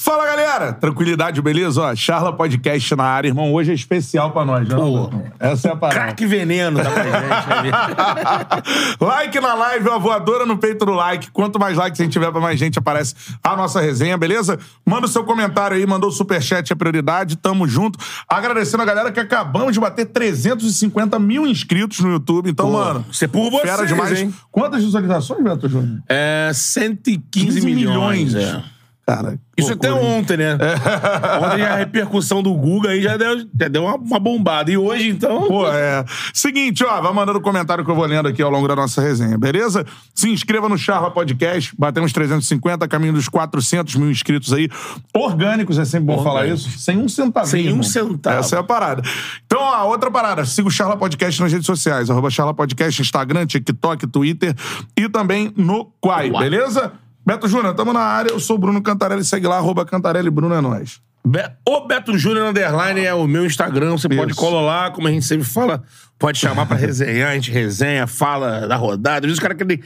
Fala, galera! Tranquilidade, beleza? Ó, Charla Podcast na área, irmão. Hoje é especial pra nós, né? Pô. Essa é a parada. Craque veneno da pra gente. like na live, a voadora no peito do like. Quanto mais likes a gente tiver, pra mais gente aparece a nossa resenha, beleza? Manda o seu comentário aí, mandou o superchat, é prioridade. Tamo junto. Agradecendo a galera que acabamos de bater 350 mil inscritos no YouTube. Então, mano. isso é por vocês, Fera demais. hein? Quantas visualizações, Beto Júnior? É 115 15 milhões. milhões. é. Cara. Isso até loucura, ontem, né? Ontem a repercussão do Guga aí já deu, já deu uma, uma bombada. E hoje, então. Pô, é. Seguinte, ó, vai mandando comentário que eu vou lendo aqui ao longo da nossa resenha, beleza? Se inscreva no Charla Podcast, batemos 350, caminho dos 400 mil inscritos aí. Orgânicos, é sempre bom falar Orgânicos. isso. Sem um centavo. Sem um centavo. Essa é a parada. Então, ó, outra parada. Siga o Charla Podcast nas redes sociais. Arroba Charla Podcast, Instagram, TikTok, Twitter e também no Quai. beleza? Beto Júnior, tamo na área. Eu sou o Bruno Cantarelli. Segue lá, arroba Cantarelli Bruno é nóis. Be- O Beto Júnior Underline é o meu Instagram. Você pode colar lá, como a gente sempre fala. Pode chamar pra resenhar, a gente resenha, fala da rodada. Às vezes o cara quer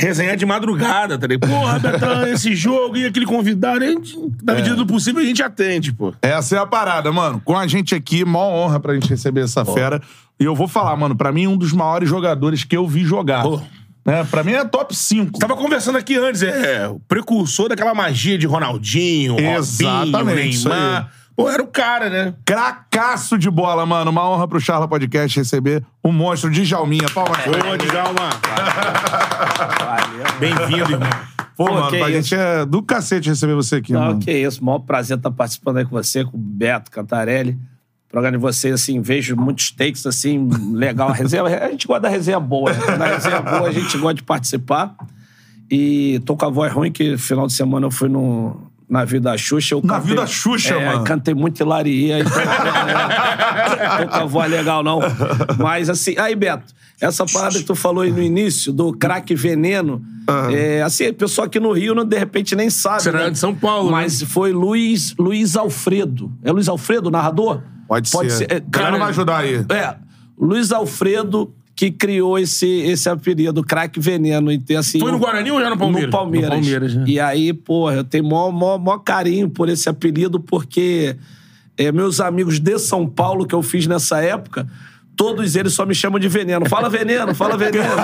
resenhar de madrugada, tá ligado? Porra, Betão, esse jogo e aquele convidado. A gente, na medida do possível, a gente atende, pô. Essa é a parada, mano. Com a gente aqui, mó honra pra gente receber essa fera. E eu vou falar, mano, pra mim, um dos maiores jogadores que eu vi jogar. Pô. Né? Pra mim é top 5. Tava conversando aqui antes, é o precursor daquela magia de Ronaldinho, Exatamente, Robinho. Neymar. Pô, era o cara, né? Cracaço de bola, mano. Uma honra pro Charla Podcast receber o monstro de Jalminha. Palmas ele. Ô, Djalma. Bem-vindo, irmão. Pô, Pô, mano, que pra isso. gente é do cacete receber você aqui, Não, mano. que isso. Maior prazer estar participando aí com você, com o Beto Cantarelli. Programa de vocês, assim, vejo muitos takes, assim, legal. A, resenha, a gente gosta da resenha boa. Né? Na resenha boa, a gente gosta de participar. E tô com a voz ruim, que final de semana eu fui no, na Vida Xuxa. Eu Navio da Xuxa, é, mano. Cantei muito hilaria. Então, é, tô com a voz legal, não. Mas, assim, aí, Beto, essa parada que tu falou aí no início, do craque veneno, é, assim, o pessoal aqui no Rio, não, de repente, nem sabe. Você era né? de São Paulo, Mas foi Luiz, Luiz Alfredo. É Luiz Alfredo, o narrador? Pode, ser. É, Cara, vai ajudar aí. É, Luiz Alfredo que criou esse, esse apelido, craque veneno. E tem, assim, Foi no Guarani ou já no Palmeiras? No Palmeiras. No Palmeiras, né? E aí, porra, eu tenho maior, maior, maior carinho por esse apelido, porque é, meus amigos de São Paulo que eu fiz nessa época, todos eles só me chamam de veneno. Fala veneno, fala veneno.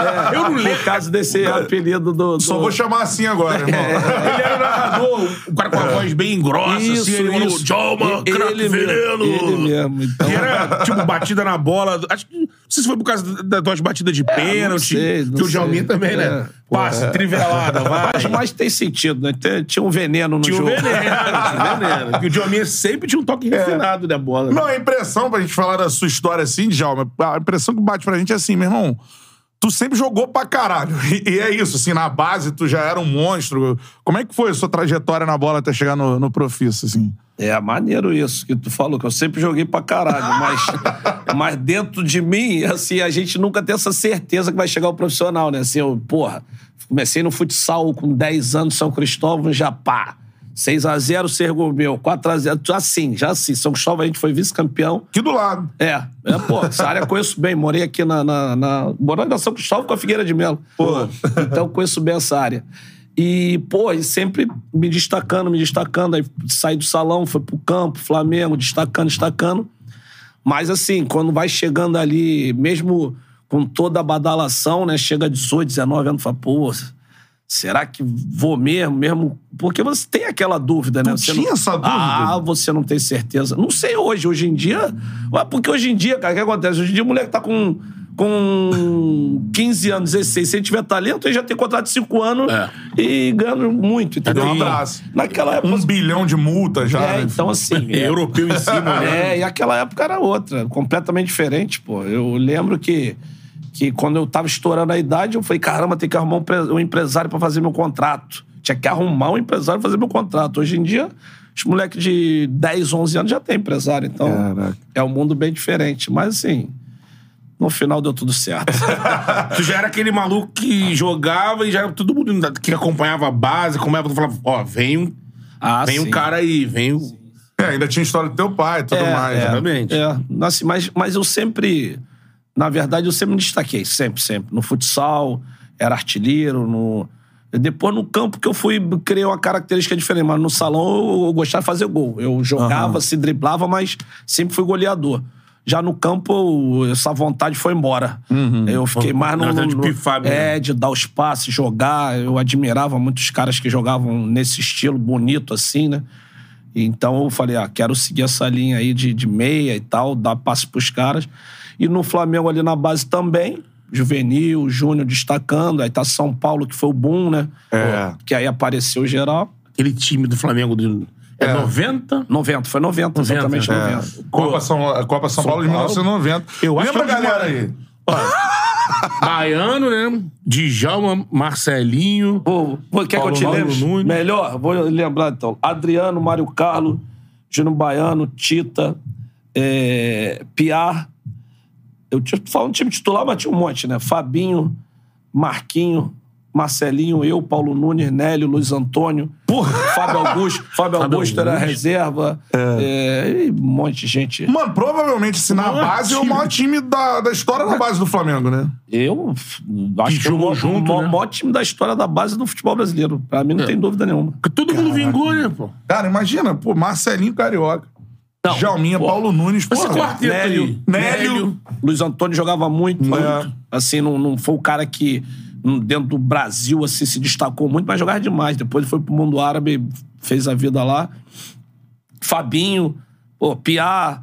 É, Eu não Por lembro. causa desse apelido do. do... Só vou chamar assim agora, irmão. Ele era narrador, o cara com a voz bem grossa, assim. Ele falou, E- craque veneno. Ele mesmo. Então, Que era, tipo, batida na bola. Acho que. Não sei se foi por causa das tuas batidas de pênalti. É, sei, não que o sei. Djalminha também, né? É, Passe, trivelada, vai. mas, mas tem sentido, né? Tem- Tinha um veneno no Tinha um jogo. veneno, tinha um veneno. Que o Djalminha sempre tinha um toque refinado da bola. né? Não, a impressão, pra gente falar da sua história assim, Djalma, a impressão que bate pra gente é assim, meu irmão. Tu sempre jogou pra caralho. E, e é isso, assim, na base tu já era um monstro. Como é que foi a sua trajetória na bola até chegar no, no Profissa, assim? É maneiro isso que tu falou, que eu sempre joguei pra caralho, mas, mas dentro de mim, assim, a gente nunca tem essa certeza que vai chegar o profissional, né? Assim, eu, porra, comecei no futsal com 10 anos, São Cristóvão, já pá. 6x0, Sergo meu, 4x0, assim, já assim. São Cristóvão a gente foi vice-campeão. Aqui do lado. É, é, pô, essa área eu conheço bem. Morei aqui na. na, na morando na São Cristóvão com a Figueira de Melo. Pô. Então conheço bem essa área. E, pô, e sempre me destacando, me destacando. Aí saí do salão, fui pro campo, Flamengo, destacando, destacando. Mas, assim, quando vai chegando ali, mesmo com toda a badalação, né? Chega a 18, 19 anos, fala, pô, será que vou mesmo? mesmo? Porque você tem aquela dúvida, né? Tu Você tinha não... essa dúvida? Ah, você não tem certeza. Não sei hoje. Hoje em dia. Ué, Porque hoje em dia, cara, o que acontece? Hoje em dia o moleque tá com, com 15 anos, 16. Se ele tiver talento, ele já tem contrato de 5 anos É. e ganhando muito, entendeu? Um abraço. Naquela época. Um bilhão de multa já. É, né? então assim. É, europeu em cima, né? É, e aquela época era outra, completamente diferente, pô. Eu lembro que, que quando eu tava estourando a idade, eu falei, caramba, tem que arrumar um, pre- um empresário pra fazer meu contrato. Tinha que arrumar um empresário pra fazer meu contrato. Hoje em dia, os moleques de 10, 11 anos já tem empresário, então Caraca. é um mundo bem diferente. Mas assim, no final deu tudo certo. Tu já era aquele maluco que jogava e já era todo mundo que acompanhava a base, acompanhava, tu falava, ó, vem um, Ah, vem um cara aí, vem um... É, ainda tinha história do teu pai e tudo É, mais. é. né? Exatamente. É, assim, mas, mas eu sempre, na verdade, eu sempre me destaquei, sempre, sempre. No futsal, era artilheiro, no, Depois, no campo que eu fui, criei uma característica diferente. Mas no salão, eu, eu gostava de fazer gol. Eu jogava, se driblava, mas sempre fui goleador. Já no campo, essa vontade foi embora. Eu fiquei mais no... No- de pifar é, de dar os passes, jogar. Eu admirava muitos caras que jogavam nesse estilo bonito, assim, né? Então eu falei, ah, quero seguir essa linha aí de, de meia e tal, dar passe pros caras. E no Flamengo ali na base também, juvenil, júnior destacando. Aí tá São Paulo, que foi o boom, né? É. Que aí apareceu geral. Aquele time do Flamengo do. É, É. 90? 90, foi 90, 90, exatamente é. 90. Copa São, Copa São, Paulo de Paulo. 1990. Eu acho Lembra, que é o galera aí? Baiano, né? Djalma, Marcelinho. Pô, pô, quer Paulo que eu te lembre? Melhor, vou lembrar então. Adriano, Mário Carlos, Júnior Baiano, Tita, é, Piar. Eu tinha falando time titular, mas tinha um monte, né? Fabinho, Marquinho, Marcelinho, eu, Paulo Nunes, Nélio, Luiz Antônio, Fábio Augusto. Fábio Fábio Augusto era reserva. É, e um monte de gente. Mano, provavelmente, se na base, é o time. maior time da, da história da base do Flamengo, né? Eu acho que, é o jogou maior- junto, o maior, né? maior time da história da base do futebol brasileiro. Pra mim, não tem dúvida nenhuma. Porque todo mundo vingou, né, pô? Cara, imagina, pô, Marcelinho Carioca. Não, Jalminha, pô, Paulo Nunes, pô. Esse quarteto Nélio, aí. Nélio. Luiz Antônio jogava muito. Muito. né? Assim, não, não foi o cara que dentro do Brasil assim, se destacou muito, mas jogava demais. Depois foi pro mundo árabe, fez a vida lá. Fabinho, pô, Piá.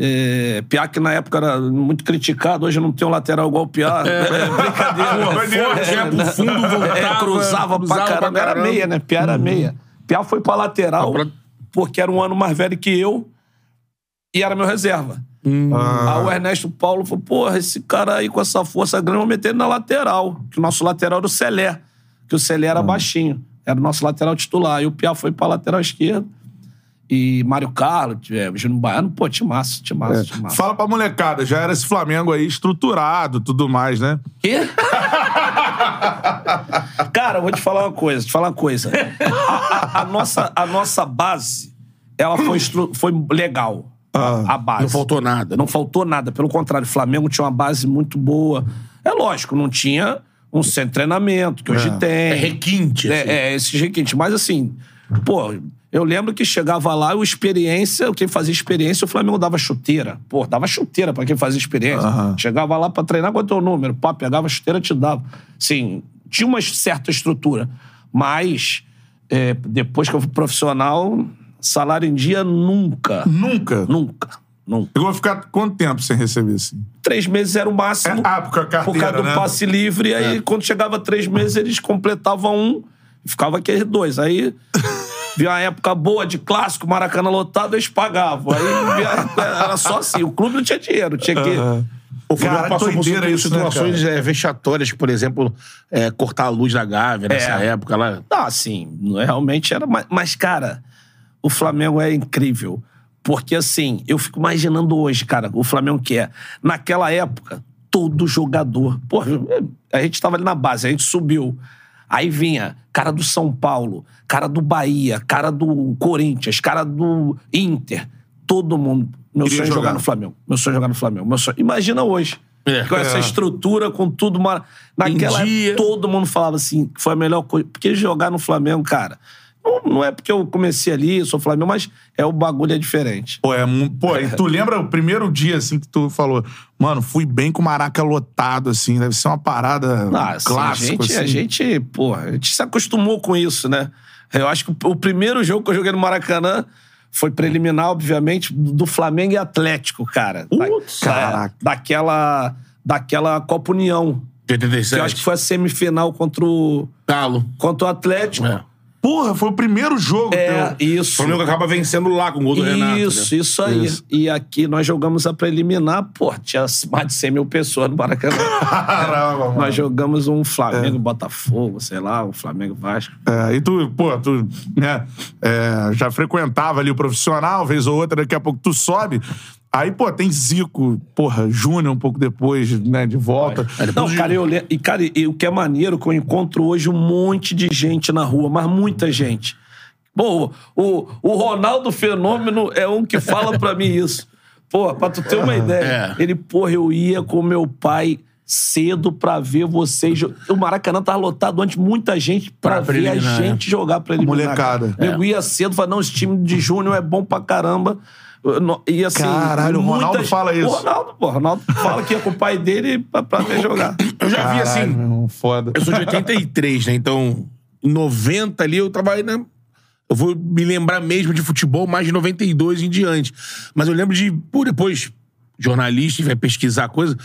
É, Piá que na época era muito criticado, hoje não tem um lateral igual o Piá. É, brincadeira. Pô. Forte, ia pro fundo, voltava. É, cruzava, pra caramba. Era meia, né? Piá era meia. Piá foi pra lateral, Pra- porque era um ano mais velho que eu e era meu reserva. Aí o Ernesto Paulo falou: porra, esse cara aí com essa força grande, vamos meter ele na lateral. Que o nosso lateral era o Celé, que o Celé era baixinho. Era o nosso lateral titular. E o Piá foi pra lateral esquerda. E Mário Carlos, é, Júnior Baiano, pô, time massa, time massa, time massa. Fala pra molecada, já era esse Flamengo aí estruturado tudo mais, né? Quê? Cara, eu vou te falar uma coisa, te falar uma coisa. A, a- a nossa, a nossa base, ela foi, foi legal. A, a base. Não faltou nada. Não faltou nada. Pelo contrário, o Flamengo tinha uma base muito boa. É lógico, não tinha um centro de treinamento, que hoje tem. É requinte, assim. É, é, esse requinte. Mas assim, pô, eu lembro que chegava lá, o experiência, quem fazia experiência, o Flamengo dava chuteira. Pô, dava chuteira pra quem fazia experiência. Chegava lá pra treinar, qual é o teu número? Pá, pegava chuteira, te dava. Sim, tinha uma certa estrutura. Mas, é, depois que eu fui profissional, salário em dia nunca. Nunca. Nunca. Nunca. Chegou a ficar quanto tempo sem receber assim? Três meses era o máximo. É, ah, por causa da por causa carteira, do né? passe livre. Aí, quando chegava três meses, eles completavam um e ficava aqueles dois. Aí, via uma época boa de clássico, Maracanã lotado, eles pagavam. Aí, via- era só assim. O clube não tinha dinheiro. Tinha que... O Flamengo Cara, passou por né, situações é, vexatórias, por exemplo, é, cortar a luz da Gávea nessa É. época lá. Ah, assim, não é- realmente era. Mas, cara, o Flamengo é incrível. Porque, assim, eu fico imaginando hoje, cara, o Flamengo que é. Naquela época, todo jogador. Porra, a gente tava ali na base, a gente subiu. Aí vinha cara do São Paulo, cara do Bahia, cara do Corinthians, cara do Inter. Todo mundo. Meu Queria sonho é jogar jogar. no Flamengo. Meu sonho é jogar no Flamengo. Meu sonho... Imagina hoje. É. com essa É. estrutura, com tudo. Naquela época, todo mundo falava assim, que foi a melhor coisa. Porque jogar no Flamengo, cara, não, não é porque eu comecei ali, sou Flamengo, mas é o bagulho é diferente. Pô, é, pô, e tu lembra o primeiro dia, assim, que tu falou, mano, fui bem com o Maraca lotado, assim, deve ser uma parada Ah, assim, clássica, a gente, assim. a gente, pô, a gente se acostumou com isso, né? Eu acho que o primeiro jogo que eu joguei no Maracanã foi preliminar, obviamente, do Flamengo e Atlético, cara. Putz, Da- caraca. Daquela, daquela Copa União. De 87. Que eu acho que foi a semifinal contra o, Galo. contra o Atlético. É. Porra, foi o primeiro jogo É, teu. O isso. Flamengo acaba vencendo lá com o gol do Renato. Isso, né? isso aí. Isso. E aqui nós jogamos a preliminar, pô, tinha mais de 100 mil pessoas no Maracanã. Caramba, mano. nós jogamos um Flamengo Botafogo, sei lá, um Flamengo Vasco. É, e tu, pô, tu né, é, já frequentava ali o profissional, vez ou outra, daqui a pouco tu sobe. Aí, pô, tem Zico, porra, Júnior um pouco depois, né, de volta. Não, cara, eu le- e, cara, e o que é maneiro que eu encontro hoje um monte de gente na rua, mas muita gente. Pô, o, o Ronaldo Fenômeno é um que fala pra mim isso. Pô, pra tu ter uma ideia. É. Ele, porra, eu ia com meu pai cedo pra ver vocês. O Maracanã tava lotado antes, muita gente pra, Pra ver a preliminar, gente jogar preliminar. Molecada. cara. Nego ia cedo, falava, não, esse time de Júnior é bom pra caramba. E assim. Caralho, o Ronaldo fala isso. O Ronaldo, pô, o Ronaldo fala que ia com o pai dele pra, pra ver jogar. Eu já vi assim. Caralho, meu foda. Eu sou de 83, né? Então, em 90 ali eu tava aí, né? Eu vou me lembrar mesmo de futebol mais de 92 em diante. Mas eu lembro de, pô, depois, jornalista, vai pesquisar coisa,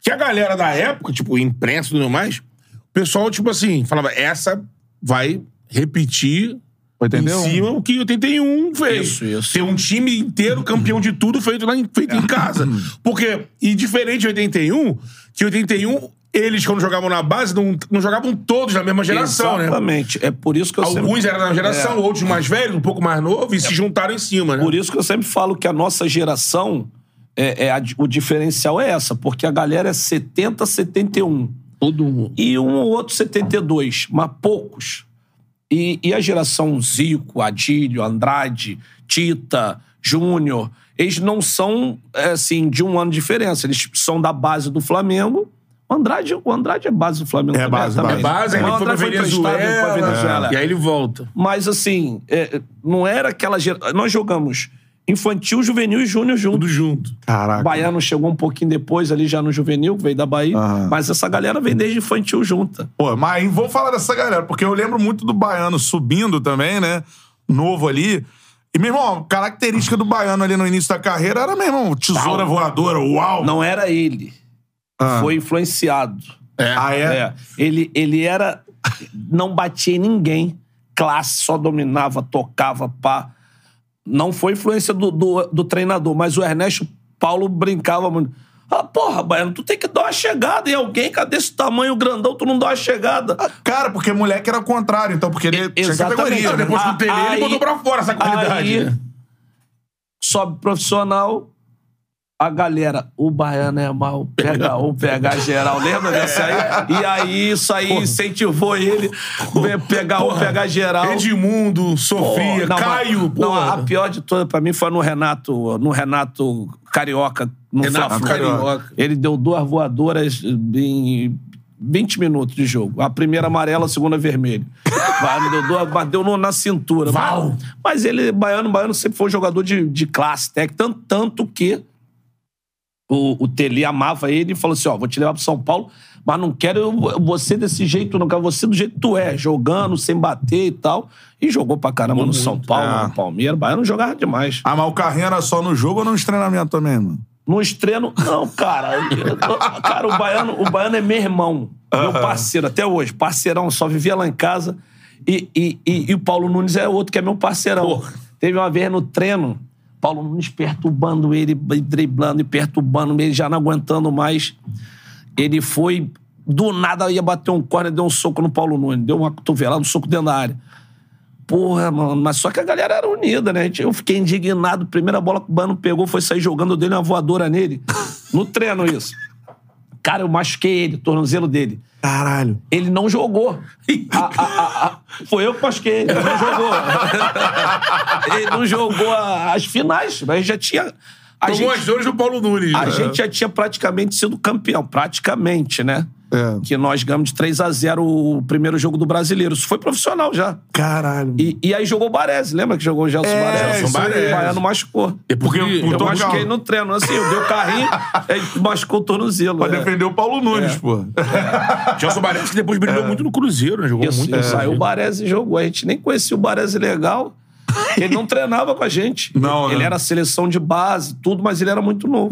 que a galera da época, tipo, imprensa e tudo mais, o pessoal, tipo assim, falava, essa vai repetir 81. em cima o que 81 fez. Isso, isso. Ter um time inteiro campeão de tudo feito, lá em, feito em casa. Porque, e diferente de 81, que 81, eles, quando jogavam na base, não, não jogavam todos na mesma geração, né? Exatamente. É por isso que eu sempre... Alguns eram da geração, É. outros mais velhos, um pouco mais novos, e se juntaram em cima, né? Por isso que eu sempre falo que a nossa geração, é, é a- o diferencial é essa, porque a galera é 70, 71. Todo mundo. E um ou outro 72, mas poucos. E, e a geração Zico, Adílio, Andrade, Tita, Júnior, eles não são, é, assim, de um ano de diferença. Eles são da base do Flamengo. O Andrade, o Andrade é base do Flamengo É também. base, também. É base, O ele foi pra Venezuela, pra Venezuela. e aí ele volta. Mas, assim, é, não era aquela geração... Nós jogamos infantil, juvenil e júnior junto. Tudo junto. Caraca. O Baiano chegou um pouquinho depois, ali já no juvenil, que veio da Bahia. Aham. Mas essa galera vem desde infantil junta. Pô, mas vou falar dessa galera, porque eu lembro muito do Baiano subindo também, né? Novo ali. E, meu irmão, a característica do Baiano ali no início da carreira era, meu irmão, tesoura voadora, uau! Não era ele. Ah. Foi influenciado. Ah, é? É. Ele, ele era. Não batia em ninguém. Classe, só dominava, tocava, pá. Não foi influência do, do, do treinador, mas o Ernesto Paulo brincava muito. Ah, porra, Baiano, tu tem que dar uma chegada em alguém, cadê esse tamanho grandão? Tu não dá uma chegada. Cara, porque moleque era o contrário, então, porque ele tinha categoria. Não, né? depois que o Tele, ele botou pra fora essa qualidade. Aí, sobe profissional, a galera, o baiano é mal, pega um, pega geral. Lembra dessa aí? E aí, isso aí incentivou ele pegar um, pegar geral. Edmundo, Sofia, Pô, não, Caio, mas- pô. Não, a pior de todas pra mim foi no Renato, no Renato Carioca, no Renato Fla-Flu. Carioca. Ele deu duas voadoras em 20 minutos de jogo. A primeira amarela, a segunda vermelha. Baiano deu duas, mas deu no- na cintura. Val. Mas ele, Baiano, Baiano sempre foi um jogador de, de classe técnica, tanto, tanto que o, o Tele amava ele e falou assim: ó, vou te levar pro São Paulo, mas não quero você desse jeito, não quero você do jeito que tu é, jogando, sem bater e tal. E jogou pra caramba no São Paulo, é. no Palmeiras. Baiano jogava demais. Ah, mas o carrinho era só no jogo ou no treinamento também, mano? No estreno, não, cara. eu- cara, o baiano, o baiano é meu irmão, meu parceiro, até hoje. Parceirão, só vivia lá em casa. E, e, e, e o Paulo Nunes é outro que é meu parceirão. Teve uma vez no treino, Paulo Nunes perturbando ele, driblando e perturbando ele, já não aguentando mais. Ele foi, do nada, ia bater um corner, deu um soco no Paulo Nunes, deu uma cotovelada, um soco dentro da área. Porra, mano, mas só que a galera era unida, né? Eu fiquei indignado. Primeira bola que o Bano pegou foi sair jogando, eu dei uma voadora nele. No treino, isso. Cara, eu machuquei ele, tornozelo dele. Caralho. Ele não jogou. A- a- a- a- foi eu que machuquei ele, ele não jogou. ele não jogou a- as finais, mas já tinha. A Tomou gente, as dores do Paulo Nunes. a né? gente já tinha praticamente sido campeão, praticamente, né? É. Que nós ganhamos de 3 a 0 o primeiro jogo do brasileiro. Isso foi profissional já. Caralho. E, e aí jogou o Baresi, lembra que jogou o Gelson É, Baresi? aí. O Baiano machucou. É porque Porque eu Eu machuquei no treino, assim, eu dei o carrinho, aí machucou o tornozelo. Pra é. defender o Paulo Nunes, pô. Gelson Baresi que depois brilhou muito no Cruzeiro, né? Jogou Isso, muito. isso. Aí o Baresi jogou. A gente nem conhecia o Baresi legal. Ele não treinava com a gente. Não, Ele né? era seleção de base, tudo, mas ele era muito novo.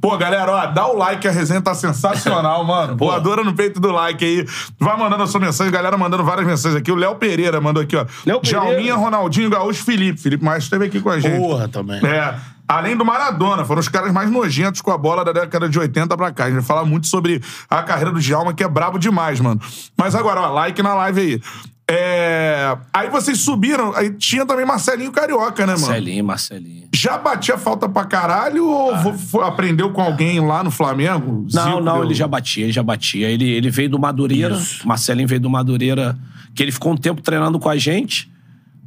Pô, galera, ó, dá o like, a resenha tá sensacional, mano. Voadora no peito do like aí. Vai mandando a sua mensagem, galera mandando várias mensagens aqui. O Léo Pereira mandou aqui, ó. Léo Pereira. Jalminha, Ronaldinho, Gaúcho, Felipe. Felipe Maestro esteve aqui com a gente. Porra, também. É. Além do Maradona, foram os caras mais nojentos com a bola da década de 80 pra cá. A gente vai falar muito sobre a carreira do Djalma, que é brabo demais, mano. Mas agora, ó, like na live aí. É... Aí vocês subiram, aí tinha também Marcelinho Carioca, né, mano? Marcelinho, Marcelinho. Já batia falta pra caralho ou vo- foi- aprendeu com alguém lá no Flamengo? Não, Zico não, deu- ele já batia, ele já batia. Ele, ele veio do Madureira, Marcelinho veio do Madureira, que ele ficou um tempo treinando com a gente.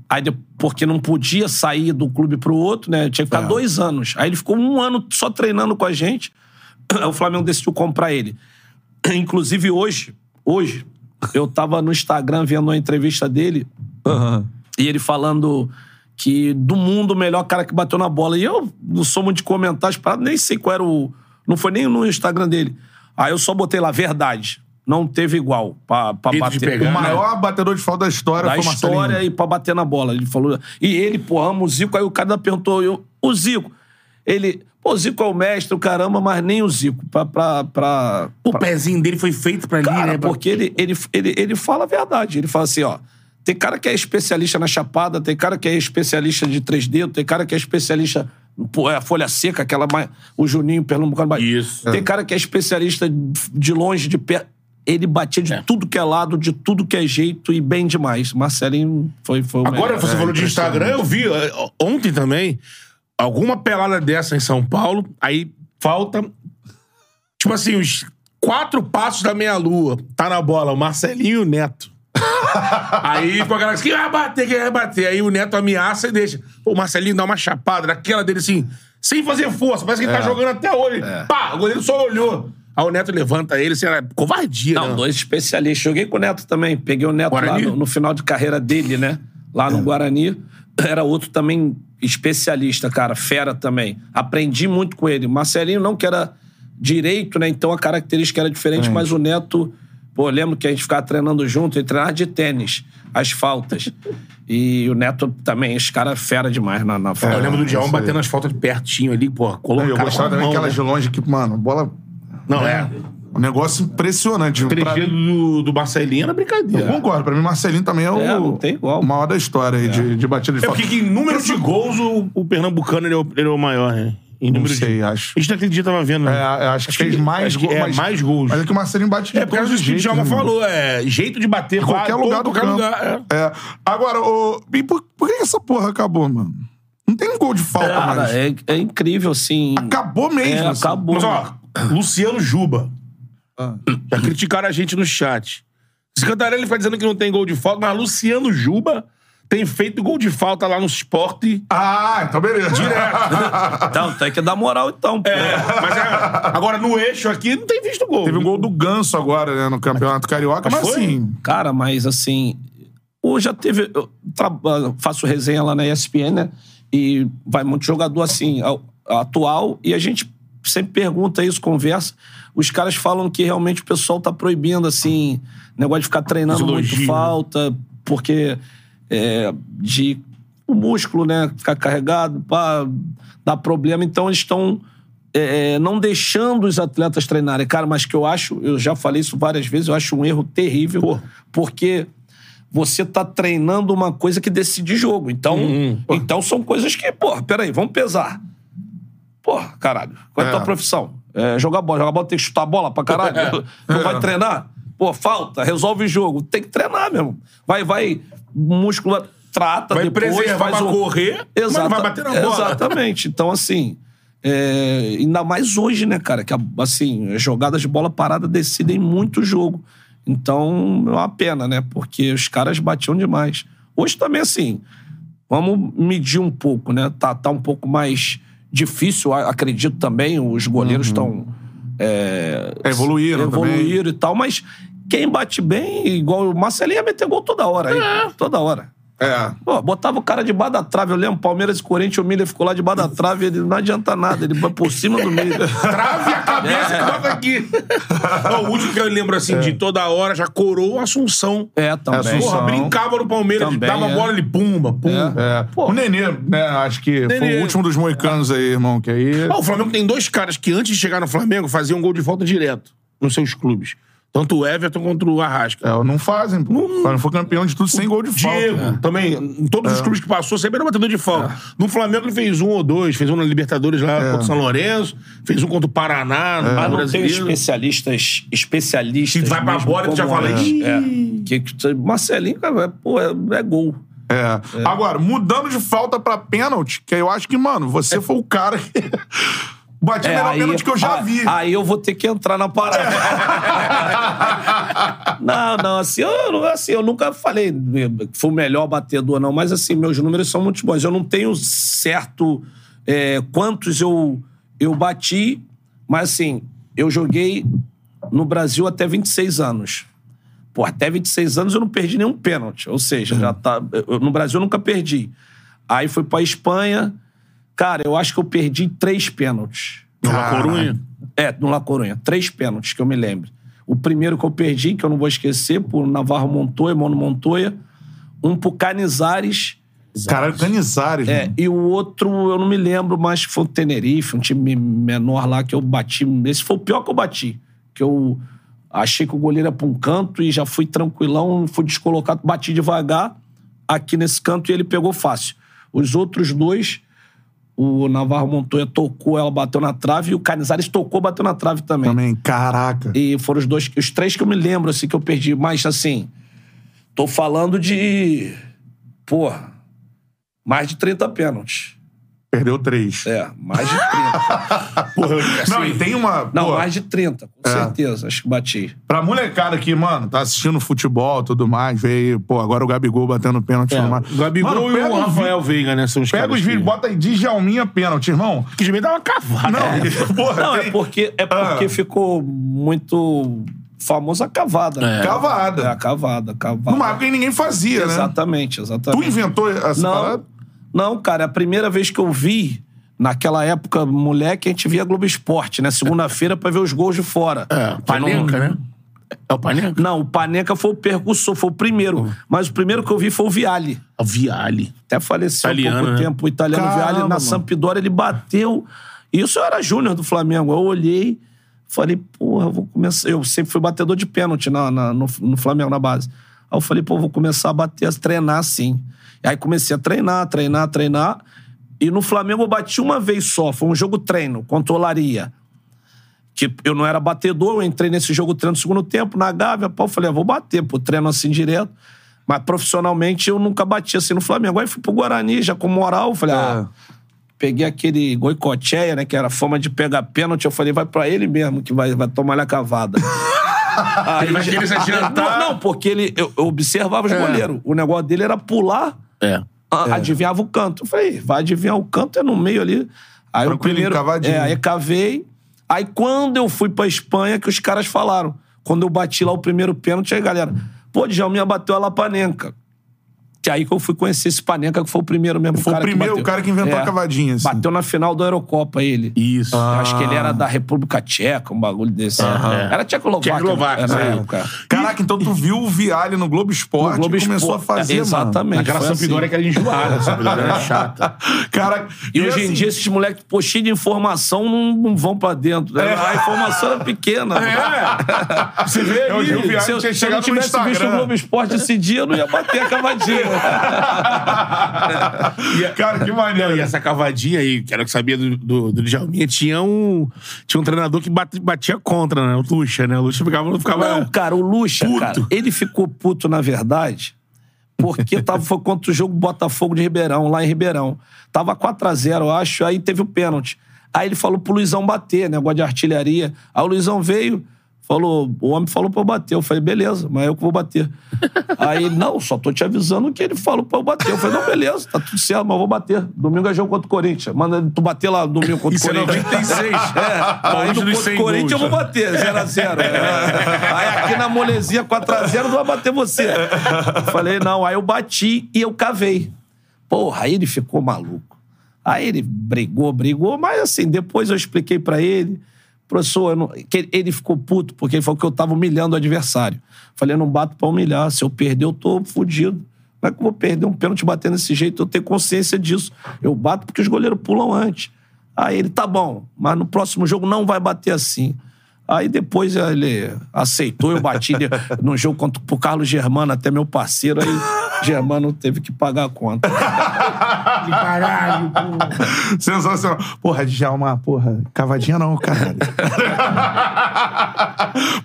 Aí, porque não podia sair do clube pro outro, né? Tinha que ficar É. dois anos. Aí ele ficou um ano só treinando com a gente. Aí o Flamengo decidiu comprar ele. inclusive hoje, hoje, eu tava no Instagram vendo uma entrevista dele e ele falando que do mundo o melhor cara que bateu na bola. E eu não sou muito de comentários, pra- nem sei qual era o. Não foi nem no Instagram dele. Aí eu só botei lá, verdade. Não teve igual pra, pra bater. pegar, O né? maior batedor de falta da história da foi história e pra bater na bola. Ele falou. E ele, pô, ama o Zico. Aí o cara perguntou, eu, o Zico. Ele, pô, o Zico é o mestre, o caramba, mas nem o Zico. Pra. pra, pra, O pra- pezinho dele foi feito pra ali, Cara, né? Pra- porque ele, ele, ele, ele fala a verdade. Ele fala assim, ó. Tem cara que é especialista na chapada, tem cara que é especialista de três dedos, tem cara que é especialista. Pô, é a folha seca, aquela. mais- O Juninho Pernambucano. Bahia. Isso. Tem cara que é especialista de longe, de perto. Ele batia de tudo que é lado, de tudo que é jeito e bem demais. Marcelinho foi, foi o Agora, melhor. você falou de Instagram, eu vi eh, ontem também alguma pelada dessa em São Paulo, aí falta, tipo assim, os quatro passos da meia-lua. Tá na bola, o Marcelinho e o Neto. aí ficou aquela quem vai bater, quem vai bater? Aí o Neto ameaça e deixa. Pô, o Marcelinho dá uma chapada daquela dele assim, sem fazer força, parece que ele tá jogando até hoje. Pá, o goleiro só olhou. Aí o Neto levanta ele, assim, era covardia, Não, né? dois especialistas. Joguei com o Neto também. Peguei o Neto Guarani? lá no, no final de carreira dele, né? Lá no Guarani. Era outro também especialista, cara. Fera também. Aprendi muito com ele. Marcelinho não que era direito, né? Então a característica era diferente, mas o Neto... Pô, lembro que a gente ficava treinando junto. Ele treinava de tênis. As faltas. E o Neto também. Esse cara é fera demais na, na falta. Eu lembro do Dião isso aí. batendo as faltas de pertinho ali, pô, colocou eu gostava também aquelas de longe que, mano, bola. Não, é. Um negócio impressionante. Três Pra- do, do Marcelinho era brincadeira. Eu concordo. Pra mim, Marcelinho também é o, É, não tem igual. o maior da história aí de, de batida de É falta. porque que em número de gols o, o Pernambucano ele é o, ele é o maior, né? Em Não número sei, de... acho. A gente naquele dia tava vendo, É, né? eu acho que fez mais acho que gols. é, mas, mais gols. Mas é que o Marcelinho bate de É por causa disso que o Djalma né, falou, é jeito de bater. Qualquer lugar todo- do qualquer campo. lugar, é. É. Agora, o... e por, por que essa porra acabou, mano? Não tem gol de falta Cara, mais. é, é incrível, assim. Acabou mesmo. É, assim. acabou. Mas, ó, Luciano Juba. Ah. Já criticaram a gente no chat. Esse Cantarelli fica dizendo que não tem gol de falta, mas Luciano Juba tem feito gol de falta lá no esporte. Ah, então beleza. Então, tem que dar moral, então. pô. É, mas é, agora no eixo aqui não tem visto gol. Teve um gol do Ganso agora, né, no Campeonato Carioca, mas, Mas foi? assim... Cara, mas assim. Hoje já teve. Eu tra- faço resenha lá na ESPN, né? E vai muito jogador assim, atual, e a gente sempre pergunta isso, conversa. Os caras falam que realmente o pessoal tá proibindo, assim, negócio de ficar treinando muito né? falta, porque é, de o músculo, né? Ficar carregado, pá, dá problema. Então eles estão é, não deixando os atletas treinarem. Cara, mas que eu acho, eu já falei isso várias vezes, eu acho um erro terrível, porque você tá treinando uma coisa que decide jogo. Então, então são coisas que, porra, peraí, vamos pesar. Porra, caralho, qual é a tua É. profissão? É jogar bola. Jogar bola tem que chutar a bola pra caralho. Não vai treinar? Pô, falta, resolve o jogo. Tem que treinar mesmo. Vai, vai, músculo trata Vai depois, preservar faz um... correr, Exata- não vai bater na bola. Exatamente. Então, assim, é, ainda mais hoje, né, cara? Que, assim, as jogadas de bola parada decidem muito o jogo. Então, é uma pena, né? Porque os caras batiam demais. Hoje também, assim, vamos medir um pouco, né? Tá, tá um pouco mais difícil, acredito também. Os goleiros estão... É, É, evoluíram também. evoluíram e tal, mas quem bate bem, igual o Marcelinho, ia meter gol toda hora aí. Toda hora. É. Pô, botava o cara debaixo da trave. Eu lembro, Palmeiras e Corinthians, o Miller ficou lá debaixo da trave, ele não adianta nada, ele vai por cima do Miller. Trave a cabeça e bota aqui. Não, o último que eu lembro assim de toda hora já corou o Assunção. É, também. Assunção. Porra, brincava no Palmeiras, Também, dava é. bola, ele pumba, pumba. É. O Nenê, né? Acho que foi Nenê. o último dos moicanos aí, irmão. Que aí. Ah, o Flamengo tem dois caras que antes de chegar no Flamengo faziam gol de falta direto nos seus clubes. Tanto o Everton quanto o Arrasca. É, não fazem. pô. O Flamengo foi campeão de tudo sem gol de Diego, falta. também, em todos os clubes que passou, sempre era batedor de falta. No Flamengo ele fez um ou dois, fez um na Libertadores lá contra o São Lourenço, fez um contra o Paraná, no Mas não tem Brasileiro. especialistas, especialistas. Que vai pra bola, que já falei. antes. É. Que, Marcelinho, cara, é, pô, é, é gol. É. Agora, mudando de falta pra pênalti, que eu acho que, mano, você foi o cara que. Batia o É, melhor pênalti que eu já aí- vi. Aí eu vou ter que entrar na parada. não, não, assim eu, assim, eu nunca falei que foi o melhor batedor, não, mas assim, meus números são muito bons. Eu não tenho certo é, quantos eu, eu bati, mas assim, eu joguei no Brasil até 26 anos. Pô, até 26 anos eu não perdi nenhum pênalti. Ou seja, já tá. eu- no Brasil eu nunca perdi. Aí fui pra Espanha. Cara, eu acho que eu perdi três pênaltis. Numa Corunha. É, no La Coruña. Três pênaltis que eu me lembro. O primeiro que eu perdi, que eu não vou esquecer, por Navarro Montoya, Mono Montoya. Um pro Canizares. Caralho, Canizares, É, mano. e o outro, eu não me lembro, mas foi o Tenerife, um time menor lá que eu bati. Esse foi o pior que eu bati. Que eu achei que o goleiro ia pra um canto e já fui tranquilão, fui descolocado, bati devagar aqui nesse canto e ele pegou fácil. Os outros dois, o Navarro Montoya tocou, ela bateu na trave e o Canizares tocou, bateu na trave também. Também, caraca. E foram os dois, os três que eu me lembro, assim, que eu perdi. Mas, assim, tô falando de. Pô, mais de 30 pênaltis. Perdeu três. É, mais de 30. Porra, eu, assim, Não, e tem uma. Não, pô, mais de 30, com É. certeza. Acho que bati. Pra molecada que, mano, tá assistindo futebol e tudo mais, veio, pô, agora o Gabigol batendo pênalti. é, o Gabigol Mano, e o Rafael Veiga, né? São os Pega os vídeos, bota aí, Djalminha pênalti, irmão. Que devia dar uma cavada. Não, né? porra, Não, tem- é porque, é porque Ah. ficou muito famosa a cavada. né? Cavada. É, a cavada, cavada. Numa época que ninguém fazia, né? Exatamente, Tu exatamente. inventou essa Não, parada? Não, cara, é a primeira vez que eu vi, naquela época, moleque, a gente via Globo Esporte, né? Segunda-feira pra ver os gols de fora. É, Panenca, né? É o Panenca? Não, o Paneca foi o percussor, foi o primeiro. Mas o primeiro que eu vi foi o Viali. O Viali. Até faleceu há Italiano, pouco né? tempo. O italiano Caramba, Viali na mano. Sampdoria, ele bateu. Isso eu era júnior do Flamengo. Eu olhei, falei, porra, eu vou começar. Eu sempre fui batedor de pênalti na, na- no, no Flamengo, na base. Aí eu falei, pô, vou começar a bater, a treinar assim. Aí comecei a treinar, treinar, treinar. E no Flamengo eu bati uma vez só. Foi um jogo treino contra o Olaria. Que eu não era batedor, eu entrei nesse jogo treino no segundo tempo, na Gávea, eu falei, ah, vou bater, pô, treino assim direto. Mas profissionalmente eu nunca bati assim no Flamengo. Aí fui pro Guarani, já com moral, falei, ah, peguei aquele Goicocheia, né, que era fama de pegar pênalti, eu falei, vai pra ele mesmo que vai, vai tomar a cavada. Aí Ele vai querer se adiantar. Não, não, porque ele, eu, eu observava os É. goleiros. O negócio dele era pular É. a- adivinhava o canto. Eu falei, vai adivinhar o canto, é no meio ali. Aí o primeiro. cavadinho. É, aí cavei. Aí quando eu fui pra Espanha, que os caras falaram. Quando eu bati lá o primeiro pênalti, aí galera, pô, Djalminha bateu a Lapanenca. Que aí que eu fui conhecer esse Panenca, que foi o primeiro mesmo Foi o cara que primeiro, bateu. o cara que inventou a cavadinha, assim. Bateu na final da Eurocopa, ele. Isso. Eu Acho que ele era da República Tcheca, um bagulho desse. Era Tchecoslováquia. Tchecoslováquia, Era na época. Caraca, então tu viu o Viali no Globo Esporte No Globo e começou Esporte. a fazer, É, exatamente. Naquela foi assim. Sampdoria que era enjoada. A Sampdoria era chata. mano. Caraca, E hoje em assim, dia, esses moleques, pô, cheios de informação, não, não vão pra dentro. né? A informação era pequena. É. Você vê Eu vi o aí. Se eu, tinha se eu não tivesse visto o. Globo Esporte esse dia, eu não ia bater a cavadinha. Cara, que maneiro. E essa cavadinha aí, que era o que sabia do, do, do Djalminha, tinha um, tinha um treinador que bate- batia contra, né? O Lucha, né? O Lucha ficava... ficava Não, cara, o Lucha, Puto. cara, ele ficou puto, na verdade, porque tava, foi contra o jogo Botafogo de Ribeirão, lá em Ribeirão. Tava 4x0, eu acho, aí teve o pênalti. Aí ele falou pro Luizão bater, negócio de artilharia. Aí o Luizão veio, falou, o homem falou pra eu bater. Eu falei, beleza, mas eu que vou bater. Aí ele, não, só tô te avisando que ele falou pra eu bater. Eu falei, não, beleza, tá tudo certo, mas eu vou bater. Domingo é jogo contra o Corinthians. Manda tu bater lá domingo contra Isso o é Corinthians. 96. É, aí no dos contra 100 o Corinthians eu vou bater, 0x0. Aí aqui na molezinha 4x0 não vai bater você. Falei, não. Aí eu bati e eu cavei. Porra, aí ele ficou maluco. Aí ele brigou, brigou, mas assim, depois eu expliquei pra ele, professor, não- ele ficou puto, porque ele falou que eu tava humilhando o adversário. Falei, eu não bato pra humilhar, se eu perder eu tô fudido. Como é que eu vou perder um pênalti batendo desse jeito? Eu tenho consciência disso. Eu bato porque os goleiros pulam antes. Aí ele, tá bom, mas no próximo jogo não vai bater assim. Aí depois ele aceitou, eu bati no jogo contra o Carlos Germano, até meu parceiro, aí Germano teve que pagar a conta. Caralho, pô. Sensacional. Porra, Djalma, porra, cavadinha não, caralho.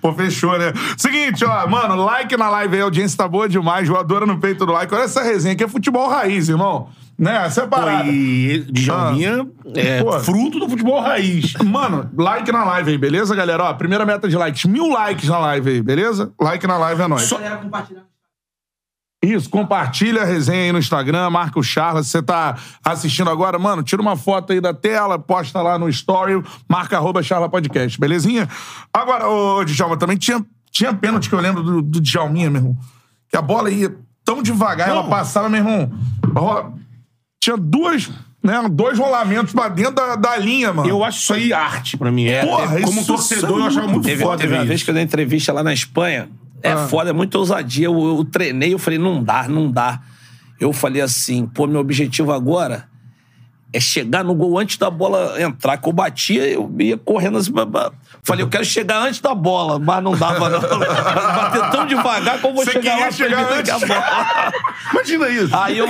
Pô, fechou, né? Seguinte, ó, mano, like na live aí, a audiência tá boa demais, voadora no peito do like. Olha essa resenha aqui, é futebol raiz, irmão. Né? Essa é a parada. E Djalminha é Pô. fruto do futebol raiz. Mano, like na live aí, beleza, galera? Ó, primeira meta de likes, mil likes na live aí, beleza? Like na live é nóis. Só- Galera compartilhando. Isso, compartilha a resenha aí no Instagram, marca o Charla. Se você tá assistindo agora, mano, tira uma foto aí da tela, posta lá no story, marca arroba Charla Podcast, belezinha? Agora, ô Djalma, também tinha, tinha pênalti que eu lembro do, do Djalminha, meu irmão. Que a bola ia tão devagar, ela passava, meu irmão. rola- Tinha duas, né, dois rolamentos pra dentro da, da linha, mano. Eu acho isso aí arte pra mim. É, Porra, é- como isso torcedor, eu é achava muito Teve, foda teve uma vez que eu dei entrevista lá na Espanha. É Ah. foda, é muita ousadia. Eu, eu treinei, eu falei, não dá, não dá. Eu falei assim, pô, meu objetivo agora é chegar no gol antes da bola entrar. Que eu batia, eu ia correndo assim. Falei, eu quero chegar antes da bola, mas não dava, não. Bater tão devagar que eu vou Você chegar queria lá chegar a antes. bola. Imagina isso. Aí eu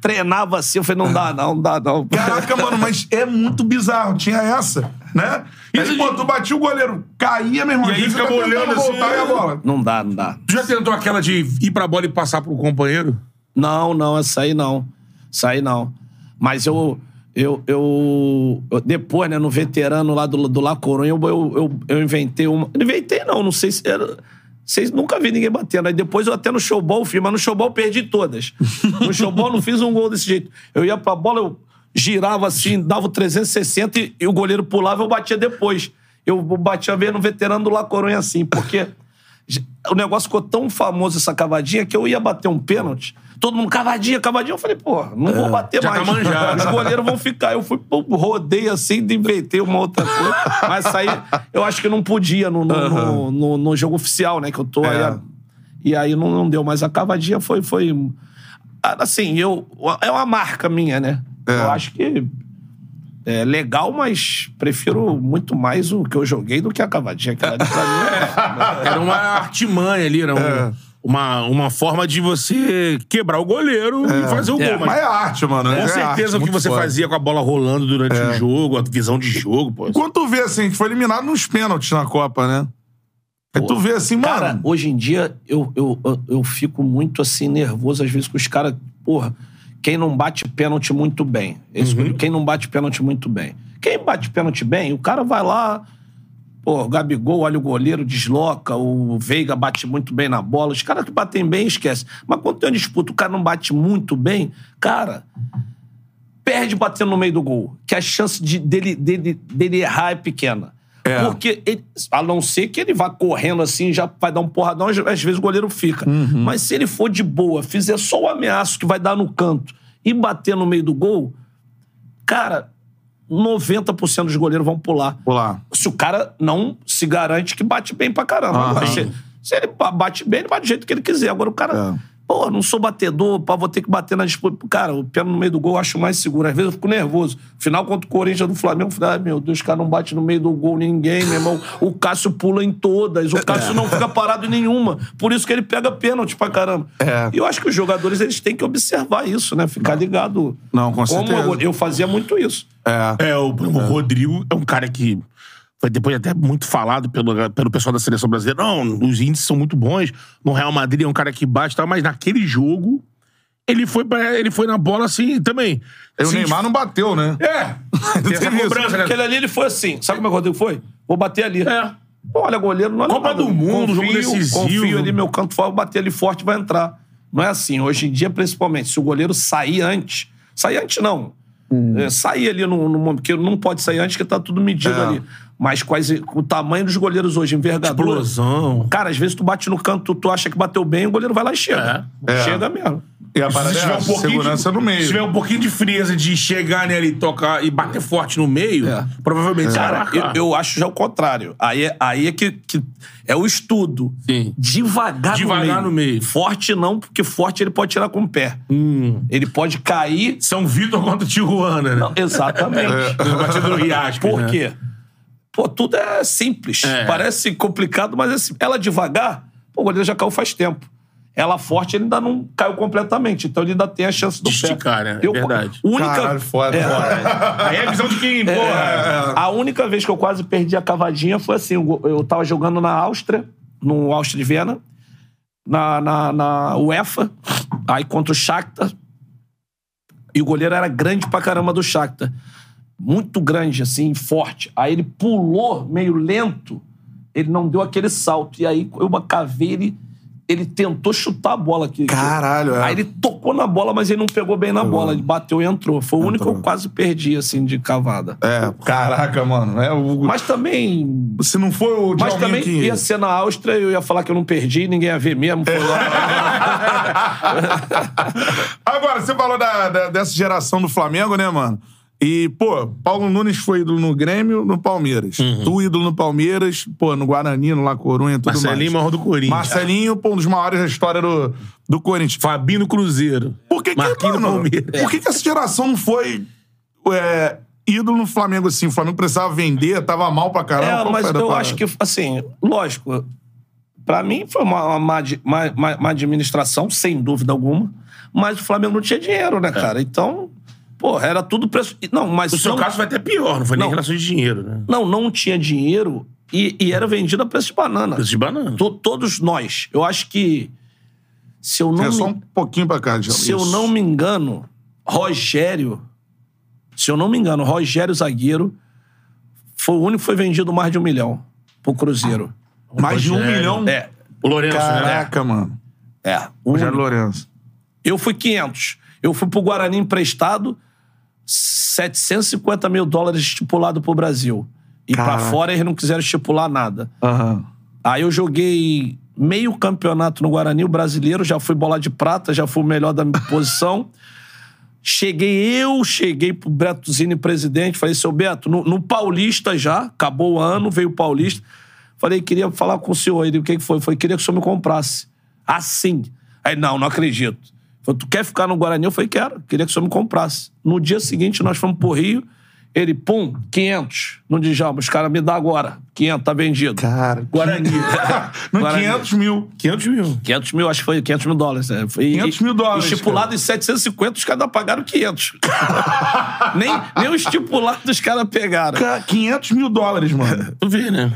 treinava assim, eu falei, não dá, não, não dá, não. Caraca, mano, mas é muito bizarro. Tinha essa, né? E aí, pô, tu batia o goleiro, caía, meu irmão. E aí ficava você tá tentando olhando assim, voltar e a bola. Não dá, não dá. Tu já tentou aquela de ir pra bola e passar pro companheiro? Não, não, essa aí não. Essa aí não. Mas eu. Eu, eu, eu- depois, né, no veterano lá do, do La Coruña, eu, eu, eu, eu inventei uma. Inventei, não, não sei se era. Vocês nunca vi ninguém batendo. Aí depois eu até no showball fiz, mas no showball eu perdi todas. No showball eu não fiz um gol desse jeito. Eu ia pra bola, eu girava assim, dava o 360 e, e o goleiro pulava eu batia depois. Eu batia vez no veterano do La Coruña assim, porque o negócio ficou tão famoso essa cavadinha que eu ia bater um pênalti. Todo mundo, cavadinha, cavadinha. Eu falei, pô, não vou bater já mais. tá manjado. Os goleiros vão ficar. Eu fui, pô, rodei assim, inventei uma outra coisa. Mas isso aí, eu acho que não podia no, no, no, no- no jogo oficial, né? Que eu tô É. aí. E aí não, não deu. Mas a cavadinha foi. foi assim, eu, é uma marca minha, né? É. Eu acho que é legal, mas prefiro muito mais o que eu joguei do que a cavadinha. Aquela ali pra mim é- Era uma artimanha ali, era um- É. uma, uma forma de você quebrar o goleiro e fazer o É, gol. Mas, Mas é arte, mano. com é certeza arte, o que você foda. fazia com a bola rolando durante o jogo, a visão de jogo, pô. Quando tu vê assim, que foi eliminado nos pênaltis na Copa, né? Aí tu vê assim, mano. Cara, hoje em dia eu, eu, eu, eu fico muito assim nervoso às vezes com os caras. Porra, quem não bate pênalti muito bem. Esse- Uhum. Quem não bate pênalti muito bem. Quem bate pênalti bem, o cara vai lá. Pô, o Gabigol olha o goleiro, desloca, o Veiga bate muito bem na bola. Os caras que batem bem, esquece. Mas quando tem uma disputa, o cara não bate muito bem, cara, perde batendo no meio do gol. Que a chance de, dele, dele, dele errar é pequena. É. Porque, ele- a não ser que ele vá correndo assim, já vai dar um porradão, às vezes o goleiro fica. Uhum. Mas se ele for de boa, fizer só o ameaço que vai dar no canto e bater no meio do gol, cara, 90% dos goleiros vão pular. Pular. Se o cara não se garante que bate bem pra caramba. Agora, se, se ele ba- bate bem, ele bate do jeito que ele quiser. Agora o cara. É. Pô, não sou batedor, pá, vou ter que bater na disputa. Cara, o pé no meio do gol eu acho mais seguro. Às vezes eu fico nervoso. Final contra o Corinthians do Flamengo, eu falei, ai meu Deus, o cara não bate no meio do gol ninguém, meu irmão. O Cássio pula em todas, o Cássio não fica parado em nenhuma. Por isso que ele pega pênalti pra caramba. É. E eu acho que os jogadores eles têm que observar isso, né? Ficar ligado. Não, com Como certeza. eu, eu fazia muito isso. É. É, o, o Rodrigo é um cara que foi depois até muito falado pelo, pelo pessoal da seleção brasileira. Não, os índices são muito bons. No Real Madrid é um cara que bate e tal, mas naquele jogo ele foi, pra, ele foi na bola assim também. E o Assim, Neymar não bateu, né? É. Tem essa cobrança, né? Aquele ali, ele foi assim. Sabe como é que o Rodrigo foi? Vou bater ali. É. Pô, olha, goleiro, não olha Copa nada. do Mundo, jogo confio, decisivo. Confio ali, meu canto vou bater ali forte, vai entrar. Não é assim. Hoje em dia, principalmente, se o goleiro sair antes... Sair antes, não. É, sair ali no, no momento, porque não pode sair antes, que tá tudo medido É. ali. Mas quase, o tamanho dos goleiros hoje, envergadura... Explosão. Cara, às vezes tu bate no canto, tu, tu acha que bateu bem, o goleiro vai lá e chega. É. Chega mesmo. E a Se parada é tiver um essa, pouquinho segurança de, no meio. Se tiver um pouquinho de frieza de chegar nele e tocar e bater forte no meio, É. provavelmente vai Cara, eu, eu acho já o contrário. Aí é, aí é que, que é o estudo. Sim. Devagar, Devagar no meio. Forte não, porque forte ele pode tirar com o pé. Hum. Ele pode cair. São Vitor contra o Tijuana, né? Não, exatamente. No batido do Riasco, Por né? quê? Pô, tudo é simples. É. Parece complicado, mas é sim- ela devagar, pô, o goleiro já caiu faz tempo. Ela forte, ele ainda não caiu completamente. Então ele ainda tem a chance do De pé. esticar, né? É verdade. Única, Caralho, foda. Aí é a visão de quem, porra. É. A única vez que eu quase perdi a cavadinha foi assim: eu eu tava jogando na Áustria, no Áustria de Viena, na, na, na UEFA, aí contra o Shakhtar. E o goleiro era grande pra caramba do Shakhtar. Muito grande, assim, forte. Aí ele pulou meio lento, ele não deu aquele salto. E aí eu cavei ele ele tentou chutar a bola aqui. Caralho, é. Aí ele tocou na bola, mas ele não pegou bem na bola. Ele bateu e entrou. Foi o único que eu quase perdi, assim, de cavada. É, caraca, mano. É, o, Mas também. se não foi o Mas também que... ia ser na Áustria, eu ia falar que eu não perdi, ninguém ia ver mesmo. Foi lá. Agora, você falou da- da- dessa geração do Flamengo, né, mano? E, pô, Paulo Nunes foi ídolo no Grêmio, no Palmeiras. Uhum. Tu ídolo no Palmeiras, pô, no Guarani, no La Corunha, tudo Marcelinho, mais. maior do Corinthians. Marcelinho, pô, um dos maiores da história do, do Corinthians. Fabinho Cruzeiro. Por que, que, Marquinhos mano, por que, que essa geração não foi é, ídolo no Flamengo assim? O Flamengo precisava vender, tava mal pra caramba. É, mas eu parada? acho que, assim, lógico, pra mim foi uma, uma, má- má administração, sem dúvida alguma, mas o Flamengo não tinha dinheiro, né, cara? Então, pô, era tudo preço. Não, mas. No seu não, caso vai até pior, não foi nem Não. relação de dinheiro, né? não, não tinha dinheiro e, e era vendido a preço de banana. Preço de banana. To- todos nós. Eu acho que. Se eu não. É me- só um pouquinho pra cá, Djalma. Se eu Isso. não me engano, Rogério. Se eu não me engano, Rogério Zagueiro foi o único que foi vendido mais de um milhão pro Cruzeiro. Mais de um Rogério. milhão? É, O Lourenço, né? Caraca, mano. é. o Rogério único. Lourenço. Eu fui 500. Eu fui pro Guarani emprestado, 750 mil dólares estipulado pro Brasil. E pra Caraca. fora eles não quiseram estipular nada. Aham. Aí eu joguei meio campeonato no Guarani, o brasileiro, já fui bola de prata, já fui o melhor da minha posição. Cheguei, eu cheguei pro Beto Zini, presidente, falei, seu Beto, no, no Paulista já, acabou o ano, veio o Paulista. Falei, queria falar com o senhor. Ele, o que que foi? Foi, queria que o senhor me comprasse. Assim. Aí, não, não acredito. Falei, tu quer ficar no Guarani? Eu falei, quero. Queria que o senhor me comprasse. No dia seguinte, nós fomos pro Rio. Ele, pum, 500 no Djalma. Os caras me dá agora. 500, tá vendido. Cara. Guarani. Guarani. 500 mil. 500 mil. 500 mil, acho que foi 500 mil dólares. né? Foi, 500 mil dólares, Estipulado em 750, os caras pagaram 500. nem, nem o estipulado os caras pegaram. Ca- 500 mil dólares, mano. Tu vê, né?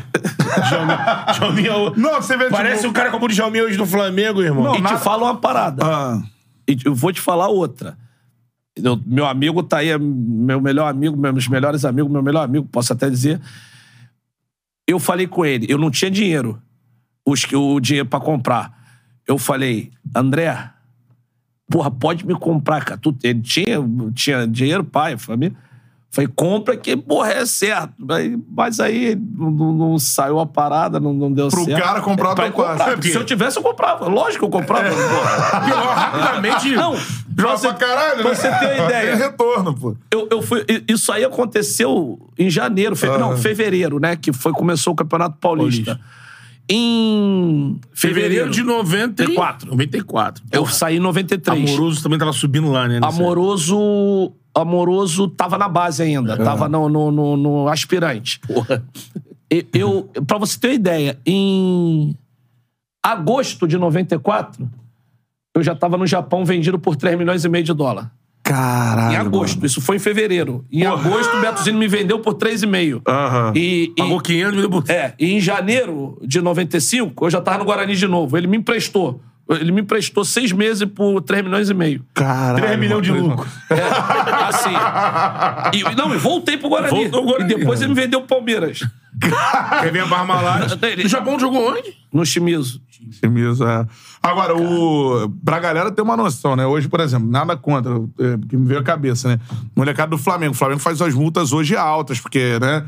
Djalminha- Não, você vê, Parece tipo... um cara como o Djalminha hoje do Flamengo, irmão. Não, e nada- te falo uma parada. Ah, E eu vou te falar outra. Eu- meu amigo tá aí, é meu melhor amigo, meus melhores amigos, meu melhor amigo, posso até dizer. Eu falei com ele, eu não tinha dinheiro, os, o dinheiro pra comprar. Eu falei, André, porra, pode me comprar, cara. Tu, ele tinha, tinha dinheiro, pai, família. Falei, compra que, porra, é certo. Mas aí não, não- saiu a parada, não, não deu Pro certo. cara comprar, Pra eu tô quase. comprar. Se eu tivesse, eu comprava. Lógico que eu comprava. porra. Pior, rapidamente. Não, joga você, pra caralho, pra né? você ter uma Tem ideia. retorno, pô. Eu, eu fui, isso aí aconteceu em janeiro, fe- Ah. não, fevereiro, né? Que foi, começou o Campeonato Paulista. Em Fevereiro fevereiro, de 94. 94. eu saí em 93. Amoroso também tava subindo lá, né? Amoroso, Amoroso tava na base ainda, tava no, no, no- no aspirante. Porra. E- Eu, pra você ter uma ideia, em agosto de 94, eu já tava no Japão vendido por 3 milhões e meio de dólar. Caralho. Em agosto, isso foi em fevereiro. Em agosto, o Beto Zini me vendeu por 3,5. Aham. E, e, Pagou 500 mil por... é, e em janeiro de 95, eu já tava no Guarani de novo. Ele me emprestou. Ele me emprestou seis meses por 3 milhões e meio. Caralho. 3 milhões de lucro. É, assim. E, não, e voltei pro Guarani. Voltou Guarani. E depois ele me vendeu pro Palmeiras. Quer ver a Parmalat? No Japão jogou onde? No Shimizu. Camisa, é. Agora, o... pra galera ter uma noção, né? Hoje, por exemplo, nada contra, é, porque me veio a cabeça, né? Molecada do Flamengo. O Flamengo faz as multas hoje altas, porque, né?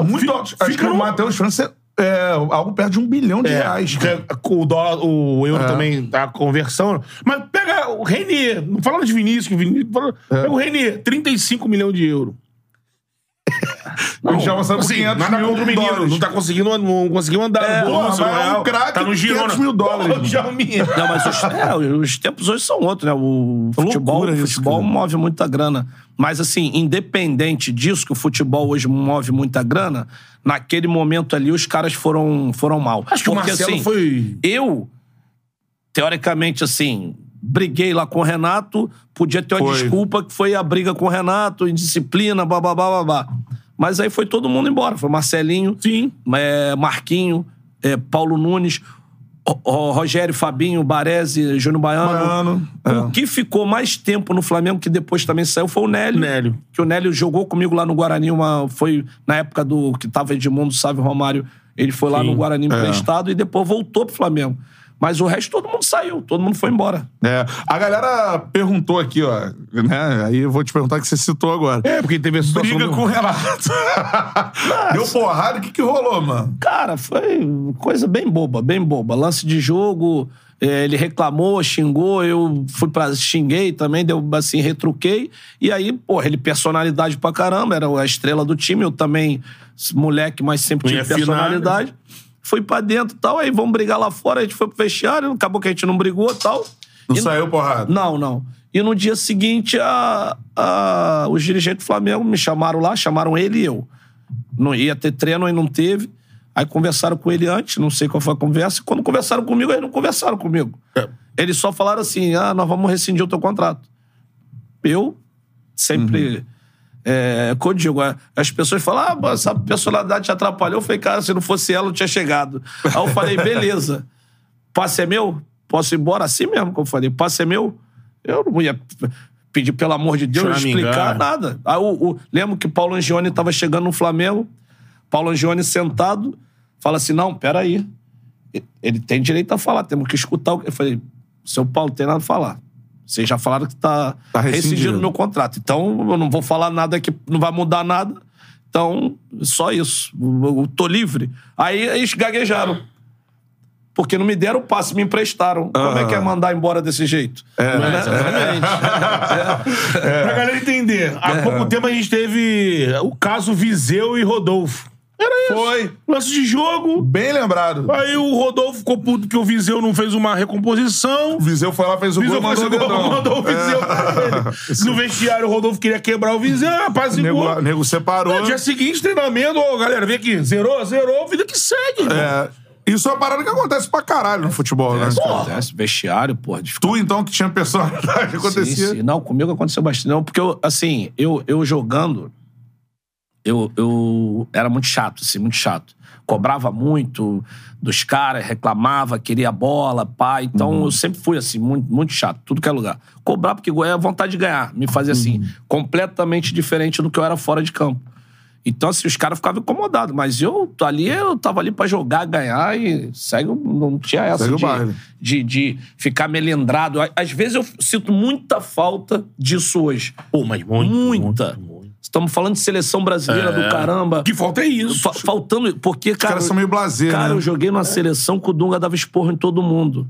Muito altas. Acho fica que o no- Matheus França é algo perto de um bilhão de reais. cara. Porque o, dólar, o euro É. também tá conversão. Mas pega o Renier. Não fala de Vinícius, que Vinícius. fala- É. Pega o Renier, 35 milhões de euros. Não, já passou por Assim, 500 nada mil contra o menino. dólares. Não tá conseguindo, não conseguiu andar É, no bolso. mas é um craque tá no Girona. 500 mil dólares. Djalminha. Não, mas os, é, os tempos hoje são outros, né? O futebol, loucura o isso, futebol cara. move muita grana. Mas, assim, independente disso, que o futebol hoje move muita grana, naquele momento ali os caras foram, foram mal. Acho que o Marcelo assim, foi. Eu, teoricamente, assim, briguei lá com o Renato, podia ter uma Foi. desculpa que foi a briga com o Renato, indisciplina, bababá, babá. Mas aí foi todo mundo embora. Foi Marcelinho, Sim. é, Marquinho, é, Paulo Nunes, Ro- Ro- Rogério, Fabinho, Baresi, Júnior Baiano. Baiano, O é. que ficou mais tempo no Flamengo, que depois também saiu, foi o Nélio. Nélio. Que o Nélio jogou comigo lá no Guarani, uma, foi na época do que tava Edmundo, Sávio Romário. Ele foi lá Sim, no Guarani é. emprestado e depois voltou pro Flamengo. Mas o resto todo mundo saiu, todo mundo foi embora. É, a galera perguntou aqui, ó, né? Aí eu vou te perguntar que você citou agora. É, porque teve a situação... Briga do- com o Renato. Deu porrada, o que que rolou, mano? Cara, foi coisa bem boba, bem boba. Lance de jogo, eh, ele reclamou, xingou, eu fui pra. xinguei também, deu assim, retruquei. E aí, porra, ele personalidade pra caramba, era a estrela do time, eu também, moleque, mas sempre tive afinada. personalidade. Fui pra dentro e tal, aí vamos brigar lá fora, a gente foi pro vestiário, acabou que a gente não brigou e tal. Não E- saiu porrada? Não, não. E no dia seguinte, a, a- os dirigentes do Flamengo me chamaram lá, chamaram ele e eu. Não ia ter treino e não teve. Aí conversaram com ele antes, não sei qual foi a conversa. E quando conversaram comigo, eles não conversaram comigo. É. Eles só falaram assim: ah, nós vamos rescindir o teu contrato. Eu sempre. É, digo, é, as pessoas falam, ah, essa personalidade te atrapalhou. Eu falei, cara, se não fosse ela, eu tinha chegado. Aí eu falei, beleza. Passe é meu? Posso ir embora assim mesmo que eu falei. Passe é meu? Eu não ia pedir, pelo amor de Deus, explicar nada. Aí o, o- lembro que Paulo Angione estava chegando no Flamengo. Paulo Angione sentado, fala assim: não, peraí. Ele tem direito a falar, temos que escutar o que. Eu falei, seu Paulo, tem nada a falar. Vocês já falaram que tá, Tá rescindido. rescindindo o meu contrato. Então, eu não vou falar nada que não vai mudar nada. Então, só isso. Eu, tô livre. Aí eles gaguejaram. Porque não me deram o passe, me emprestaram. Como é que é mandar embora desse jeito? É, né? Pra galera entender, há pouco tempo a gente teve o caso Viseu e Rodolfo. Era isso. Foi. Lance de jogo. Bem lembrado. Aí o Rodolfo ficou puto que o Viseu não fez uma recomposição. O Viseu foi lá, fez o Viseu gol, fez mandou o o gol, mandou o Viseu pra ele. No vestiário, o Rodolfo queria quebrar o Viseu, apazigou. Nego, nego separou. No dia seguinte, treinamento, ô, galera, vem aqui, zerou, zerou, vida que segue. É, isso é uma parada que acontece pra caralho no futebol, né? Acontece, vestiário, porra, de Tu, então, que tinha personalidade, acontecia. Sim, sim. Não, comigo aconteceu bastante. Não, porque eu, assim, eu, eu jogando, eu, eu era muito chato, assim, muito chato. Cobrava muito dos caras, reclamava, queria bola, pá. Então eu sempre fui assim, muito, muito chato, tudo que é lugar. Cobrar porque é vontade de ganhar, me fazia assim, completamente diferente do que eu era fora de campo. Então, assim, os caras ficavam incomodados, mas eu ali, eu tava ali pra jogar, ganhar e segue, não tinha essa Segue de, de, de ficar melindrado. Às vezes eu sinto muita falta disso hoje. Pô, mas muito, Muita. muito, muito. Estamos falando de seleção brasileira do caramba. Que falta é isso. Fa- faltando. Porque, cara. caras são meio blasé, Cara, né? eu joguei numa seleção que o Dunga dava esporro em todo mundo.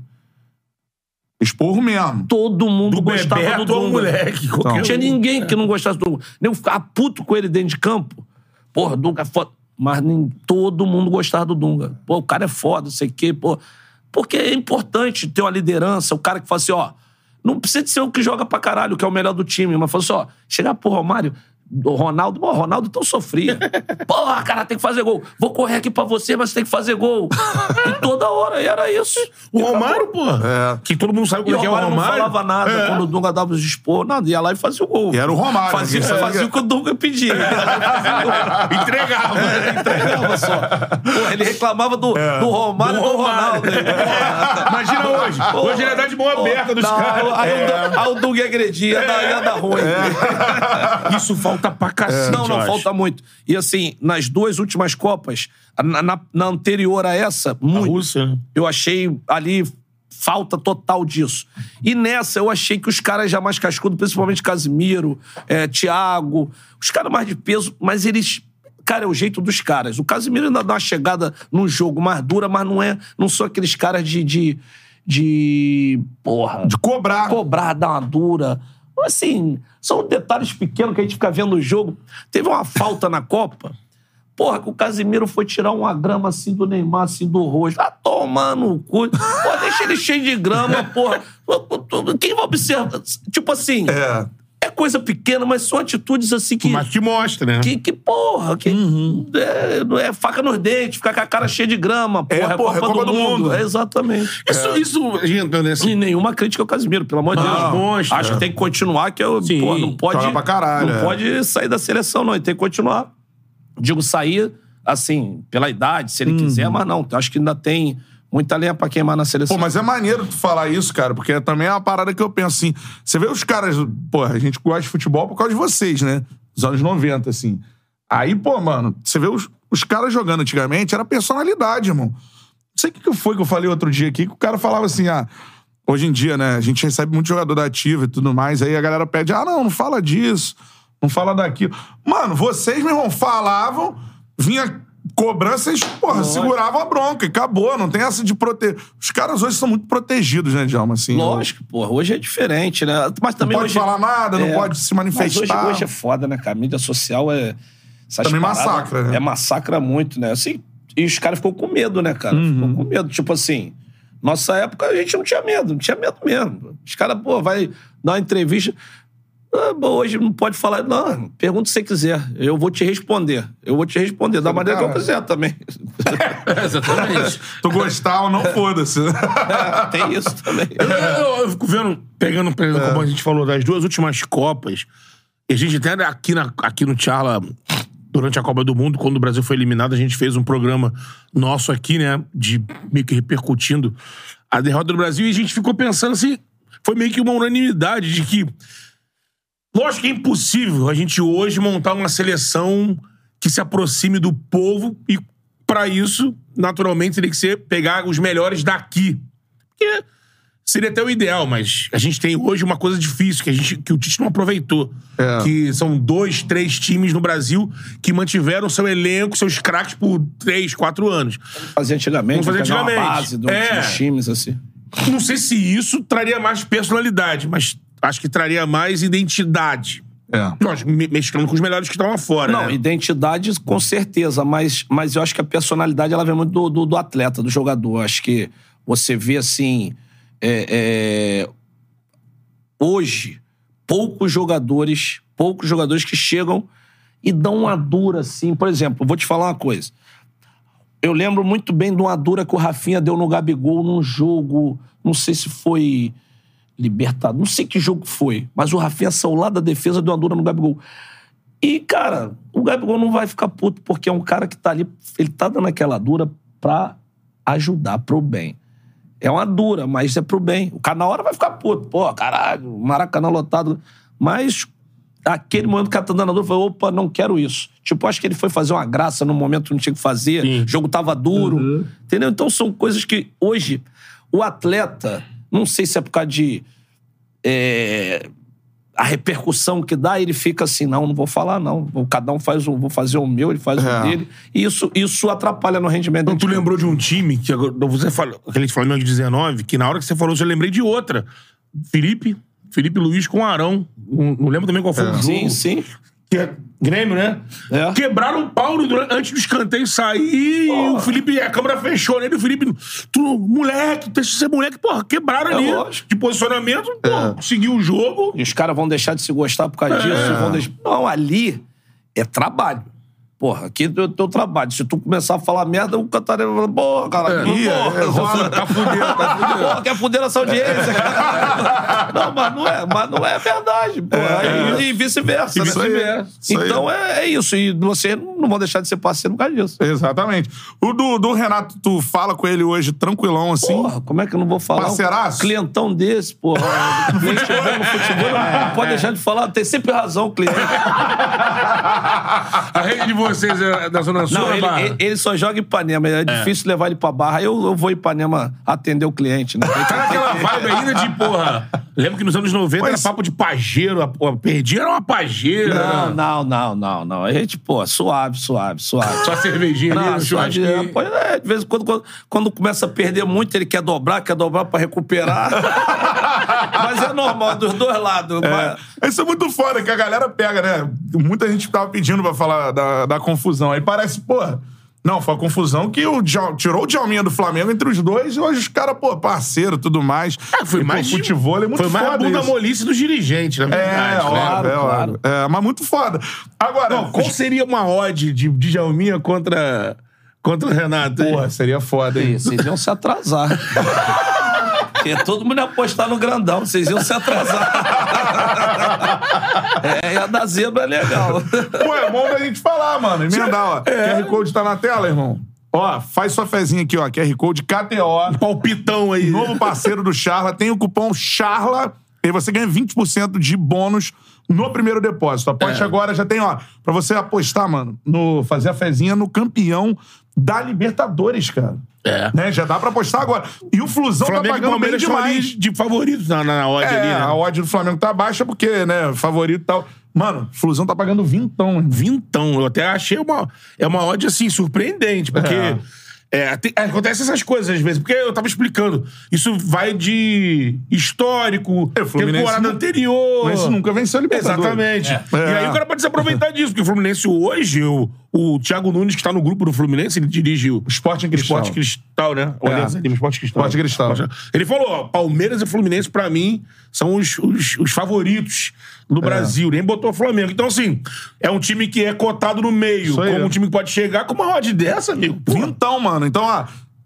Esporro mesmo. Todo mundo Do gostava Bebeto do ao Dunga. moleque. qualquer Não tinha um. ninguém que não gostasse do Dunga. Nem eu ficava puto com ele dentro de campo. Porra, Dunga é foda. Mas nem, todo mundo gostava do Dunga. Pô, o cara é foda, não sei o quê, pô. Porque é importante ter uma liderança, o cara que fala assim, ó. Não precisa de ser o que joga pra caralho, que é o melhor do time, mas fala assim, ó, chegar pro Romário, do Ronaldo, pô, Ronaldo então sofria. Porra, cara, tem que fazer gol. Vou correr aqui pra você, mas tem que fazer gol. e toda hora, e era isso. O Romário, pô. É. Que todo mundo sabe E como o é que é o Romário não Romário. falava nada É. quando o Dunga dava os expor, nada. Ia lá e fazia o gol. E era o Romário, Fazia, né? Fazia é- o que o Dunga pedia. Ia e o gol. Entregava. Ele entregava só. Pô, ele reclamava do, do Romário e Do do Romário. Ronaldo. Imagina hoje. Hoje ele é dar de mão aberta dos caras. Aí, o Dunga- aí o Dunga ia agredir, ia, dar, ia dar ruim. Isso falta pra cacete, Não, não, falta muito. E assim, nas duas últimas Copas, na, na- na anterior a essa, A muito. Rússia, né? Eu achei ali falta total disso. E nessa eu achei que os caras já mais cascudos, principalmente Casimiro, é, Thiago, os caras mais de peso, mas eles. Cara, é o jeito dos caras. O Casimiro ainda dá uma chegada no jogo mais dura, mas não é. Não são aqueles caras de. de, de porra. De cobrar. cobrar, dar uma dura. Assim, são detalhes pequenos que a gente fica vendo o jogo. Teve uma falta na Copa. Porra, que o Casimiro foi tirar uma grama assim do Neymar, assim do rosto. Ah, tomando o cu. Pô, deixa ele cheio de grama, porra. Quem vai observar? Tipo assim, É. é coisa pequena, mas são atitudes assim que. Mas que mostra, né? Que, que porra, que é, não é faca nos dentes, ficar com a cara cheia de grama, porra, é, porra, Copa, do, mundo. É, exatamente. Isso, isso, gente, nesse... E nenhuma crítica ao Casimiro, pelo amor de Deus. mostra. Acho que tem que continuar, que eu, Sim, pô, não pode. pra caralho, Não é. pode sair da seleção, não. Ele tem que continuar. Digo, sair, assim, pela idade, se ele quiser, mas não. Acho que ainda tem muita lenha pra queimar na seleção. Pô, mas é maneiro tu falar isso, cara, porque também é uma parada que eu penso assim. Você vê os caras, pô, a gente gosta de futebol por causa de vocês, né? Dos anos 90, assim. Aí, pô, mano, você vê os, os caras jogando antigamente, era personalidade, irmão. sei o que foi que eu falei outro dia aqui, que o cara falava assim, ah, hoje em dia, né, a gente recebe muito jogador da ativa e tudo mais, aí a galera pede, ah, não, não fala disso, não fala daquilo. Mano, vocês, meu irmão, falavam, vinha cobrança, vocês, porra, seguravam a bronca e acabou, não tem essa de proteger. Os caras hoje são muito protegidos, né, Djalma, assim. Lógico, porra, hoje é diferente, né? Mas Não também pode hoje... falar nada, não É. pode se Mas manifestar. hoje, hoje é foda, né, cara? A mídia social é. essas Também paradas- massacra, né? É, massacra muito, né? Assim, e os caras ficam com medo, né, cara? Uhum. Ficam com medo. Tipo assim, nossa época a gente não tinha medo, não tinha medo mesmo. Os caras, pô, vai dar uma entrevista. Ah, bom, hoje não pode falar. Não, pergunta se você quiser. Eu vou te responder. Eu vou te responder da maneira que eu cara. quiser também. Exatamente. Tu gostar ou não, foda-se. É, tem isso também. Eu, eu- eu fico vendo, pegando, pegando como a gente falou das duas últimas Copas, e a gente até aqui, na, aqui no Charla, durante a Copa do Mundo, quando o Brasil foi eliminado, a gente fez um programa nosso aqui, né, de meio que repercutindo a derrota do Brasil, e a gente ficou pensando assim, foi meio que uma unanimidade de que, lógico que é impossível a gente hoje montar uma seleção que se aproxime do povo, e para isso, naturalmente, teria que ser pegar os melhores daqui. Porque seria até o ideal, mas a gente tem hoje uma coisa difícil que, a gente, que o Tite não aproveitou. É. Que são dois, três times no Brasil que mantiveram seu elenco, seus craques por três, quatro anos. Fazia antigamente, fazer pegar uma antigamente. base do- É. times, assim. Não sei se isso traria mais personalidade, mas acho que traria mais identidade. É. Me- mesclando com os melhores que estavam fora. Não, né? identidade com certeza, mas, mas eu acho que a personalidade ela vem muito do, do, do atleta, do jogador. Acho que você vê assim. é, é, hoje, poucos jogadores, poucos jogadores que chegam e dão uma dura assim. Por exemplo, vou te falar uma coisa. Eu lembro muito bem de uma dura que o Rafinha deu no Gabigol num jogo. Não sei se foi Libertador, não sei que jogo foi, mas o Rafinha saiu lá da defesa deu uma dura no Gabigol. E, cara, o Gabigol não vai ficar puto, porque é um cara que tá ali, ele tá dando aquela dura pra ajudar pro bem. É uma dura, mas é pro bem. O cara na hora vai ficar puto. Pô, caralho, Maracanã lotado. Mas aquele momento que o cara tá dando a dura, foi, opa, não quero isso. Tipo, acho que ele foi fazer uma graça no momento que não tinha que fazer. Sim. O jogo tava duro. Entendeu? Então são coisas que hoje o atleta, não sei se é por causa de é, a repercussão que dá, ele fica assim, não, não vou falar, não. Cada um faz o, vou fazer o meu, ele faz É. o dele. E isso, isso atrapalha no rendimento Então, dele. tu lembrou de um time que você falou, aquele Flamengo de 19, que na hora que você falou, eu lembrei de outra. Felipe, Felipe Luiz com Arão. Não, lembro também qual foi o jogo. Sim, sim. Que é Grêmio, né? É. Quebraram o Paulo durante- antes do escanteio sair. O Felipe, a câmera fechou nele. O Felipe, tu, moleque, deixa de ser moleque. Porra, quebraram É ali. lógico. De posicionamento, porra, seguiu o jogo. E os caras vão deixar de se gostar por causa disso. Vão deixar... Não, ali é trabalho. Porra, aqui é o teu trabalho. Se tu começar a falar merda, o cantarelo vai falar, porra, cara, Ih, porra, é, rola. Tá fudendo, tá fudendo. Porra, quer fuder nossa audiência, cara. Não, mas não é, mas não é verdade, porra. E, e vice-versa, E né? vice-versa. Isso aí. Então é, é isso. E vocês não vão deixar de ser parceiro por causa disso. Exatamente. O do, do Renato, tu fala com ele hoje tranquilão, assim. Porra, como é que eu não vou falar? Parceiraço? Um clientão desse, porra. cliente no futebol, não pode deixar de falar. Tem sempre razão o cliente. A rede de vocês é da Zona Sul, Não, né, ele, Barra? ele- ele só joga em Ipanema. É, difícil levar ele pra barra. Eu, eu vou em Ipanema atender o cliente, né? Tá naquela vibe ainda de, porra. Lembro que nos anos 90 Mas- era papo de pajeiro. A, a perdi era uma pajeira. Não, não, não, não, não. A gente, pô, suave, suave, suave. Só cervejinha ali Não, no suave, churrasquinho. é, pô, é, de vez em quando, quando, quando começa a perder muito, ele quer dobrar, quer dobrar pra recuperar. Mas é normal, dos dois lados. Mas- Isso é muito foda, que a galera pega, né? Muita gente tava pedindo pra falar da, da confusão. Aí parece, pô. Não, foi a confusão que o Djal- tirou o Djalminha do Flamengo entre os dois e hoje os caras, pô, parceiro e tudo mais. É, foi E, pô, mais. futebol é muito Foi mais a bunda isso. molice dos dirigentes, na É, verdade. né? óbvio, é, claro. É, mas muito foda. Agora, Não, qual seria uma odd de Djalminha contra, contra o Renato? porra, seria foda, hein? Vocês iam se atrasar. Porque todo mundo ia apostar no grandão, vocês iam se atrasar. é, e a da zebra é legal. Pô, é bom da gente falar, mano. Emendar, ó. QR Code tá na tela, irmão? Ó, faz sua fezinha aqui, ó. QR Code KTO. Palpitão aí. Novo parceiro do Charla. Tem o cupom CHARLA. E você ganha 20% de bônus no primeiro depósito. Aposte É. agora, já tem, ó, pra você apostar, mano, no fazer a fezinha no campeão da Libertadores, cara. É. Né? Já dá pra apostar agora. E o Flusão Flamengo tá pagando bem demais. de favoritos na, na, na odd É, ali, né? a odd do Flamengo tá baixa porque, né, favorito e tal. Mano, o Flusão tá pagando vintão, irmão. Vintão. Eu até achei uma, é uma odd, assim, surpreendente, porque... É. é, tem- é, acontece essas coisas às vezes, porque eu tava explicando. Isso vai de histórico, É, temporada anterior. Mas nunca venceu a Libertadores. Exatamente. É. E aí o cara pode se aproveitar disso, porque o Fluminense hoje, o, o Thiago Nunes, que tá no grupo do Fluminense, ele dirige o Sporting Cristal. Esporte Cristal, né? Aliança Lima, Esporte Cristal. Esporte Cristal. Ele falou, ó, Palmeiras e Fluminense, pra mim, são os, os, os favoritos É. do Brasil. Nem botou o Flamengo. Então, assim, é um time que é cotado no meio. Como um time que pode chegar com uma odd dessa, amigo. Pô, Vintão, mano. Então, ó,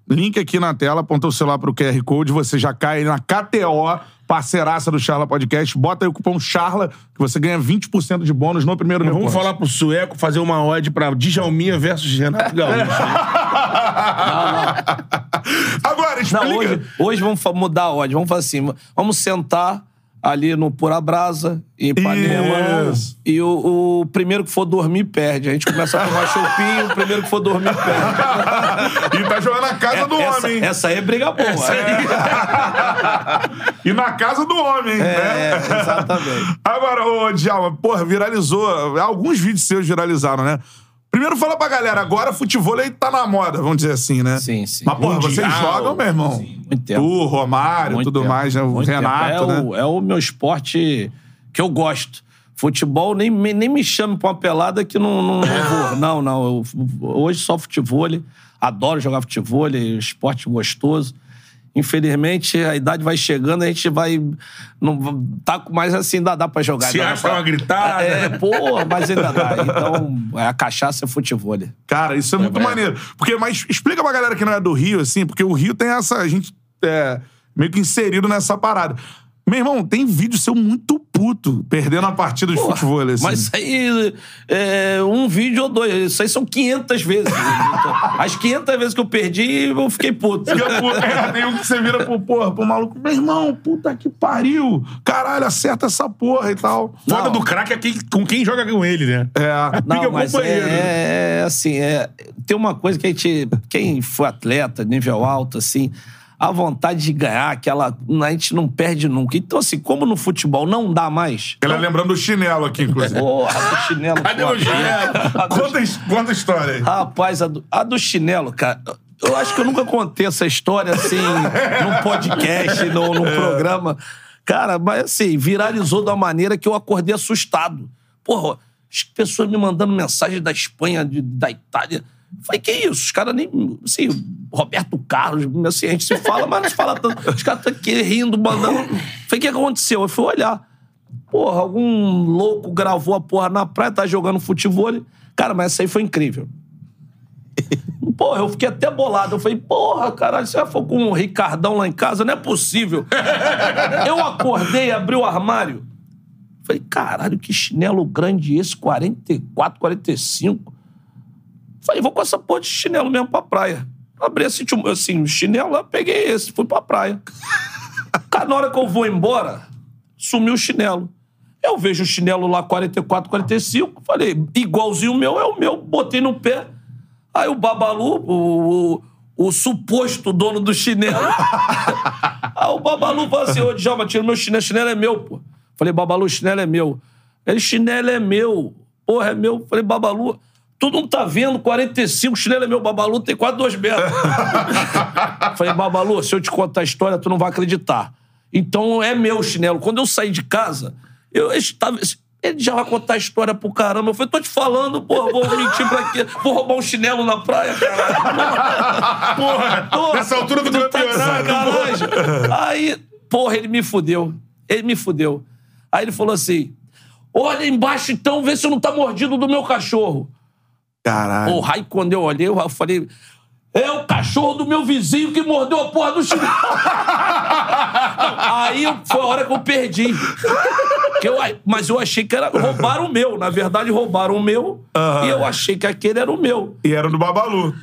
link aqui na tela, aponta o celular pro QR Code, você já cai na KTO, parceiraça do Charla Podcast. Bota aí o cupom CHARLA, que você ganha 20% de bônus no primeiro Vamos depósito. falar pro Sueco fazer uma odd pra Djalminha versus Renato Gaúcho. Agora, explica. Não, hoje, hoje vamos mudar a odd. Vamos fazer assim: vamos sentar ali no Pura Brasa, em Ipanema. Isso. E o, o primeiro que for dormir perde. A gente começa a tomar chopinho, o primeiro que for dormir perde. E tá jogando na casa do essa, homem. hein? essa aí é briga boa. E na casa do homem, né? É, exatamente. Agora, ô Djalma, porra, viralizou. Alguns vídeos seus viralizaram, né? Primeiro fala pra galera, agora futebol aí tá na moda, vamos dizer assim, né? Sim, sim. Mas, porra, Mundial. vocês jogam, meu irmão? muito tempo. Tu, Romário, Muito tudo tempo, mais, né? O muito Renato, tempo. né? é O, é o meu esporte que eu gosto. Futebol, nem, me- nem me chame pra uma pelada que não, não, não vou. Não, não. Eu, hoje só futebol. Adoro jogar futebol, esporte gostoso. Infelizmente, a idade vai chegando, a gente vai. Não, tá com mais assim, ainda dá pra jogar. Se dá acha pra- uma gritada. É, pô, mas ainda dá. Então, a cachaça é futebol. Cara, isso é muito maneiro. Porque, mas explica pra galera que não é do Rio, assim, porque o Rio tem essa. A gente é meio que inserido nessa parada. Meu irmão, tem vídeo seu muito puto perdendo a partida de Porra, futebol, assim. Mas isso aí, é, um vídeo ou dois, isso aí são 500 vezes. Então, As 500 vezes que eu perdi, eu fiquei puto. Fica puto. É, tem um que você vira pro, porra, pro maluco. Meu irmão, puta que pariu. Caralho, acerta essa porra e tal. Foda Não. do craque é quem, com quem joga com ele, né? É. Não, mas companheiro. é, é, assim, é, tem uma coisa que a gente, quem foi atleta, nível alto, assim, a vontade de ganhar, aquela, a gente não perde nunca. Então, assim, como no futebol não dá mais... Ele é lembrando do chinelo aqui, inclusive. Porra, do chinelo. Cadê o chinelo? Do Conta, conta a história aí. Rapaz, a do, a do chinelo, cara. Eu acho que eu nunca contei essa história assim num podcast, num, num programa. Cara, mas assim, viralizou de uma maneira que eu acordei assustado. Porra, as pessoas me mandando mensagem da Espanha, de- da Itália. Falei, que isso? Os caras nem. Assim, Roberto Carlos, assim, a gente se fala, mas não se fala tanto. Os caras estão aqui rindo, mandando. Falei, o que aconteceu? Eu fui olhar. Porra, algum louco gravou a porra na praia, tá jogando futebol. Cara, mas essa aí foi incrível. Porra, eu fiquei até bolado. Eu falei, porra, caralho, você foi com um Ricardão lá em casa? Não é possível. eu acordei, abri o armário. Falei, caralho, que chinelo grande esse, 44, 45. Falei, vou com essa porra de chinelo mesmo pra praia. Abri assim, assim chinelo, eu peguei esse, fui pra praia. Cara, na hora que eu vou embora, sumiu o chinelo. Eu vejo o chinelo lá 44, 45, falei, igualzinho o meu é o meu, botei no pé. Aí o Babalu, o, o, o suposto dono do chinelo. Aí o Babalu falou assim: Ô, Djalma, tira o meu chinelo, chinelo é meu, pô. Falei, Babalu, chinelo é meu. Ele, chinelo é meu. Porra, é meu. Falei, Babalu, tu não tá vendo 45, chinelo é meu. Babalu tem quase dois metros. Falei, Babalu, se eu te contar a história, tu não vai acreditar. Então é meu chinelo. Quando eu saí de casa, eu estava. Ele já vai contar a história pro caramba. Eu falei, tô te falando, porra, vou mentir pra quê? Vou roubar um chinelo na praia, caralho. Porra, Porra, nessa altura do tá campeonato. sacanagem. Aí, porra, ele me fudeu. Ele me fudeu. Aí ele falou assim: olha embaixo então, vê se não tá mordido do meu cachorro. Caralho. Porra, aí quando eu olhei, eu falei. É o cachorro do meu vizinho que mordeu a porra do chinelo. Aí foi a hora que eu perdi. Que eu, mas eu achei que era. Roubaram o meu. Na verdade, roubaram o meu. E eu achei que aquele era o meu. E era do Babalu.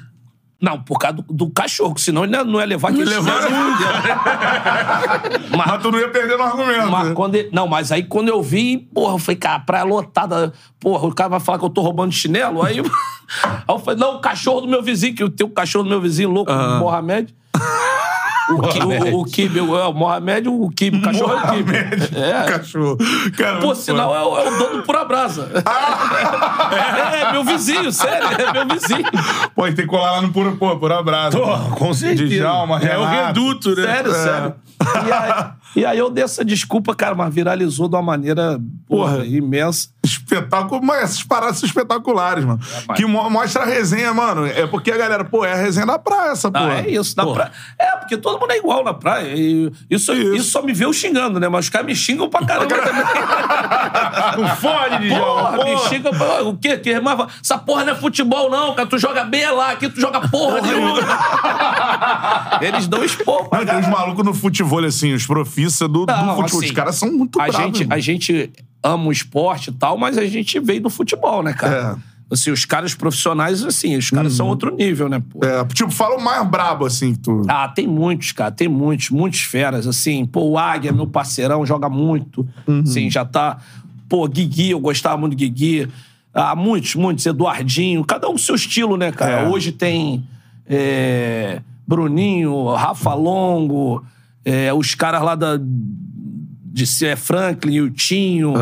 Não, por causa do, do cachorro, senão ele não ia levar aquele levar. Mas mas, tu não ia perder no argumento. mas quando ele- não, mas aí quando eu vi, porra, eu falei, cara, a praia lotada, porra, o cara vai falar que eu tô roubando chinelo, aí, aí eu falei, não, o cachorro do meu vizinho, que eu tenho o cachorro do meu vizinho louco, o Mohamed. O, Ki- o, o Kibe, o, é, o Mohamed, o Kibe, o cachorro é o Kibe. Mohamed, É. Cachorro. Cara, Pô, muito sinal é o, é o dono do Pura Brasa. é, é meu vizinho, sério, é meu vizinho. Pô, tem que colar lá no Puro, pô, Puro Abraço. Pô, com certeza. Djalma, é o reduto, né? Sério, sério. E aí, e aí eu dei essa desculpa, cara, mas viralizou de uma maneira porra, Porra. imensa. Espetáculo, mas essas paradas são espetaculares, mano. mas- Que mo- mostra a resenha, mano. É porque a galera, pô, é a resenha da praia, essa Não, porra. é isso, na praia. É, porque todo mundo é igual na praia. E isso, Isso. isso. só me vê eu xingando, né? Mas os caras me xingam pra caramba também. Não fode, Djalma. Porra, me porra. xingam. pra- O quê? Que mais? Essa porra não é futebol, não, cara. Tu joga bem lá, aqui tu joga porra nenhuma. Eles dão expor pra Não, tem uns malucos no futebol, assim, os profissa do, do Não, futebol. assim, os caras são muito a bravos. gente, a gente ama o esporte e tal, mas a gente veio do futebol, né, cara? É. Uhum. Assim, os caras profissionais, assim, os caras são outro nível, né, pô? É, tipo, fala o mais brabo, assim, que tu... Ah, tem muitos, cara, tem muitos, muitos feras, assim. Pô, o Águia, meu parceirão, joga muito. Uhum. Assim, já tá. Pô, Guigui, eu gostava muito do Guigui. Ah, muitos, muitos. Eduardinho, cada um com seu estilo, né, cara? É. Hoje tem é, Bruninho, Rafa Longo, é, os caras lá da. De ser Franklin, o Tinho.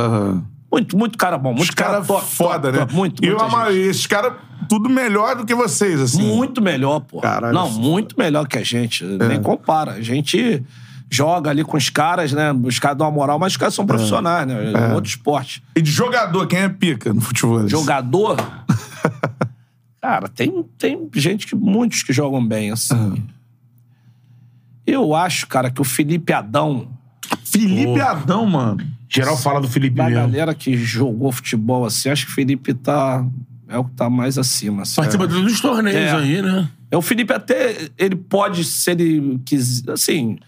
Muito, muito cara bom. Muito Os caras top, foda, top, né? top. Muito, e muita e esses caras, tudo melhor do que vocês, assim. Muito melhor, pô. Caralho. Não, muito melhor que a gente. Nem compara. A gente joga ali com os caras, né? Os caras dão uma moral, mas os caras são profissionais, né? É. Outro esporte. E de jogador, quem é pica no futebol? Jogador. cara, tem, tem gente que. Muitos que jogam bem, assim. Eu acho, cara, que o Felipe Adão, Felipe Adão, mano. Geral fala do Felipe da mesmo. galera que jogou futebol, assim, acho que o Felipe tá. É o que tá mais acima. Assim. Participa de todos os torneios É. aí, né? É, o Felipe até, ele pode, se ele quiser, assim,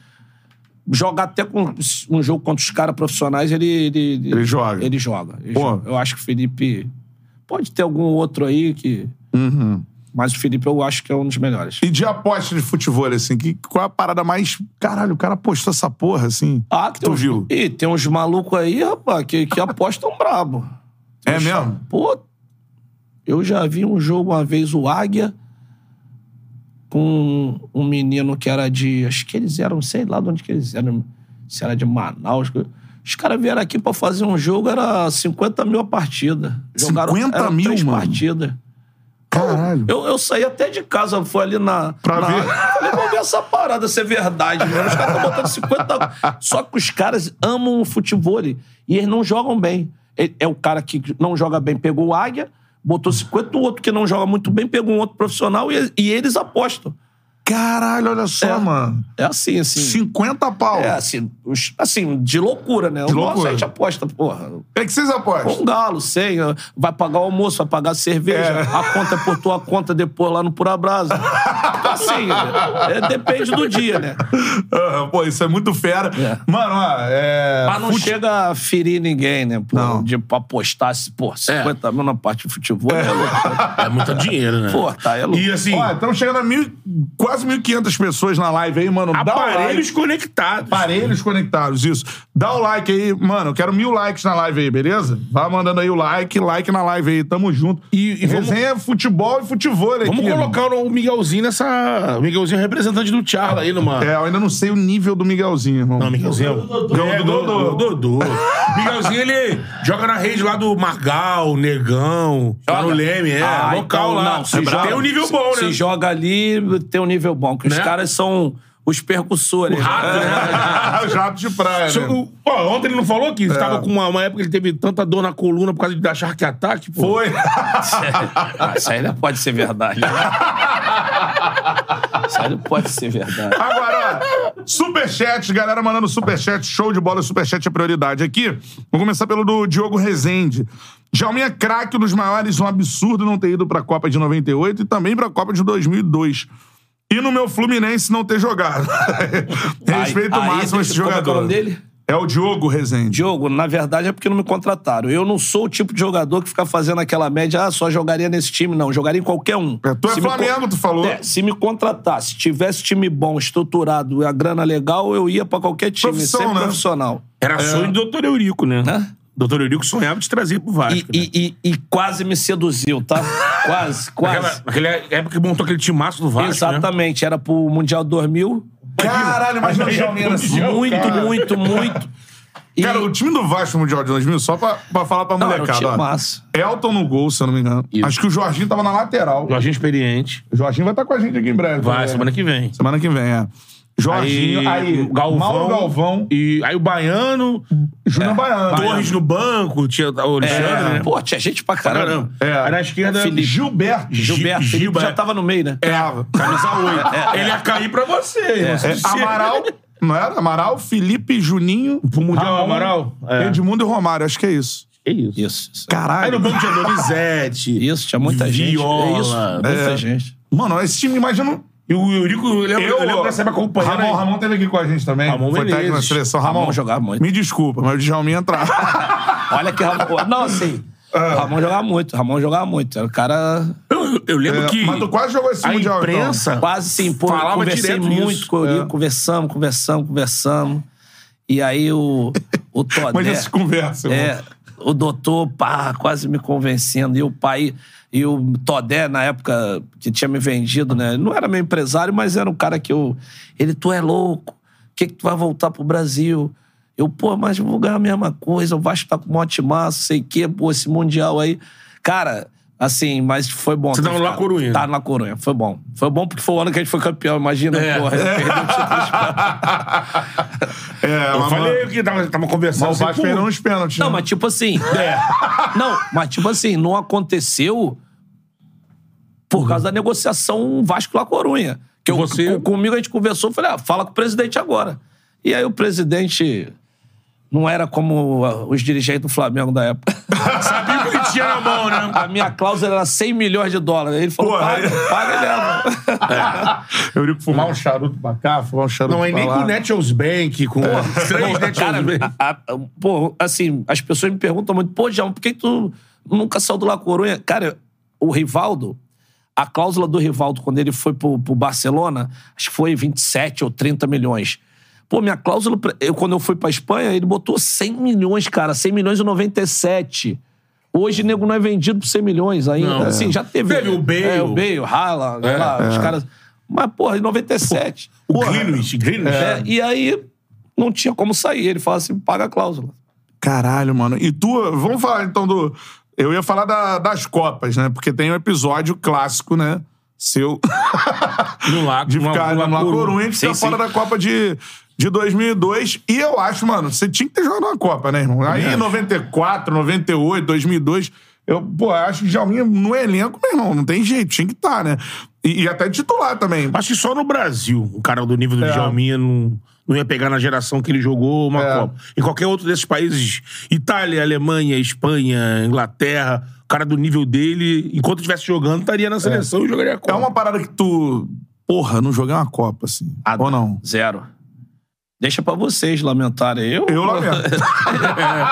jogar até com um jogo contra os caras profissionais, ele... Ele, Ele joga. Ele joga. ele joga. Eu acho que o Felipe... Pode ter algum outro aí que... Uhum. Mas o Felipe eu acho que é um dos melhores. E de aposta de futebol, assim, que, qual é a parada mais... Caralho, o cara postou essa porra, assim. Ah, que tu uns, viu? Ih, tem uns malucos aí, rapaz, que, que apostam brabo. É mesmo? Pô, eu já vi um jogo uma vez, o Águia, com um menino que era de. Acho que eles eram, sei lá de onde que eles eram. Se era de Manaus. Os caras vieram aqui pra fazer um jogo, era 50 mil a partida. 50 eram mil, três mano? partidas. Caralho. Eu, eu saí até de casa, foi ali na. Pra na, ver. Falei, vou ver essa parada ser verdade, mano. Os caras estão botando 50. Só que os caras amam o futebol e eles não jogam bem. Ele- É o cara que não joga bem, pegou o Águia, botou 50, o outro que não joga muito bem, pegou um outro profissional e, e eles apostam. Caralho, olha só, É. mano. É assim, assim. 50 pau. É assim, os- assim, de loucura, né? De o nosso loucura. a gente aposta, porra. É que vocês apostam? Um galo, sem, vai pagar o almoço, vai pagar a cerveja, É. a conta é por tua conta depois lá no Pura Brasa. Assim, é, depende do dia, né? Ah, Pô, isso é muito fera. É. Mano, ó, é... Mas não fute- chega a ferir ninguém, né? Pô, Não. De pra apostar, se, pô, 50 mil na parte de futebol é. É muito dinheiro, né? Pô, tá, é louco. E assim, Ó, estamos chegando a mil, quase 1.500 pessoas na live aí, mano. Dá o like. aparelhos conectados. Aparelhos conectados, isso. Dá o like aí, mano. Eu quero mil likes na live aí, beleza? Vai mandando aí o like, like na live aí. Tamo junto. E- e vamos- Resenha é futebol e futebol aqui. Vamos colocar o Miguelzinho nessa. O Miguelzinho é representante do Charla aí numa. É, eu ainda não sei o nível do Miguelzinho, irmão. Não, Miguelzinho. Dodô. É, Dodô. Dodô. Miguelzinho, ele joga na rede lá do Margal, Negão, lá no Leme, é. Ah, local então, lá. não, se joga- tem um nível bom, Se né? joga ali, tem um nível bom. Que os Né? caras são os percussores. O rato, né? Os ratos de praia, né? o- ó, ontem ele não falou que estava com uma, uma época que ele teve tanta dor na coluna por causa da Shark Attack? Pô. Foi. Ah, isso aí não pode ser verdade. isso aí não pode ser verdade. Agora, ó, superchat, galera mandando superchat, show de bola, superchat é prioridade. Aqui, vou começar pelo do Diogo Rezende. Jalminha é craque, um dos maiores, um absurdo não ter ido pra Copa de 98 e também pra Copa de 2002. E no meu Fluminense não ter jogado. Respeito Aí- aí máximo a tem- esse como é é o jogador. nome dele? É o Diogo Rezende. Diogo, na verdade é porque não me contrataram. Eu não sou o tipo de jogador que fica fazendo aquela média, ah, só jogaria nesse time, não. Jogaria em qualquer um. É, tu é Se me Flamengo, con- tu falou. É, se me contratar, se tivesse time bom, estruturado, a grana legal, eu ia pra qualquer time. Profissão, sempre né? profissional. Era sonho do Dr. Eurico, né? Hã? Doutor Eurico sonhava de trazer pro Vasco. E, né? e- e- e quase me seduziu, tá? quase, quase. Naquela, naquela época que montou aquele timaço do Vasco, né? Exatamente. Era pro Mundial 2000. Caralho, imagina o Djalminha assim. muito, cara. muito, muito. E- Cara, o time do Vasco no Mundial de 2000, só pra, pra falar pra Não, era molecada. ó. massa. Elton no gol, se eu não me engano. Isso. Acho que o Jorginho tava na lateral. Jorginho experiente. O Jorginho vai estar com a gente aqui em breve. Vai, também, semana né? que vem. Semana que vem, é. Jorginho, aí, Galvão. Mauro Galvão, E aí o Baiano, Júnior Baiano. Torres no banco, tinha o Alexandre, É. né? Pô, tinha gente pra caramba. caramba. É. Aí na esquerda, Felipe. Gilberto. Gilberto, Gilberto. já tava no meio, né? É, camisa 8. Ele ia cair pra você. é, Amaral, não era? Amaral, Felipe, Juninho. Pro Mundial Ramon, Amaral? É. Edmundo e Romário, acho que é isso. É isso. Isso, isso. Aí Caralho. no banco tinha Donizete. Isso, tinha muita gente. Viola. É isso, muita É. gente. Mano, esse time, imagina. E o Eurico, eu lembro, eu, lembro dessa época acompanhando. Ramon, aí. Ramon teve aqui com a gente também. Ramon Foi técnico na seleção. Ramon, Ramon jogava muito. Me desculpa, mas o Djalminha entrar. Olha que Ramon. Não, assim. Ramon jogava muito, Ramon jogava muito. Era o cara. Eu, eu lembro que mas tu quase jogou esse a Mundial, imprensa Quase sim, pô. falava conversei muito isso. com o Eurico, É. conversamos, conversamos, conversamos. E aí o, o então. Mas Todé. essas conversas, É, irmão. o doutor, pá, quase me convencendo. E o pai, e o Todé, na época que tinha me vendido, né? Não era meu empresário, mas era um cara que eu. Ele, tu é louco, o que, que tu vai voltar pro Brasil? Eu, pô, mas vou ganhar a mesma coisa, o Vasco tá com um timaço, sei o quê, pô, esse Mundial aí. Cara, assim, mas foi bom. Você tava no La. Corunha. Tá, na Corunha, foi bom. Foi bom porque foi o ano que a gente foi campeão, imagina, É. porra. eu perdi o título de É, Eu falei que tava, tava conversando. mas o Vasco perdeu uns pênaltis. Não, né? mas tipo assim. Não, mas tipo assim, não aconteceu por causa da negociação Vasco-La Corunha. Que eu, Você- com- comigo a gente conversou, falei, ah, fala com o presidente agora. E aí o presidente não era como ah, os dirigentes do Flamengo da época. Sabia o que ele tinha na mão, né? A minha cláusula era 100 milhões de dólares. Ele falou, Porra, paga, paga mesmo. Eu digo fumar um charuto pra cá, fumar um charuto Não, é pra nem lá. com o Netios Bank, com três Netios Bank. a- a- pô, assim, as pessoas me perguntam muito, pô, João, por que tu nunca saiu do La Corunha? Cara, o Rivaldo, a cláusula do Rivaldo, quando ele foi pro, pro Barcelona, acho que foi 27 ou 30 milhões. Pô, minha cláusula, eu, quando eu fui pra Espanha, ele botou 100 milhões, cara, 100 milhões e 97. Hoje, nego não é vendido por 100 milhões ainda. Não. assim, já teve. Teve o Bale. É, o Bale, Haaland, É, lá, os caras... Mas, porra, em 97. O Greenwich, Greenwich. É, e aí não tinha como sair. Ele fala assim: paga a cláusula. Caralho, mano. E tu, vamos falar então do. Eu ia falar da- das Copas, né? Porque tem um episódio clássico, né? Seu. No Lago. de ficar no no La Coruña. Corunha, de ficar Sim, fora da Copa de, de 2002. E eu acho, mano, você tinha que ter jogado uma Copa, né, irmão? Aí em 94, 98, 2002, eu, pô, acho que Djalminha no elenco, meu irmão, não tem jeito, tinha que estar, né? E, e até titular também. Acho que só no Brasil o cara do nível do É. Djalminha não, não ia pegar na geração que ele jogou uma É. Copa. Em qualquer outro desses países, Itália, Alemanha, Espanha, Inglaterra, o cara do nível dele, enquanto estivesse jogando, estaria na seleção e jogaria a Copa. É uma parada que tu. Porra, não joguei uma Copa, assim. Ah, Ou não? Zero. Deixa pra vocês lamentarem. Eu, Eu lamento.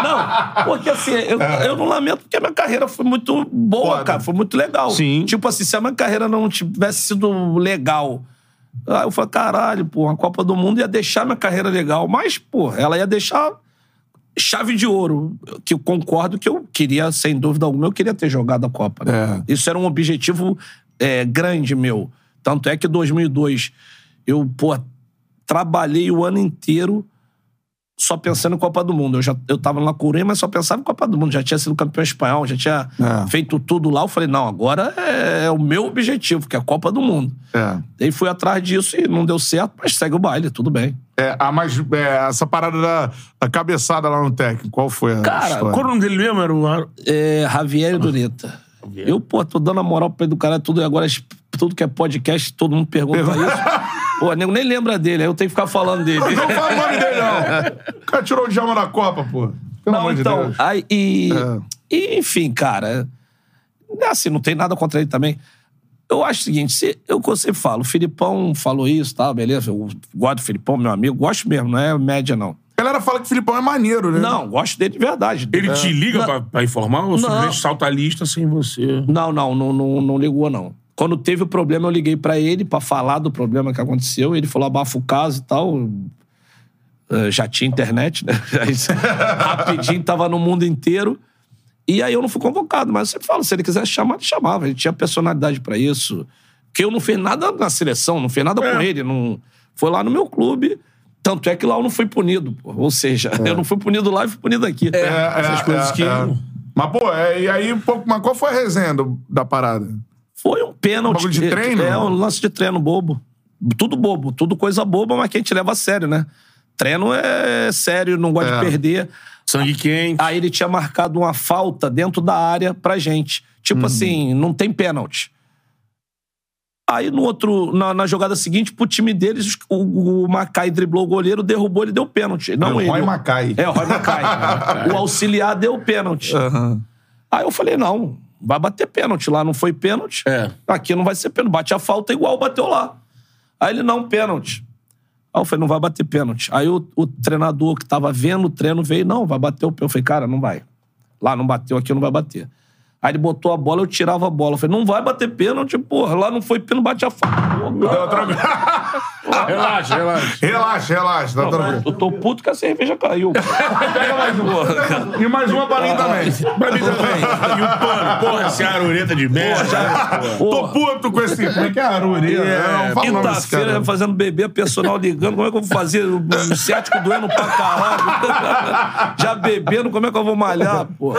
não, porque assim, eu, eu não lamento porque a minha carreira foi muito boa, Foda. cara. Foi muito legal. Sim. Tipo assim, se a minha carreira não tivesse sido legal. Aí eu falei, caralho, pô, a Copa do Mundo ia deixar minha carreira legal. Mas, pô, ela ia deixar chave de ouro. Que eu concordo que eu queria, sem dúvida alguma, eu queria ter jogado a Copa. né? Isso era um objetivo é, grande meu. Tanto é que em 2002 eu, pô, trabalhei o ano inteiro só pensando em Copa do Mundo. Eu já eu tava na Coreia, mas só pensava em Copa do Mundo. Já tinha sido campeão espanhol, já tinha É. feito tudo lá. Eu falei, não, agora é, o meu objetivo, que é a Copa do Mundo. É. Daí fui atrás disso e não deu certo, mas segue o baile, tudo bem. É, a mais, é, essa parada da, da cabeçada lá no técnico, qual foi a Cara, história? Qual o nome dele mesmo? Era o... É, Javier Dureta. Eu, pô, tô dando a moral pra ele do cara, tudo, agora tudo que é podcast, todo mundo pergunta isso. Pô, nego nem lembra dele, aí eu tenho que ficar falando dele. Não fala o nome dele, não. O cara tirou o Djalma da Copa, pô. Pelo Não, amor de então, Deus. aí, e, É. e, enfim, cara, é assim, não tem nada contra ele também. Eu acho o seguinte, se, eu você falo, o Filipão falou isso, tá, beleza, eu gosto do Filipão, meu amigo, gosto mesmo, não é média, não. A galera fala que o Filipão é maneiro, né? Não, gosto dele de verdade. Ele É. te liga Não. pra, pra informar ou simplesmente salta a lista sem você? Não, não, não, não, não ligou, não. Quando teve o problema, eu liguei pra ele pra falar do problema que aconteceu. Ele falou, abafa o caso e tal. Eh, Já tinha internet, né? Rapidinho, tava no mundo inteiro. E aí eu não fui convocado. Mas eu sempre falo, se ele quisesse chamar, ele chamava. Ele tinha personalidade pra isso. Porque eu não fiz nada na seleção, não fiz nada É. com ele. Não... Foi lá no meu clube. Tanto é que lá eu não fui punido. pô. Ou seja, eu não fui punido lá e fui punido aqui. É, é, Essas coisas é, que- é. Mas, pô, é, e aí, pô, mas qual foi a resenha do- da parada? Foi um pênalti. Bagulho de treino? É, um lance de treino bobo. Tudo bobo, tudo coisa boba, mas que a gente leva a sério, né? Treino é sério, não gosta É. de perder. Sangue quente. Aí ele tinha marcado uma falta dentro da área pra gente. Tipo assim, não tem pênalti. Aí no outro, na, na jogada seguinte, pro time deles, o, o Macai driblou o goleiro, derrubou, ele deu pênalti. Não o ele. Roy Macai. É, o Roy Macai. o auxiliar deu pênalti. Aham. Aí eu falei, não, vai bater pênalti. Lá não foi pênalti. É. Aqui não vai ser pênalti. Bate a falta igual bateu lá. Aí ele, não, pênalti. Aí eu falei, não vai bater pênalti. Aí o, o treinador que tava vendo o treino veio, não, vai bater o pênalti. Eu falei, cara, não vai. Lá não bateu, aqui não vai bater. Aí ele botou a bola, eu tirava a bola. Eu falei, não vai bater pênalti, porra. Lá não foi pênalti, bate a cara, Relaxa, relaxa. Relaxa, relaxa, tá tranquilo. eu tô puto que a cerveja caiu. Pega mais uma. cara. E mais uma pra mim também. Pra mim também. E o pano, porra, esse arureta de merda. Tô Porra. puto com esse. Como é que é arureta? É, Quinta-feira fazendo bebê, a personal ligando. Como é que eu vou fazer? O ciático doendo pra caralho. Já bebendo, como é que eu vou malhar, pô?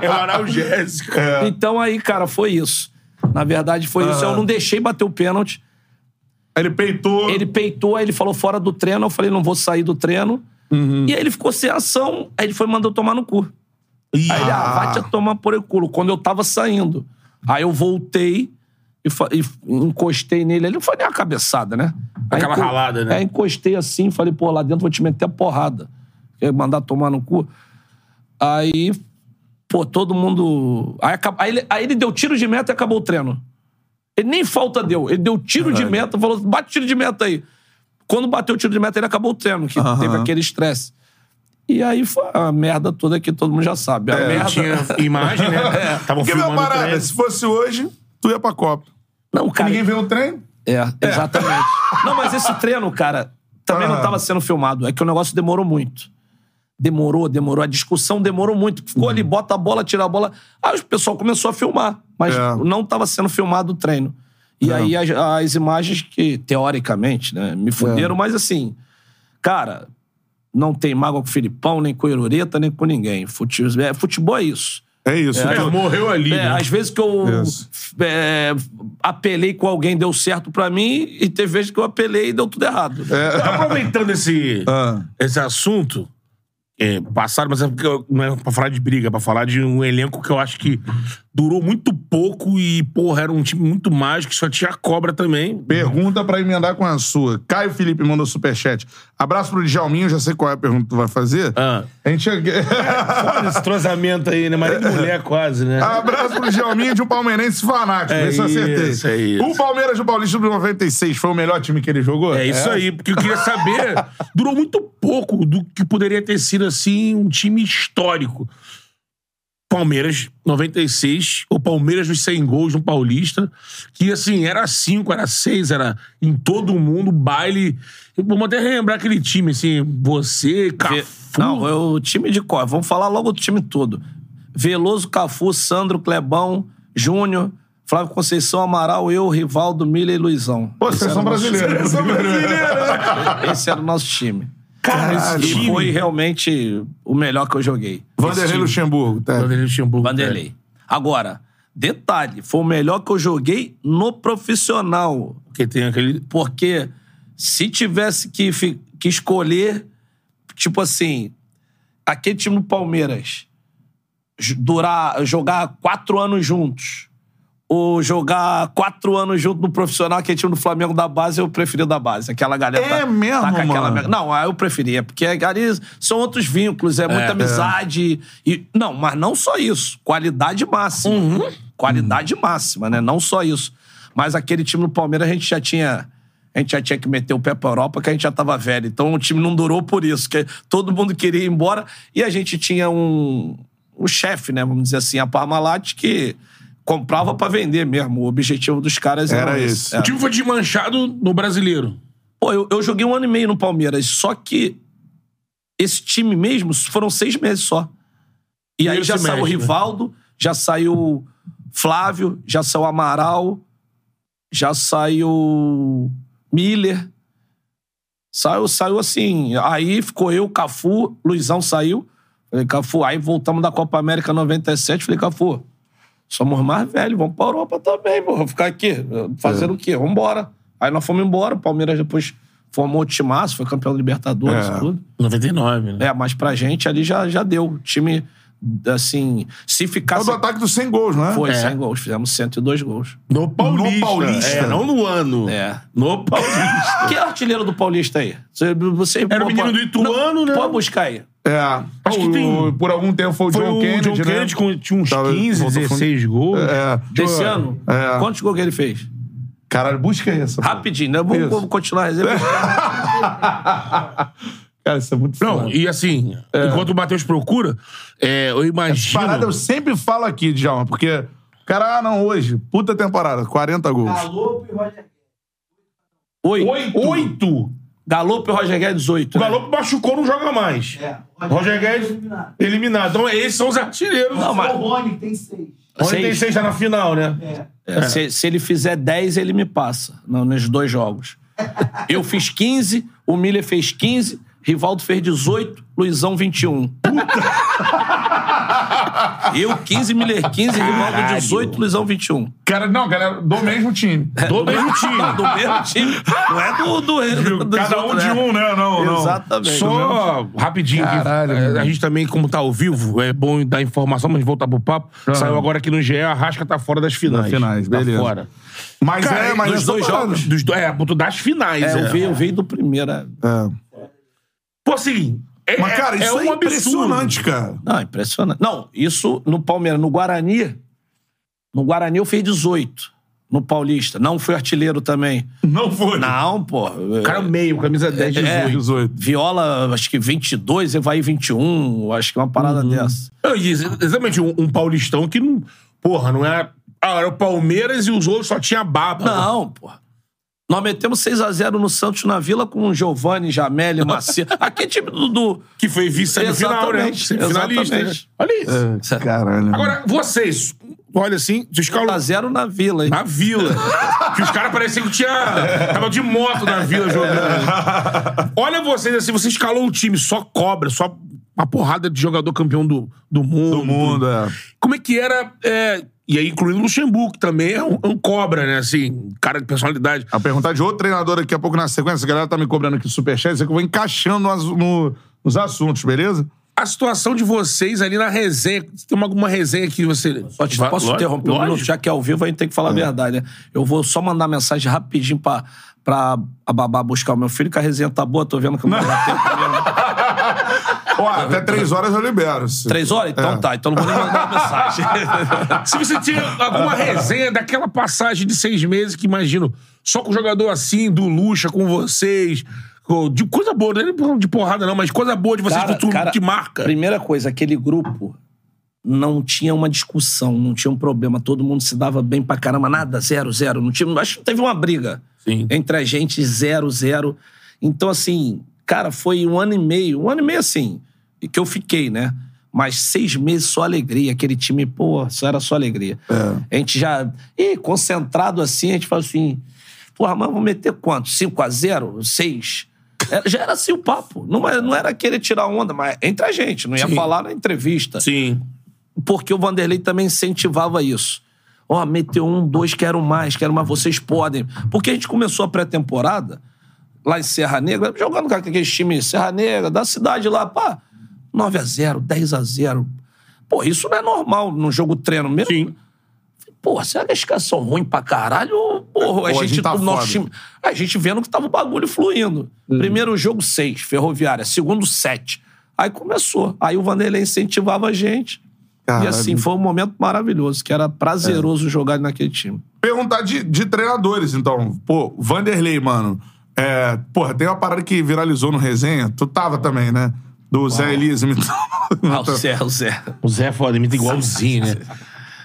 É o analgésico. Então aí, cara, foi isso. Na verdade, foi isso. Eu não deixei bater o pênalti. Ele peitou. Ele peitou, aí ele falou fora do treino. Eu falei, não vou sair do treino. E aí ele ficou sem ação. Aí ele foi e mandou tomar no cu. Aí ele, ah, vai te tomar por el culo. Quando eu tava saindo. Aí eu voltei e, e encostei nele. Ele não foi nem uma cabeçada, né? Aí Aquela enco- ralada, né? Aí encostei assim, falei, pô, lá dentro vou te meter a porrada. Quer mandar tomar no cu? Aí, pô, todo mundo. Aí, aí ele, aí ele deu tiro de meta e acabou o treino. Ele nem falta deu. Ele deu tiro de meta, falou, bate tiro de meta aí. Quando bateu o tiro de meta, ele acabou o treino, que Aham. teve aquele estresse. E aí foi a merda toda que todo mundo já sabe. A É, merda. Tinha imagem, né? Estavam Porque, meu filmando o parada, treino. se fosse hoje, tu ia pra Copa. Não, cara. Ninguém viu o treino? É, exatamente. não, mas esse treino, cara, também não Ah. estava sendo filmado. É que o negócio demorou muito. Demorou, demorou. A discussão demorou muito. Ficou ali, bota a bola, tira a bola. Aí o pessoal começou a filmar. Mas É. não estava sendo filmado o treino. E aí as, as imagens que, teoricamente, né, me fuderam, mas assim, cara, não tem mágoa com o Filipão, nem com o Erureta, nem com ninguém. Futebol é, futebol é isso. É isso. É, tu- morreu ali, É, né? às vezes que eu é, apelei com alguém, deu certo pra mim, e teve vezes que eu apelei e deu tudo errado. Aproveitando esse, Ah. esse assunto, é, passado, mas é não é pra falar de briga, é pra falar de um elenco que eu acho que durou muito pouco e, porra, era um time muito mágico, só tinha cobra também. Pergunta pra emendar com a sua. Caio Felipe mandou superchat. Abraço pro Djalminho, já sei qual é a pergunta que tu vai fazer. Ah. A gente... Olha esse entrosamento aí, né? Marido e mulher quase, né? Abraço pro Djalminho de um palmeirense fanático. É isso eu acertei. isso, é isso. O Palmeiras do Paulista do 96 foi o melhor time que ele jogou? É isso aí, porque eu queria saber. Durou muito pouco do que poderia ter sido, assim, um time histórico. Palmeiras, 96, o Palmeiras dos 100 gols no Paulista, que, assim, era 5, era 6, era em todo o mundo, baile. Vamos até relembrar aquele time, assim, você, Cafu. Não, é o time de cor. Vamos falar logo do time todo. Veloso, Cafu, Sandro, Clebão, Júnior, Flávio Conceição, Amaral, eu, Rivaldo, Milha e Luizão. Pô, seleção brasileira. Seleção brasileira. Esse era o nosso time. Cara, E foi realmente o melhor que eu joguei. Vanderlei Luxemburgo. Tá. Vanderlei Luxemburgo. Vanderlei. Agora, detalhe, foi o melhor que eu joguei no profissional. Porque tem aquele... Porque se tivesse que, que escolher, tipo assim, aquele time do Palmeiras durar, jogar quatro anos juntos, ou jogar quatro anos junto no profissional, aquele time do Flamengo da base, eu preferi o da base. Aquela galera. É mesmo, com aquela? Não, aí eu preferia, porque ali são outros vínculos, é muita amizade. E, não, mas não só isso. Qualidade máxima. Qualidade máxima, né? Não só isso. Mas aquele time do Palmeiras a gente já tinha a gente já tinha que meter o pé pra Europa, que a gente já tava velho. Então o time não durou por isso, que todo mundo queria ir embora. E a gente tinha um, um chefe, né? Vamos dizer assim, a Parmalat, que comprava pra vender mesmo. O objetivo dos caras Era era, esse. É. O time foi desmanchado no brasileiro. Pô, eu, eu joguei um ano e meio no Palmeiras, só que esse time mesmo foram seis meses só. E aí Primeiro já saiu o né? Rivaldo, já saiu Flávio, já saiu Amaral, já saiu Miller. Saiu, saiu assim. Aí ficou eu, Cafu, Luizão saiu. Falei, Cafu, aí voltamos da Copa América 97. Falei, Cafu, somos mais velhos, vamos pra Europa também, porra. Ficar aqui, fazendo o quê? Vambora. Aí nós fomos embora, o Palmeiras depois formou o timaço, foi campeão da Libertadores É. e tudo. 99, né? É, mas pra gente ali já, já deu. O time, assim, se É o ficasse... do ataque dos 100 gols, não é? Foi É. 100 gols, fizemos 102 gols. No Paulista. No Paulista. É, não no ano. É. No Paulista. Quem é o artilheiro do Paulista aí? Você, você, Era o pô, menino pô- do Ituano, Não, né? Pode buscar aí. É. Acho que O- tem- Por algum tempo foi o Foi John o Kennedy, John né? Kennedy com tinha uns Tava- 15, voltou- 16 gols. É. Desse ano? É. Quantos gols que ele fez? Caralho, busca essa. Rapidinho, né? Vamos, vamos continuar. Cara, isso é muito Não, foda. e assim, enquanto o Matheus procura, é, eu imagino. Parada eu sempre falo aqui, Djalma, porque. Cara, ah, não, hoje, puta temporada, 40 gols. Galopo e Roger Oito. Oito. Galopo e Roger Guedes, oito. O né? Machucou, não joga mais. É. Roger Guedes eliminado. eliminado. Então, esses são os artilheiros. Não, mas- O Rony tem seis. Rony tem seis. seis, tá na final, né? É. É, Se, se ele fizer 10, ele me passa não, nos dois jogos. Eu fiz 15, o Miller fez 15, Rivaldo fez 18, Luizão 21. Eu 15, Miller 15, Rivaldo Caralho. 18, Luizão 21. Cara, não, galera, do mesmo time. Do mesmo time. Do mesmo time. Não é do. do, dos Cada um outros, de né? um, né? Não, não. Exatamente. Só rapidinho, que, Caralho, é, mano. a gente também, como tá ao vivo, é bom dar informação, mas voltar pro papo. Saiu agora aqui no GE, a Rasca tá fora das finais. Das finais, tá beleza. fora. Mas Cara, é, mas dos é dois jogos. Dos, do- é, das finais. É, É, eu vi, eu vi do primeiro. é. É. Pô, assim. É, Mas, cara, isso é, um absurdo. impressionante, cara. Não, impressionante. Não, isso no Palmeiras. No Guarani, no Guarani eu fiz 18. No Paulista. Não fui artilheiro também. Não foi. Não, pô. O cara meio, camisa 10, É. 18. 18. Viola, acho que 22, Evaí 21. Acho que é uma parada dessa. Eu disse, exatamente, um, um paulistão que não. Porra, não era. Ah, era o Palmeiras e os outros só tinha baba. Não, pô. Nós metemos 6x0 no Santos na Vila com o Giovanni, Jameli, Macia. Aqui é time do. do... Que foi vice no final, né? Exatamente, Finalista. Né? exatamente. Olha isso. É, caralho. Agora, vocês, olha assim, vocês calam 6x0 na Vila, hein? na vila. que os caras pareciam que tinha. Tava de moto na vila jogando. Olha vocês, assim, você escalou o time, só cobra, só uma porrada de jogador campeão do, do mundo. Do mundo, é. Como é que era. é, e aí, incluindo o Luxemburgo, que também é um, é um cobra, né? Assim, cara de personalidade. A perguntar de outro treinador daqui a pouco na sequência. A galera tá me cobrando aqui superchat, isso aqui eu vou encaixando no no- nos assuntos, beleza? A situação de vocês ali na resenha. Tem uma- alguma resenha que você. Te, Vai- posso lógico, interromper um lógico. minuto? Já que é ao vivo, a gente tem que falar a verdade, né? Eu vou só mandar mensagem rapidinho pra, pra a babá buscar o meu filho, que a resenha tá boa, tô vendo que não dar tempo mesmo. Ó, até três horas eu libero. Três horas? Então É. tá, então não vou nem mandar mensagem. Se você tinha alguma resenha daquela passagem de seis meses que imagino, só com jogador assim, do Luxa com vocês, de coisa boa, não é nem de porrada não, mas coisa boa de vocês Cara, que tu cara, que marca. Primeira coisa, aquele grupo não tinha uma discussão, não tinha um problema. Todo mundo se dava bem pra caramba, nada, zero, zero. Não tinha, acho que teve uma briga Sim. entre a gente, zero, zero. Então, assim, cara, foi um ano e meio, um ano e meio assim, que eu fiquei, né? Mas seis meses só alegria. Aquele time, pô, só era só alegria. A gente já. E concentrado assim, a gente fala assim: porra, mas vamos meter quanto? 5 a 0 6 Era- Já era assim o papo. Não, era- não era querer tirar onda, mas entre a gente, não ia Sim. falar na entrevista. Sim. Porque o Vanderlei também incentivava isso. Ó, meteu um, dois, quero mais, quero mais, vocês podem. Porque a gente começou a pré-temporada lá em Serra Negra, jogando com aqueles times Serra Negra, da cidade lá, pá, 9 a 0 10 a 0 Pô, isso não é normal num jogo treino mesmo. Sim. Pô, será que os caras são ruins pra caralho? Porra, a, Pô, a gente, gente tá o nosso time. A gente vendo que tava o bagulho fluindo. Primeiro jogo, 6, Ferroviária. Segundo, 7. Aí começou. Aí o Vanderlei incentivava a gente. E assim, foi um momento maravilhoso, que era prazeroso jogar naquele time. Perguntar de, de treinadores, então. Pô, Vanderlei, mano. É, porra, tem uma parada que viralizou no resenha. Tu tava também, né? Do Zé Elias imitando. Ah, o Zé, o Zé. O Zé é foda, imita igualzinho, né?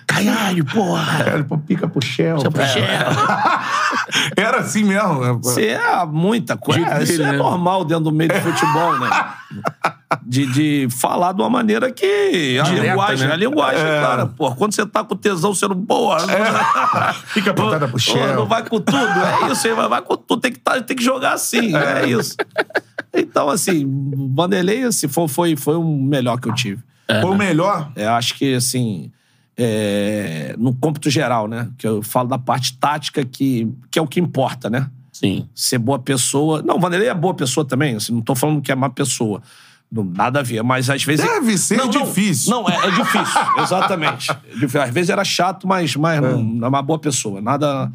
Caralho, porra! Cara, pô, pica pro Shell. Puxa, Era assim mesmo. né? Isso é muita coisa. Isso dele, é né? normal dentro do meio do futebol, né? De, de falar de uma maneira que. A Direta, linguagem, né? a linguagem, cara. Pô, quando você tá com tesão, você não. Boa, Pica apontada pro Pô, Shell. não vai com tudo, é isso aí, vai, com tudo, tem que, tá, tem que jogar assim, é, isso. Então, assim, o Vanderlei assim, foi, foi, foi o melhor que eu tive. Foi o melhor. É, acho que, assim, é, no cômputo geral, né? Que eu falo da parte tática que, que é o que importa, né? Sim. Ser boa pessoa. Não, o Vanderlei é boa pessoa também, assim, não tô falando que é má pessoa. Não, nada a ver, mas às vezes. Deve ser Não, não, difícil. Não, é, é difícil, exatamente. É. Às vezes era chato, mas, mas não, não é uma boa pessoa. Nada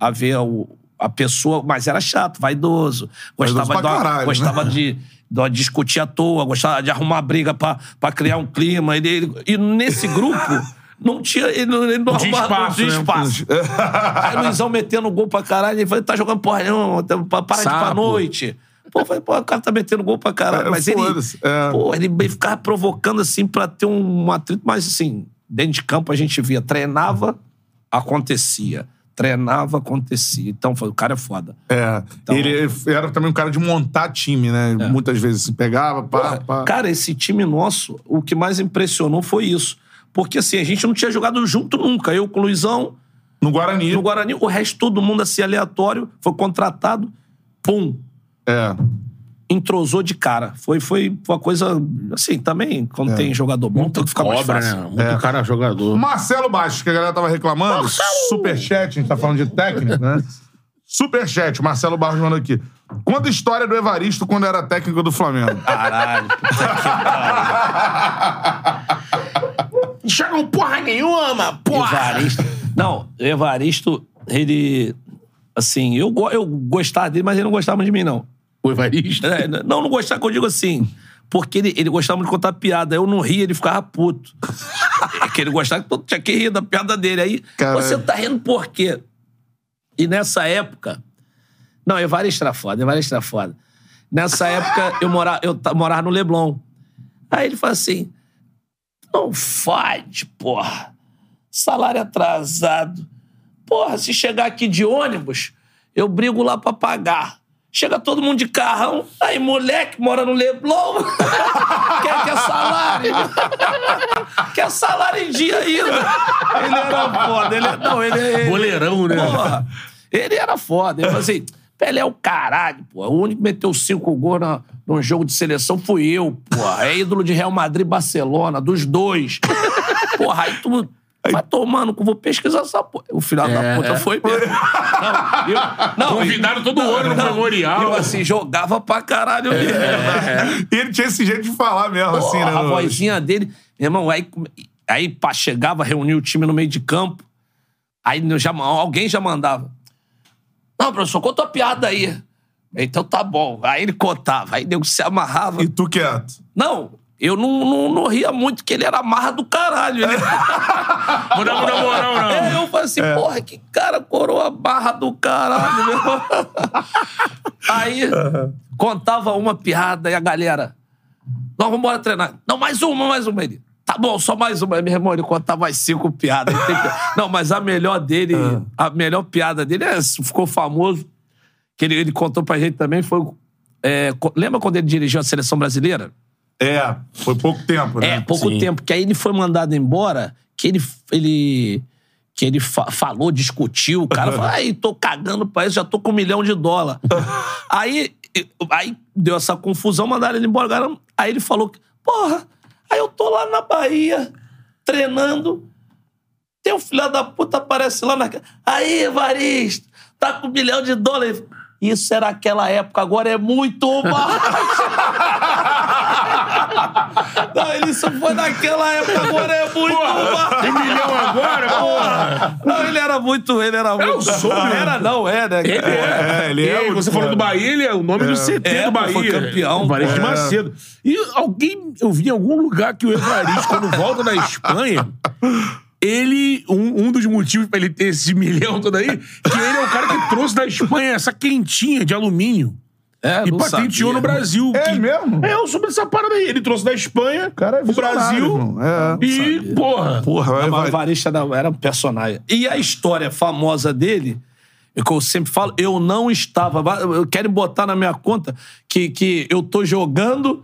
a ver o, a pessoa, mas era chato, vaidoso. Gostava, Vaidoso pra de, caralho, gostava né? de, de discutir à toa, gostava de arrumar briga pra, pra criar um clima. Ele, ele- e nesse grupo. Não tinha. Ele, não- ele não, tinha arrumava- não espaço, tinha né? espaço. Aí o Luizão metendo gol pra caralho, ele falou, tá jogando porra nenhuma, tá- para de ir pra noite. Pô, eu falei, pô, o cara tá metendo gol pra caralho. É, Mas ele, é. pô, ele ficava provocando assim pra ter um atrito, mas assim, dentro de campo a gente via, treinava, acontecia. Treinava, acontecia. Então, o cara é foda. É. Então- Ele era também um cara de montar time, né? Muitas vezes se pegava, pá, pá. Cara, esse time nosso, o que mais impressionou foi isso. Porque assim, a gente não tinha jogado junto nunca. Eu com o Luizão, No Guarani. no Guarani, o resto todo mundo assim, aleatório, foi contratado, pum, É. entrosou de cara. Foi, foi uma coisa, assim, também, quando tem jogador bom, tem que ficar mais Cobra, fácil. né? Muito cara jogador. Marcelo Baixo, que a galera tava reclamando. Superchat, a gente tá falando de técnico, né? Superchat, Marcelo Barros mandou aqui. Conta a história do Evaristo quando era técnico do Flamengo. Caralho, Enxergam porra nenhuma, porra! Evaristo. Não, Evaristo, ele. Assim, eu, eu gostava dele, mas ele não gostava de mim, não. O Evaristo. É, não, não gostava que eu digo assim. Porque ele, ele gostava muito de contar piada. Eu não ria, ele ficava puto. É que ele gostava que todo tinha que rir da piada dele. Aí, Caralho. você tá rindo por quê? E nessa época. Não, Evaristo era foda, Evaristo era foda. Nessa época, eu morava, eu morava no Leblon. Aí ele falou assim: não faz, porra. Salário atrasado. Porra, se chegar aqui de ônibus, eu brigo lá pra pagar. Chega todo mundo de carrão, aí moleque mora no Leblon, quer, quer salário. quer salário em dia ainda. Ele era foda, ele, não, ele, ele Boleirão, né? Porra, ele era foda. Ele falou assim: Pelé é o caralho, pô. O único que meteu cinco gols na, num jogo de seleção fui eu, pô. É ídolo de Real Madrid Barcelona, dos dois. Porra, aí tu. Vai tomando, que eu vou pesquisar essa porra. O filho da É, puta é. foi mesmo. Não, eu, não, Convidaram todo não, ano no Memorial. Eu, assim, jogava pra caralho mesmo. E ele tinha esse jeito de falar mesmo, assim, né? A vozinha dele. Meu irmão, aí, aí pá, chegava, reunia o time no meio de campo. Aí já, alguém já mandava. Não, professor, conta uma piada aí. Então tá bom. Aí ele contava. Aí nego se amarrava. E tu quieto. Não, eu não, não, não ria muito, que ele era marra do caralho. Ele... Vou dar na moral, não. É, eu falei assim, porra, que cara coroa barra do caralho, meu irmão. Aí contava uma piada e a galera. Nós vamos embora treinar. Não, mais uma, mais uma. Ele. Tá bom, só mais uma. Aí, Meu irmão, ele contava mais cinco piadas. Tem Não, mas a melhor dele, a melhor piada dele é, ficou famoso, que ele, ele contou pra gente também, foi. é, lembra quando ele dirigiu a seleção brasileira? É, foi pouco tempo, né? É, pouco Sim. tempo. Que aí ele foi mandado embora, que ele. ele que ele fa- falou, discutiu, o cara falou, ai, tô cagando pra isso, já tô com um milhão de dólar. aí, aí deu essa confusão, mandaram ele embora. cara, Aí ele falou, porra, aí eu tô lá na Bahia, treinando, tem um filho da puta aparece lá na... Aí, Evaristo, tá com um milhão de dólares. Isso era aquela época, agora é muito mais. Não, ele só foi naquela época, agora é muito mais. Tem milhão agora, porra! Não, ele era muito. Ele era muito. o Sombra. Era, não, é, né? Ele é. É, ele é você falou do. Bahia, ele é o nome do CT É, do Bahia. foi campeão, Evaristo pô. Macedo. E alguém, eu vi em algum lugar que o Evaristo, quando volta da Espanha, ele, um, um dos motivos pra ele ter esse milhão todo aí, que ele é o cara que trouxe da Espanha essa quentinha de alumínio. É, E patenteou sabia. no Brasil. É que- mesmo? É, eu soube dessa parada aí. Ele trouxe da Espanha cara é pro visionário, Brasil. É, e, porra. Porra, mas vai. o Varista era, era um personagem. E a história famosa dele, é que eu sempre falo, eu não estava. Querem botar na minha conta que, que eu tô jogando.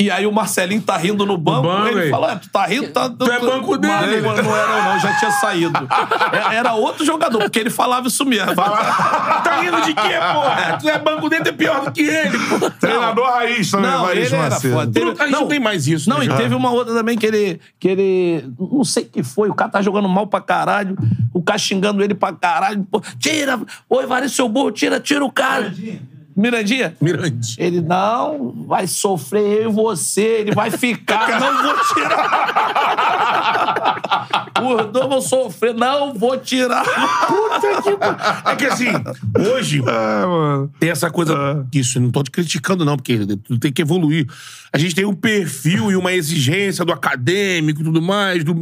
E aí o Marcelinho tá rindo no banco. banco, ele aí. fala, "Ah, tu tá rindo, tá... Tu é banco dele." Mas não, não era não, já tinha saído. É- Era outro jogador, porque ele falava isso mesmo. Tá rindo de quê, porra? Tu é banco dentro, é pior do que ele, porra. Treinador raiz também, Não, Evaristo ele era foda. Teve- A gente não tem mais isso, Não, né, e teve uma outra também que ele, que ele. Não sei o que foi. O cara tá jogando mal pra caralho. O cara xingando ele pra caralho. Pô, tira! Ô, Evaristo, seu burro, tira, tira o cara. Mirandinha? Mirante. Ele, não, vai sofrer eu e você, ele vai ficar, não vou tirar. Os dois vão sofrer, não vou tirar. É que assim, hoje É, mano. tem essa coisa. Isso, não tô te criticando, não, porque tudo tem que evoluir. A gente tem um perfil e uma exigência do acadêmico e tudo mais. Do,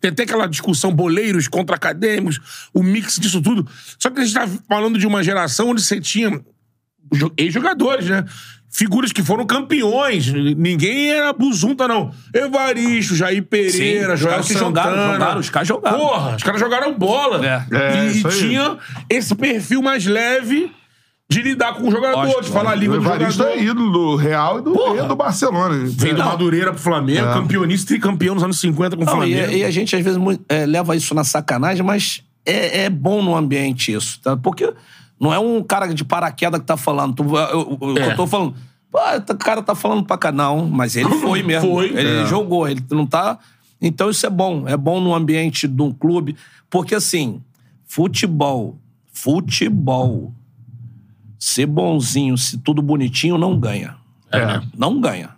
tem até aquela discussão boleiros contra acadêmicos, o mix disso tudo. Só que a gente tá falando de uma geração onde você tinha ex-jogadores, né? Figuras que foram campeões. Ninguém era buzunta, não. Evaristo, Jair Pereira, os Joel Santana. jogaram, jogaram, os caras jogaram. Porra, os caras jogaram bola. É. É, e tinha esse perfil mais leve de lidar com o jogador, Lógico, de falar a O língua do Evaristo jogador. é ídolo do Real e do, e do Barcelona. Vem do Madureira pro Flamengo, É. campeonista, tricampeão nos anos 50 com o Não, e, Flamengo. e a gente às vezes é, leva isso na sacanagem, mas é, é bom no ambiente isso, tá? Porque não é um cara de paraquedas que tá falando. Tu, eu, eu, É. eu tô falando, pô, o cara tá falando pra cá. Não, mas ele foi mesmo. Foi. Ele É. jogou, ele não tá. Então isso é bom. É bom no ambiente de um clube. Porque assim, futebol, futebol, ser bonzinho, se tudo bonitinho, não ganha. É. Não ganha.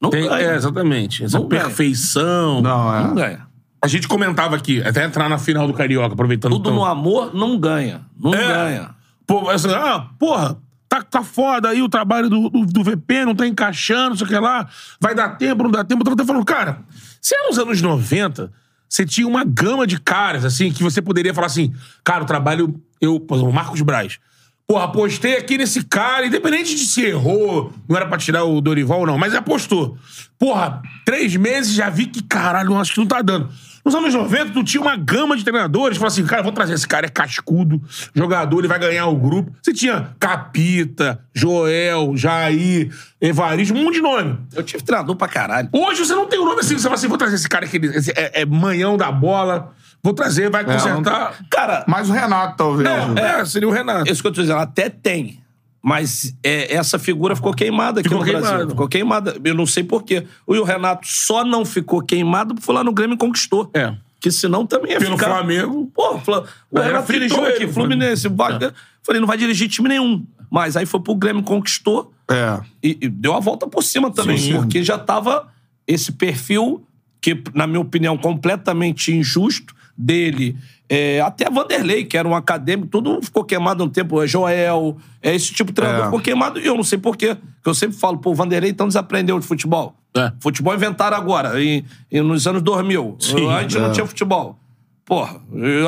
Não Tem- ganha. é, exatamente. Essa Não ganha. perfeição. Não, é. Não ganha. A gente comentava aqui, até entrar na final do Carioca, aproveitando Tudo tão- no amor não ganha. Não É. ganha. Pô, assim, ah, porra, tá, tá foda aí o trabalho do, do, do VP, não tá encaixando, não sei o que lá. Vai dar tempo, não dá tempo. Eu tava até falando, cara, se é nos anos 90, você tinha uma gama de caras, assim, que você poderia falar assim, cara, o trabalho, eu, por exemplo, Marcos Braz. Porra, apostei aqui nesse cara, independente de se errou, não era pra tirar o Dorival, não, mas apostou. Porra, três meses já vi que, caralho, acho que não tá dando. Nos anos 90, tu tinha uma gama de treinadores, falava assim, cara, vou trazer esse cara, é cascudo, jogador, ele vai ganhar o grupo. Você tinha Capita, Joel, Jair, Evaristo, um monte de nome. Eu tive treinador pra caralho. Hoje você não tem o nome assim, você fala assim, vou trazer esse cara que ele- esse é, é manhão da bola, vou trazer, vai consertar. Cara, Mais o Renato, talvez. É, é, seria o Renato. isso que eu tô dizendo, até tem. Mas é, essa figura ficou queimada aqui Ficou no Brasil. queimada. Ficou queimada. Eu não sei porquê. O o Renato só não ficou queimado porque foi lá no Grêmio e conquistou. É. Que senão também ia Pelo ficar... Flamengo. Pô, Fla- o Renato dirigiu aqui, ele, Fluminense, Vasco. Falei, não vai dirigir time nenhum. Mas aí foi pro Grêmio, conquistou. É. E, e deu a volta por cima também, Sim. porque já tava esse perfil que, na minha opinião, completamente injusto dele. É, até Vanderlei, que era um acadêmico, tudo ficou queimado um tempo. É Joel, é esse tipo de treinador É. ficou queimado. E eu não sei porquê. Porque eu sempre falo, pô, o Vanderlei então desaprendeu de futebol. É. Futebol inventaram agora, em, em- nos anos 2000. Sim, antes é. não tinha futebol. Porra,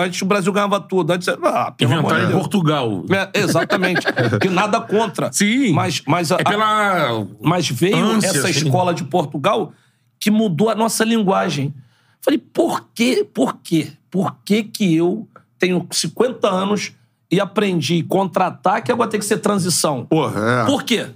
antes o Brasil ganhava tudo. Antes, ah, Inventaram em. Portugal. É, exatamente. que nada contra. Sim. Mas, mas a- É pela. mas veio Ânsia, essa escola de Portugal que mudou a nossa linguagem. Falei, por quê? Por quê? Por que que eu tenho 50 anos e aprendi contra-ataque e agora tem que ser transição? Porra, é. Por quê?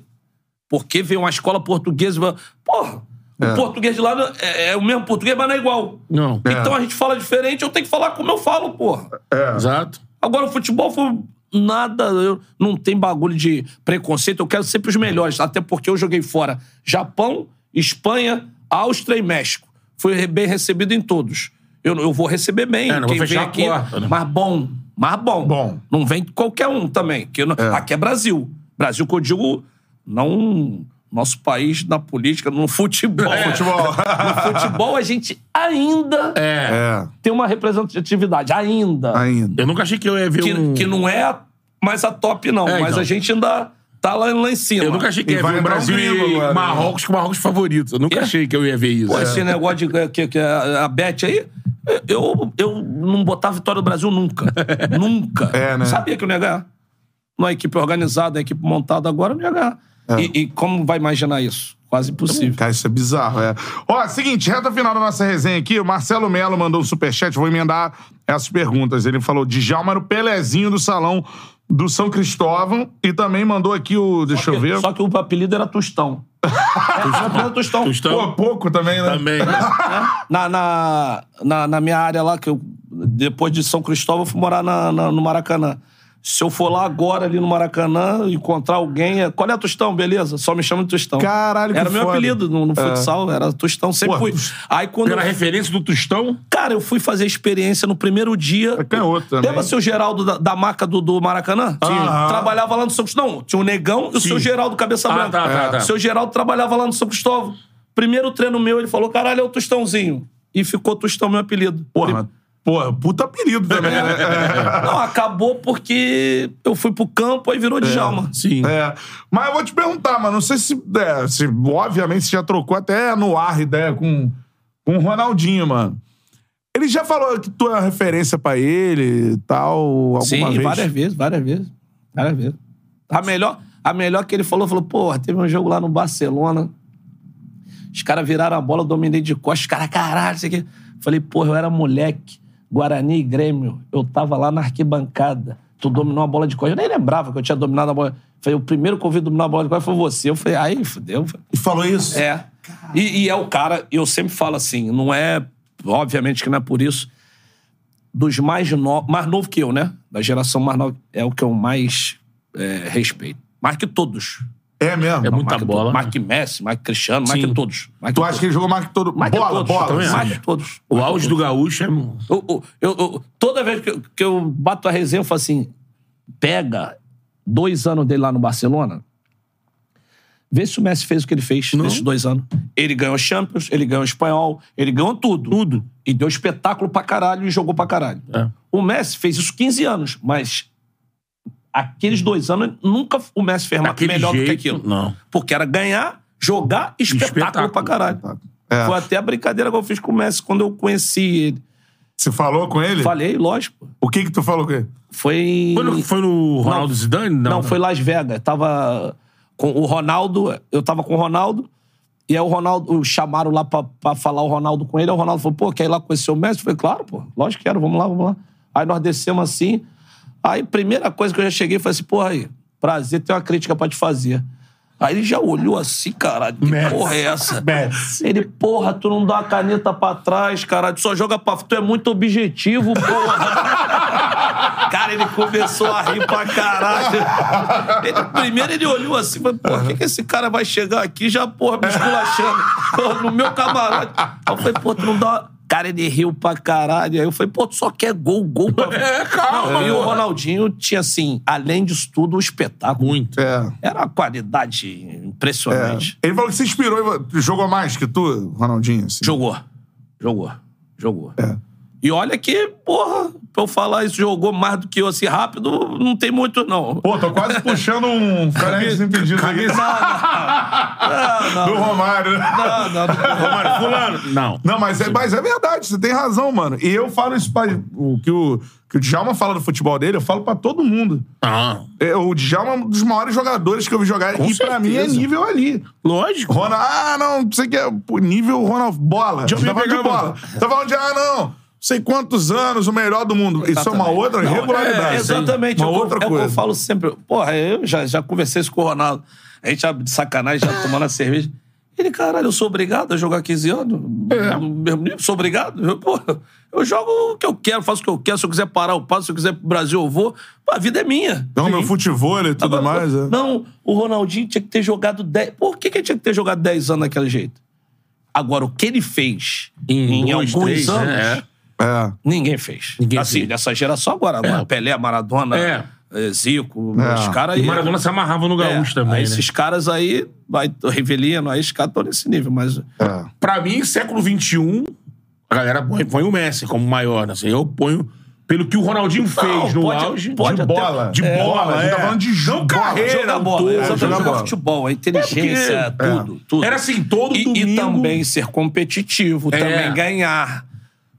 Porque veio uma escola portuguesa e falou, porra, o É. português de lá é, é o mesmo português, mas não é igual. Não. É. Então a gente fala diferente, eu tenho que falar como eu falo, porra. Exato. Agora, o futebol foi nada. Eu, não tem bagulho de preconceito. Eu quero sempre os melhores. Até porque eu joguei fora Japão, Espanha, Áustria e México. Fui bem recebido em todos. Eu, eu vou receber bem. É, não quem vem fechar a aqui, porta, né? Mas bom. Mas bom. Bom. Não vem qualquer um também. Que não- Aqui é Brasil. Brasil que eu digo, não. nosso país na política, no futebol. Futebol. No futebol, a gente ainda É, tem uma representatividade. Ainda. ainda. Eu nunca achei que eu ia ver Que, um... que não é mais a top, não. É, mas então. a gente ainda tá lá, lá em cima. Eu nunca achei que ia ver o um Brasil e? Marrocos com Marrocos favorito. Eu nunca É. achei que eu ia ver isso. Pô, esse negócio de que, que a, a Beth aí, eu, eu não botava vitória do Brasil nunca. nunca. É, né? Sabia que eu não ia ganhar. Numa equipe organizada, equipe montada agora, eu não ia ganhar. É. E, e como vai imaginar isso? Quase impossível. Cara, isso é bizarro, é. Ó, seguinte, reta final da nossa resenha aqui, o Marcelo Melo mandou um superchat, vou emendar essas perguntas. Ele falou, Djalma era o Pelezinho do salão do São Cristóvão e também mandou aqui o, deixa eu ver... Só que o apelido era Tostão. Era Tostão. Tostão. Pô, pouco também, né? Também. Na, na, na, na minha área lá, que eu, depois de São Cristóvão, eu fui morar na, na- no Maracanã. Se eu for lá agora, ali no Maracanã, encontrar alguém. é, Qual é a Tostão? Beleza? Só me chama de Tostão. Caralho, que Era meu foda. É. apelido no, no futsal, era Tostão, sempre Pô, fui. Aí quando. Pela eu- referência do Tostão, Cara, eu fui fazer experiência no primeiro dia. É canhoto também. Lembra seu Geraldo da, da maca do, do Maracanã? Sim. Aham. Trabalhava lá no São Cristóvão. Não, tinha o Negão e o seu Geraldo Cabeça Ah, Branca. tá, tá, tá. O seu Geraldo trabalhava lá no São Cristóvão. Primeiro treino meu, ele falou: caralho, é o Tostãozinho. E ficou Tostão meu apelido. Porra, porra, puta apelido também, né? Não, acabou porque eu fui pro campo e virou Djalma. sim. É. Mas eu vou te perguntar, mano, não sei se, é, se obviamente você já trocou até no ar ideia com, com o Ronaldinho, mano. Ele já falou que tu é uma referência pra ele e tal, alguma Sim, vez? várias vezes, várias vezes. Várias vezes. A melhor, a melhor que ele falou, falou, porra, teve um jogo lá no Barcelona. Os caras viraram a bola, eu dominei de costas, os caras, caralho, isso aqui. Falei, porra, eu era moleque, Guarani e Grêmio. Eu tava lá na arquibancada. Tu dominou a bola de costas. Eu nem lembrava que eu tinha dominado a bola. Falei, o primeiro que eu vi dominar a bola de costas foi você. Eu falei, aí, fudeu. E falou isso? É. E, e é o cara, eu sempre falo assim, não é. Obviamente que não é por isso. Dos mais novos. Mais novo que eu, né? Da geração mais nova. É o que eu mais é, respeito. Mais que todos. É mesmo? É muita mais que bola, todos. que Messi, que Cristiano, Sim. que todos. Mais Tu acha que ele jogou mais que todo que Bola, todos. bola. também que todos. O auge do gaúcho é... Eu- eu- eu- toda vez que eu, que eu bato a resenha, eu falo assim: pega dois anos dele lá no Barcelona, vê se o Messi fez o que ele fez nesses dois anos. Ele ganhou Champions, ele ganhou espanhol, ele ganhou tudo. Tudo. E deu espetáculo pra caralho e jogou pra caralho. É. O Messi fez isso 15 anos, mas aqueles dois anos, nunca o Messi fez Daquele melhor do que jeito, aquilo. não. Porque era ganhar, jogar, espetáculo, Espetáculo. pra caralho. É. Foi até a brincadeira que eu fiz com o Messi quando eu conheci ele. Você falou com ele? Falei, lógico. O que que tu falou com ele? Foi. Foi no, foi no Ronaldo Zidane? Não, foi Las Vegas. Tava com o Ronaldo, eu tava com o Ronaldo, e aí o Ronaldo, chamaram lá pra, pra falar o Ronaldo com ele, aí o Ronaldo falou, pô, quer ir lá conhecer o Messi? Eu falei, claro, pô, lógico que quero, vamos lá, vamos lá. Aí nós descemos assim, aí primeira coisa que eu já cheguei, falei assim, porra aí, prazer, tem uma crítica pra te fazer. Aí ele já olhou assim, caralho, que Messi. porra é essa? Messi. Ele, porra, tu não dá a caneta pra trás, caralho, tu só joga pra... Tu é muito objetivo, porra. Cara, ele começou a rir pra caralho. Ele- primeiro ele olhou assim, falou, porra, o que, que esse cara vai chegar aqui já, porra, me esculachando? Porra, no meu camarote. Aí eu falei, pô, tu não dá... Cara, ele riu pra caralho. Aí eu falei, pô, tu só quer gol, gol. Pra... É, calma, Não, e o. Ronaldinho tinha, assim, além disso tudo, o espetáculo. Muito. É. Era uma qualidade é. impressionante. Ele falou que se inspirou. vo- Jogou mais que tu, Ronaldinho? Assim. Jogou. Jogou. Jogou. É. E olha que, porra, pra eu falar isso, jogou mais do que eu assim rápido, não tem muito, não. Pô, tô quase puxando um carência impedido aqui. Não, não. Do Romário. né? Não, não, não. Romário, fulano. Não. Não, mas é, mas é verdade, você tem razão, mano. E eu falo isso pra. O que o, que o Djalma fala do futebol dele, eu falo pra todo mundo. Ah, É, o Djalma é um dos maiores jogadores que eu vi jogar. Com e pra mim é certeza. nível ali. lógico. Ronald, ah, não, não sei o que é. Nível Ronald Bola. Já Tá me falando de bola. Tá falando de, ah, não. Sei quantos anos, o melhor do mundo. Isso é uma Exatamente. outra Não, é, exatamente. Uma é o que eu- outra é o que coisa. eu falo sempre. Porra, eu já, já conversei isso com o Ronaldo. A gente já de sacanagem, já tomando a cerveja. Ele, caralho, eu sou obrigado a jogar 15 anos? No mesmo nível? Sou obrigado? Eu, porra, eu jogo o que eu quero, faço o que eu quero. Se eu quiser parar, eu passo. Se eu quiser pro Brasil, eu vou. Pô, a vida é minha. Então, meu futebol e tudo Agora, mais. É. Não, o Ronaldinho tinha que ter jogado 10. Por que, que ele tinha que ter jogado 10 anos daquele jeito? Agora, o que ele fez Em em, dois, alguns três, anos, né? É. ninguém fez. Ninguém assim, fez. dessa geração agora. É. Pelé, Maradona, É. eh, Zico, É. os caras E aí. Maradona se amarrava no gaúcho É, também, aí né? Esses caras aí, vai, Rivelino, aí esses caras estão nesse nível, mas. É. Pra mim, século XXI, a galera põe, põe o Messi como maior, né? Assim, eu ponho pelo que o Ronaldinho fez no pode- auge. pode de até- bola. de É, bola, a gente tá é. falando de jogo. Não carreira, Jogar bola, todo, exatamente, jogar jogar bola. futebol, a inteligência, É tudo, tudo. Era assim, todo e, domingo... e também ser competitivo, É. também ganhar.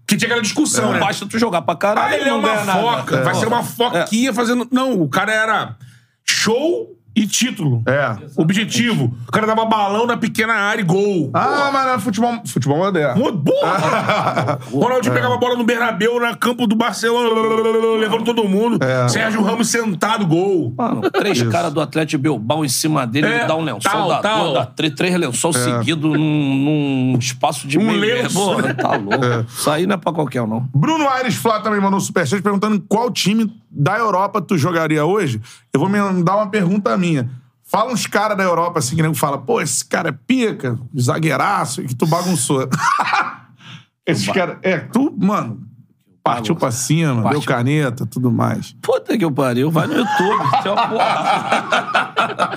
Que tinha aquela discussão, Não né? basta tu jogar pra caralho. Ah, ele é não uma ganha nada. foca. Vai É. ser uma foquinha fazendo... Não, o cara era show e título. É. Objetivo. O cara dava balão na pequena área e gol. Ah, mas é futebol, futebol moderno. O Ronaldinho pegava a bola no Bernabéu, na campo do Barcelona, levando todo mundo. É. Sérgio Ramos sentado, gol. Mano, três caras do Atlético Bilbao em cima dele, É, ele dá um lençol, tal, dá, tal. dá três, três lençol seguidos num, num espaço de Um meio lenço. Tá louco. Isso aí não é pra qualquer um, não. Bruno Aires Flá também mandou um superchat perguntando em qual time da Europa tu jogaria hoje. Eu vou mandar uma pergunta minha. Fala uns caras da Europa assim que nego fala, pô, esse cara é pica, zagueiraço, e que tu bagunçou. Esses caras. É, tu, mano, partiu pra cima, deu Partiu. caneta, tudo mais. Puta que eu pariu, vai no YouTube. Tem uma porra.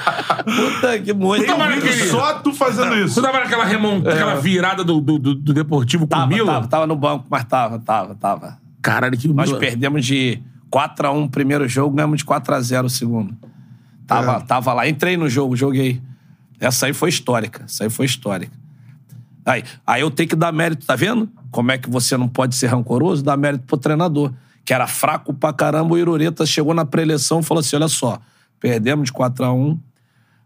Puta que muito. Tem um vídeo só tu fazendo isso. tava naquela remonta, aquela virada do, do, do, do Deportivo com o Tava, Milan? tava, tava no banco, mas tava, tava, tava. Caralho, que Nós Milan- perdemos de 4x1 o primeiro jogo, ganhamos de 4x0 o segundo. Tava, É. tava lá, entrei no jogo, joguei. Essa aí foi histórica, essa aí foi histórica. Aí, aí eu tenho que dar mérito, tá vendo? Como é que você não pode ser rancoroso? Dar mérito pro treinador, que era fraco pra caramba. O Irureta chegou na pré-eleição e falou assim: olha só, perdemos de 4x1,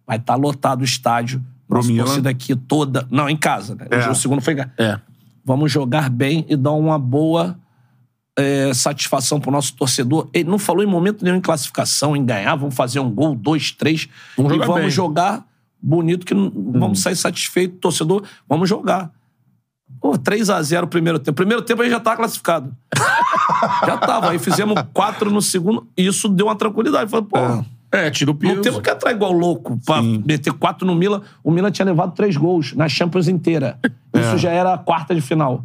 vai estar lotado o estádio. Nossa Milan. torcida aqui toda. Não, em casa, né? É. O segundo foi. em casa. É. Vamos jogar bem e dar uma boa é, satisfação pro nosso torcedor. Ele não falou em momento nenhum em classificação, em ganhar, vamos fazer um gol, dois, três. Vamos e jogar vamos bem. jogar bonito, que não- vamos sair satisfeito, torcedor. Vamos jogar. Pô, 3x0 o primeiro tempo. Primeiro tempo a gente já tava classificado. já tava. Aí fizemos quatro no segundo e isso deu uma tranquilidade. Falei, pô, É, tira o peso. não temos que entrar igual louco pra meter quatro no Milan. O Milan tinha levado três gols na Champions inteira. Isso já era a quarta de final.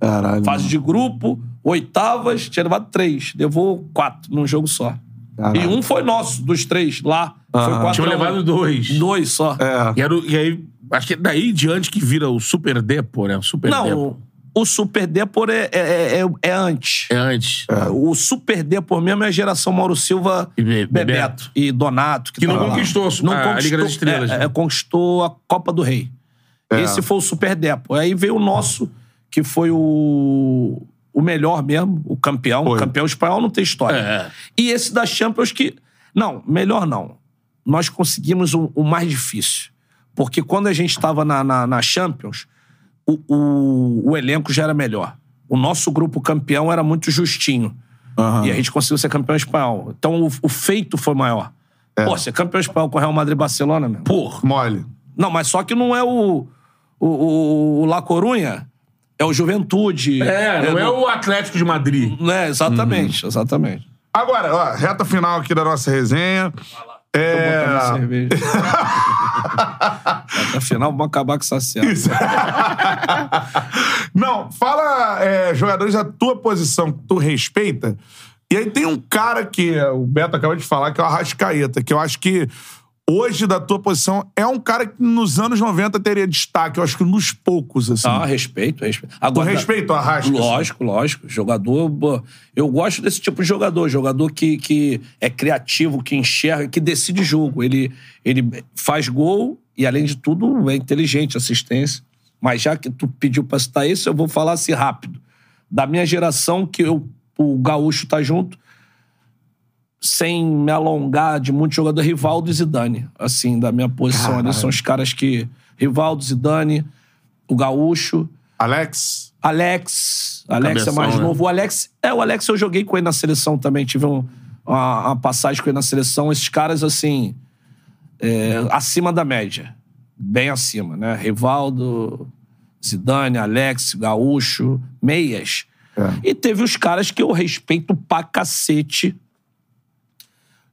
Caralho. Fase de grupo, oitavas, tinha levado três. Levou quatro num jogo só. Caralho. E um foi nosso, dos três, lá. Foi quatro. Tinha a um. levado dois. Dois só. É. E, era e aí, acho que é daí diante que vira o Super Depo, né? O Super Não, Depo. o, o Super Depor é, é, é, é antes. É antes. O Super Depor mesmo é a geração Mauro Silva, E Be- Bebeto e Donato. Que não tava lá. conquistou a Liga das Estrelas, é, né? é, conquistou a Copa do Rei. Esse foi o Super Depor. Aí veio o nosso, que foi o, o melhor mesmo, o campeão. Foi. O campeão espanhol não tem história. É. E esse da Champions que... Não, melhor não. Nós conseguimos o, o mais difícil. Porque quando a gente estava na, na, na Champions, o, o, o elenco já era melhor. O nosso grupo campeão era muito justinho. Aham. E a gente conseguiu ser campeão espanhol. Então o, o feito foi maior. Pô, ser campeão espanhol com o Real Madrid e Barcelona, meu. Porra. Mole. Não, mas só que não é o, o, o, o La Corunha, é o Juventude. É, não é o Atlético de Madrid. É, exatamente, exatamente. Agora, ó, reta final aqui da nossa resenha. É. Tomar cerveja. Afinal, vamos acabar com essa cena. Não, fala é, jogadores da tua posição que tu respeita. E aí tem um cara que o Beto acabou de falar, que é o Arrascaeta, que eu acho que hoje da tua posição é um cara que nos anos 90 teria destaque, eu acho que nos poucos, assim. Ah, respeito, respeito. Agora, respeita o Arrasca? assim? Lógico, lógico. Jogador. Eu gosto desse tipo de jogador. Jogador que, que é criativo, que enxerga, que decide jogo. Ele, ele faz gol e, além de tudo, é inteligente, assistência. Mas já que tu pediu pra citar isso, eu vou falar assim rápido. Da minha geração, que eu, o Gaúcho tá junto, sem me alongar de muito jogador, Rivaldo e Zidane. Assim, da minha posição. Eles são os caras que. Rivaldo, Zidane, o Gaúcho. Alex? Alex. Alex é Cabeção, mais né? novo. O Alex. É, o Alex eu joguei com ele na seleção também. Tive um- uma, uma passagem com ele na seleção. Esses caras, assim. é, acima da média. Bem acima, né? Rivaldo, Zidane, Alex, Gaúcho, meias. É. E teve os caras que eu respeito pra cacete.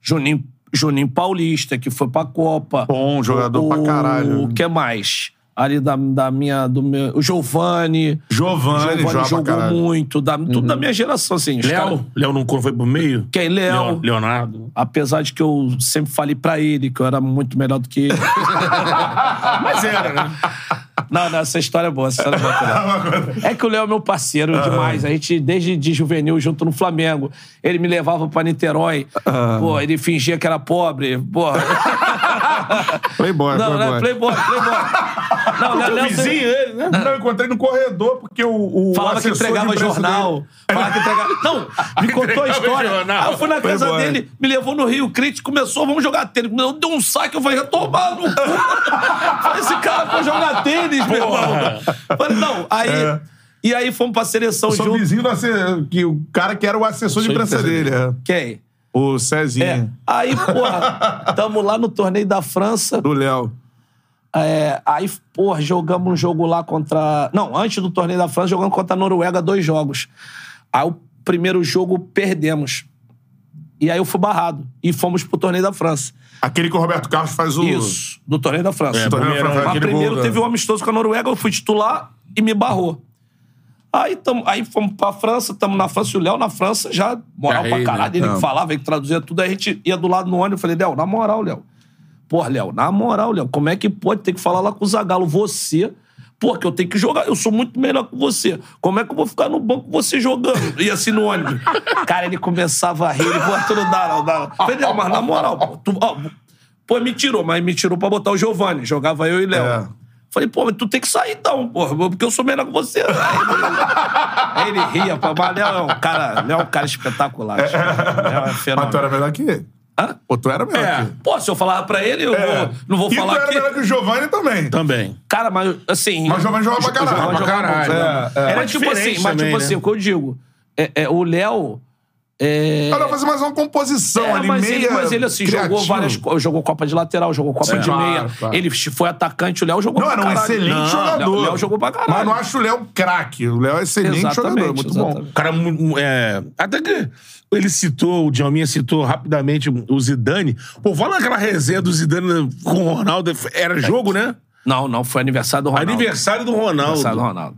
Juninho, Juninho Paulista, que foi pra Copa. Bom jogador pra caralho. O que mais? ali da, da minha. Do meu, o Giovanni. Giovanni, Giovanni joga pra jogou muito. Da, Tudo da minha geração, assim. Léo? Léo não foi pro meio? Quem? Léo. Leo- Leonardo. Apesar de que eu sempre falei pra ele que eu era muito melhor do que ele. Mas era, né? Não, não, essa história é boa, essa história é boa. É que o Léo é meu parceiro demais. A gente, desde de juvenil, junto no Flamengo. Ele me levava pra Niterói. Pô, ele fingia que era pobre. Pô. Playboy, Não, não, Playboy. é playboy, playboy. Não, Léo, Léo sempre- ele, né? Não, eu encontrei no corredor, porque o. o Falava que entregava jornal. dele- Falava que entregava. Não, me contou a história. jornal. Aí eu fui na casa Playboy. dele, me levou no Rio Crítico, começou, vamos jogar tênis. Eu dei um saque, eu falei, tomar no cu. Esse cara vai jogar tênis, meu irmão. Falei, não, aí. É. E aí fomos pra seleção Eu sou junto. vizinho do que o cara que era o assessor de imprensa dele. é. Quem? O É. Cezinho. Aí, porra, tamo lá no torneio da França. Do Léo. É, aí, porra, jogamos um jogo lá contra. Não, antes do torneio da França, jogamos contra a Noruega dois jogos. Aí o primeiro jogo perdemos. E aí eu fui barrado. E fomos pro torneio da França. Aquele que o Roberto Carlos faz o. Isso, do torneio da França. É, Torneio da primeiro, França, Mas aquele primeiro gol, teve cara. um amistoso com a Noruega, eu fui titular e me barrou. Aí, tamo, aí fomos pra França, estamos na França, e o Léo na França já, moral Já pra caralho, né? ele que falava, ele que traduzia tudo, aí a gente ia do lado no ônibus, eu falei, Léo, na moral, Léo. Porra, Léo, na moral, Léo, como é que pode ter que falar lá com o Zagalo? Você, pô, que eu tenho que jogar, eu sou muito melhor que você. Como é que eu vou ficar no banco você jogando? E assim no ônibus. Cara, ele começava a rir, ele, pô, tu não dá, não dá. Falei, Léo, mas na moral, pô, tu, ó, pô, me tirou, mas me tirou pra botar o Giovanni, jogava eu e Léo. É. Falei, pô, mas tu tem que sair então, porra, porque eu sou melhor que você. Aí ele, ele ria, pô, mas Léo é um cara, Léo é um cara espetacular. Léo é Mas tu era melhor que ele. Hã? Pô, tu era melhor É. que ele. Pô, se eu falar pra ele, eu É. vou, não vou e falar tu era aqui. melhor que o Giovanni também. Também. Cara, mas assim. Mas o Giovanni jogava pra caralho. Giovanni Pra jogava caralho. É, é. Era Mas tipo assim, diferente mas tipo assim, né? o que eu digo. É, é, o Léo. É, Ela fazer mais uma composição É, ali, mas, meia ele, mas ele, assim, jogou criativo. várias co- Jogou Copa de lateral, jogou Copa Sim, de claro, meia. claro. Ele foi atacante, o Léo jogou Não, pra era um caralho. excelente Não, jogador. Léo, Léo jogou pra caralho. Mas não acho o Léo craque. O Léo é excelente Exatamente, jogador, muito bom. exatamente. O cara, é, até que ele citou, o Djalminha citou rapidamente o Zidane. Pô, fala aquela resenha do Zidane com o Ronaldo. Era jogo, né? Não, não, foi aniversário do Ronaldo. Aniversário do Ronaldo. Aniversário do Ronaldo.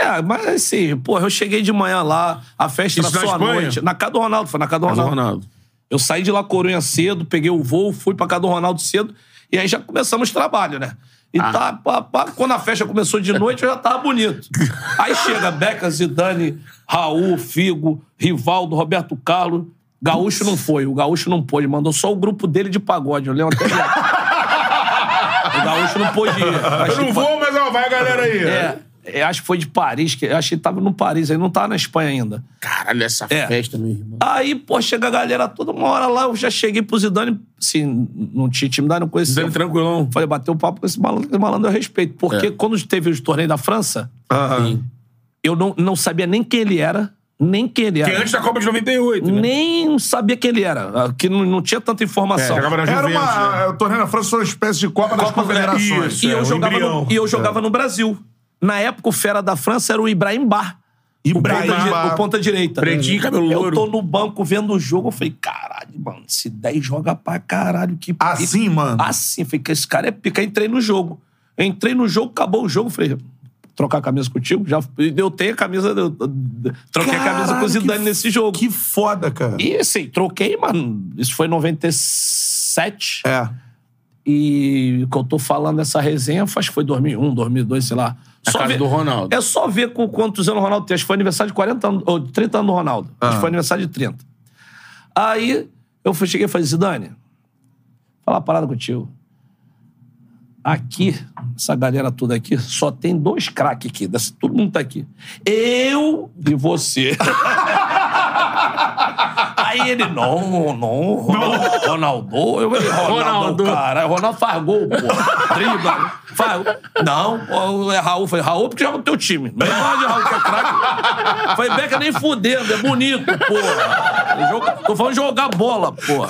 É, mas assim, porra, eu cheguei de manhã lá, a festa Isso era só à noite. Na casa do Ronaldo, foi na casa do Ronaldo. Ronaldo. Eu saí de La Corunha cedo, peguei o voo, fui pra casa do Ronaldo cedo, e aí já começamos o trabalho, né? E Ah. tá, pá, pá, quando a festa começou de noite, eu já tava bonito. Aí chega Beca, Zidane, Raul, Figo, Rivaldo, Roberto Carlos. Gaúcho não foi, o Gaúcho não pôde, mandou só o grupo dele de pagode. Eu lembro até. O Gaúcho não pôde ir. Eu não foi- vou, mas ó, vai a galera aí. É, eu acho que foi de Paris, que, eu acho que ele tava no Paris, aí não tava na Espanha ainda. Caralho, essa É. festa, meu irmão. Aí, pô, chega a galera toda uma hora lá, eu já cheguei pro Zidane, assim, não tinha intimidade, não conhecia. Zidane tranquilão. Falei, bateu o papo com esse malandro, esse malandro eu respeito. Porque É. quando teve o torneio da França, Aham. eu não, não sabia nem quem ele era, nem quem ele Que era. antes da Copa de 98, né? Nem sabia quem ele era, que não, não tinha tanta informação. É, jogava na Era Juventus, uma. né? O torneio na França foi uma espécie de Copa, das Copa- Confederações. Isso, e, é, eu jogava no, e eu jogava no Brasil. Na época, o fera da França era o Ibrahim Bar. Ibrahim o ponta, o ponta direita. Pretinho, cabelo Eu louro. tô no banco vendo o jogo, eu falei, caralho, mano, esse 10 joga pra caralho. Que pica. Assim, mano? Assim, falei, que esse cara é pica. Entrei no jogo. Entrei no jogo, acabou o jogo, falei, trocar a camisa contigo? Já, eu tenho a camisa, eu, eu- troquei a camisa com o Caralho, Zidane que- nesse jogo. Que foda, cara. E assim, troquei, mano, isso foi em 97. É. E o que eu tô falando dessa resenha, acho que foi 2001, 2002, sei lá. Na casa do Ronaldo. É só ver com quantos anos o Ronaldo tem. Acho que foi aniversário de 40 anos, ou de 30 anos do Ronaldo. Acho Ah. que foi aniversário de 30. Aí eu cheguei e falei, Zidane, falar uma parada contigo. Aqui, essa galera toda aqui, só tem dois craques aqui. Todo mundo tá aqui. Eu e você. Aí ele, não, não, Ronaldo. Ronaldo. Eu falei, Ronaldo, Ronaldo. cara. Ronaldo faz gol, pô. Dribla. Faz. Não, é Raul. Falei, Raul porque joga no teu time. Não é de Raul que é craque. Falei, Beca nem fudendo, é bonito, porra. Tô falando de jogar bola, porra.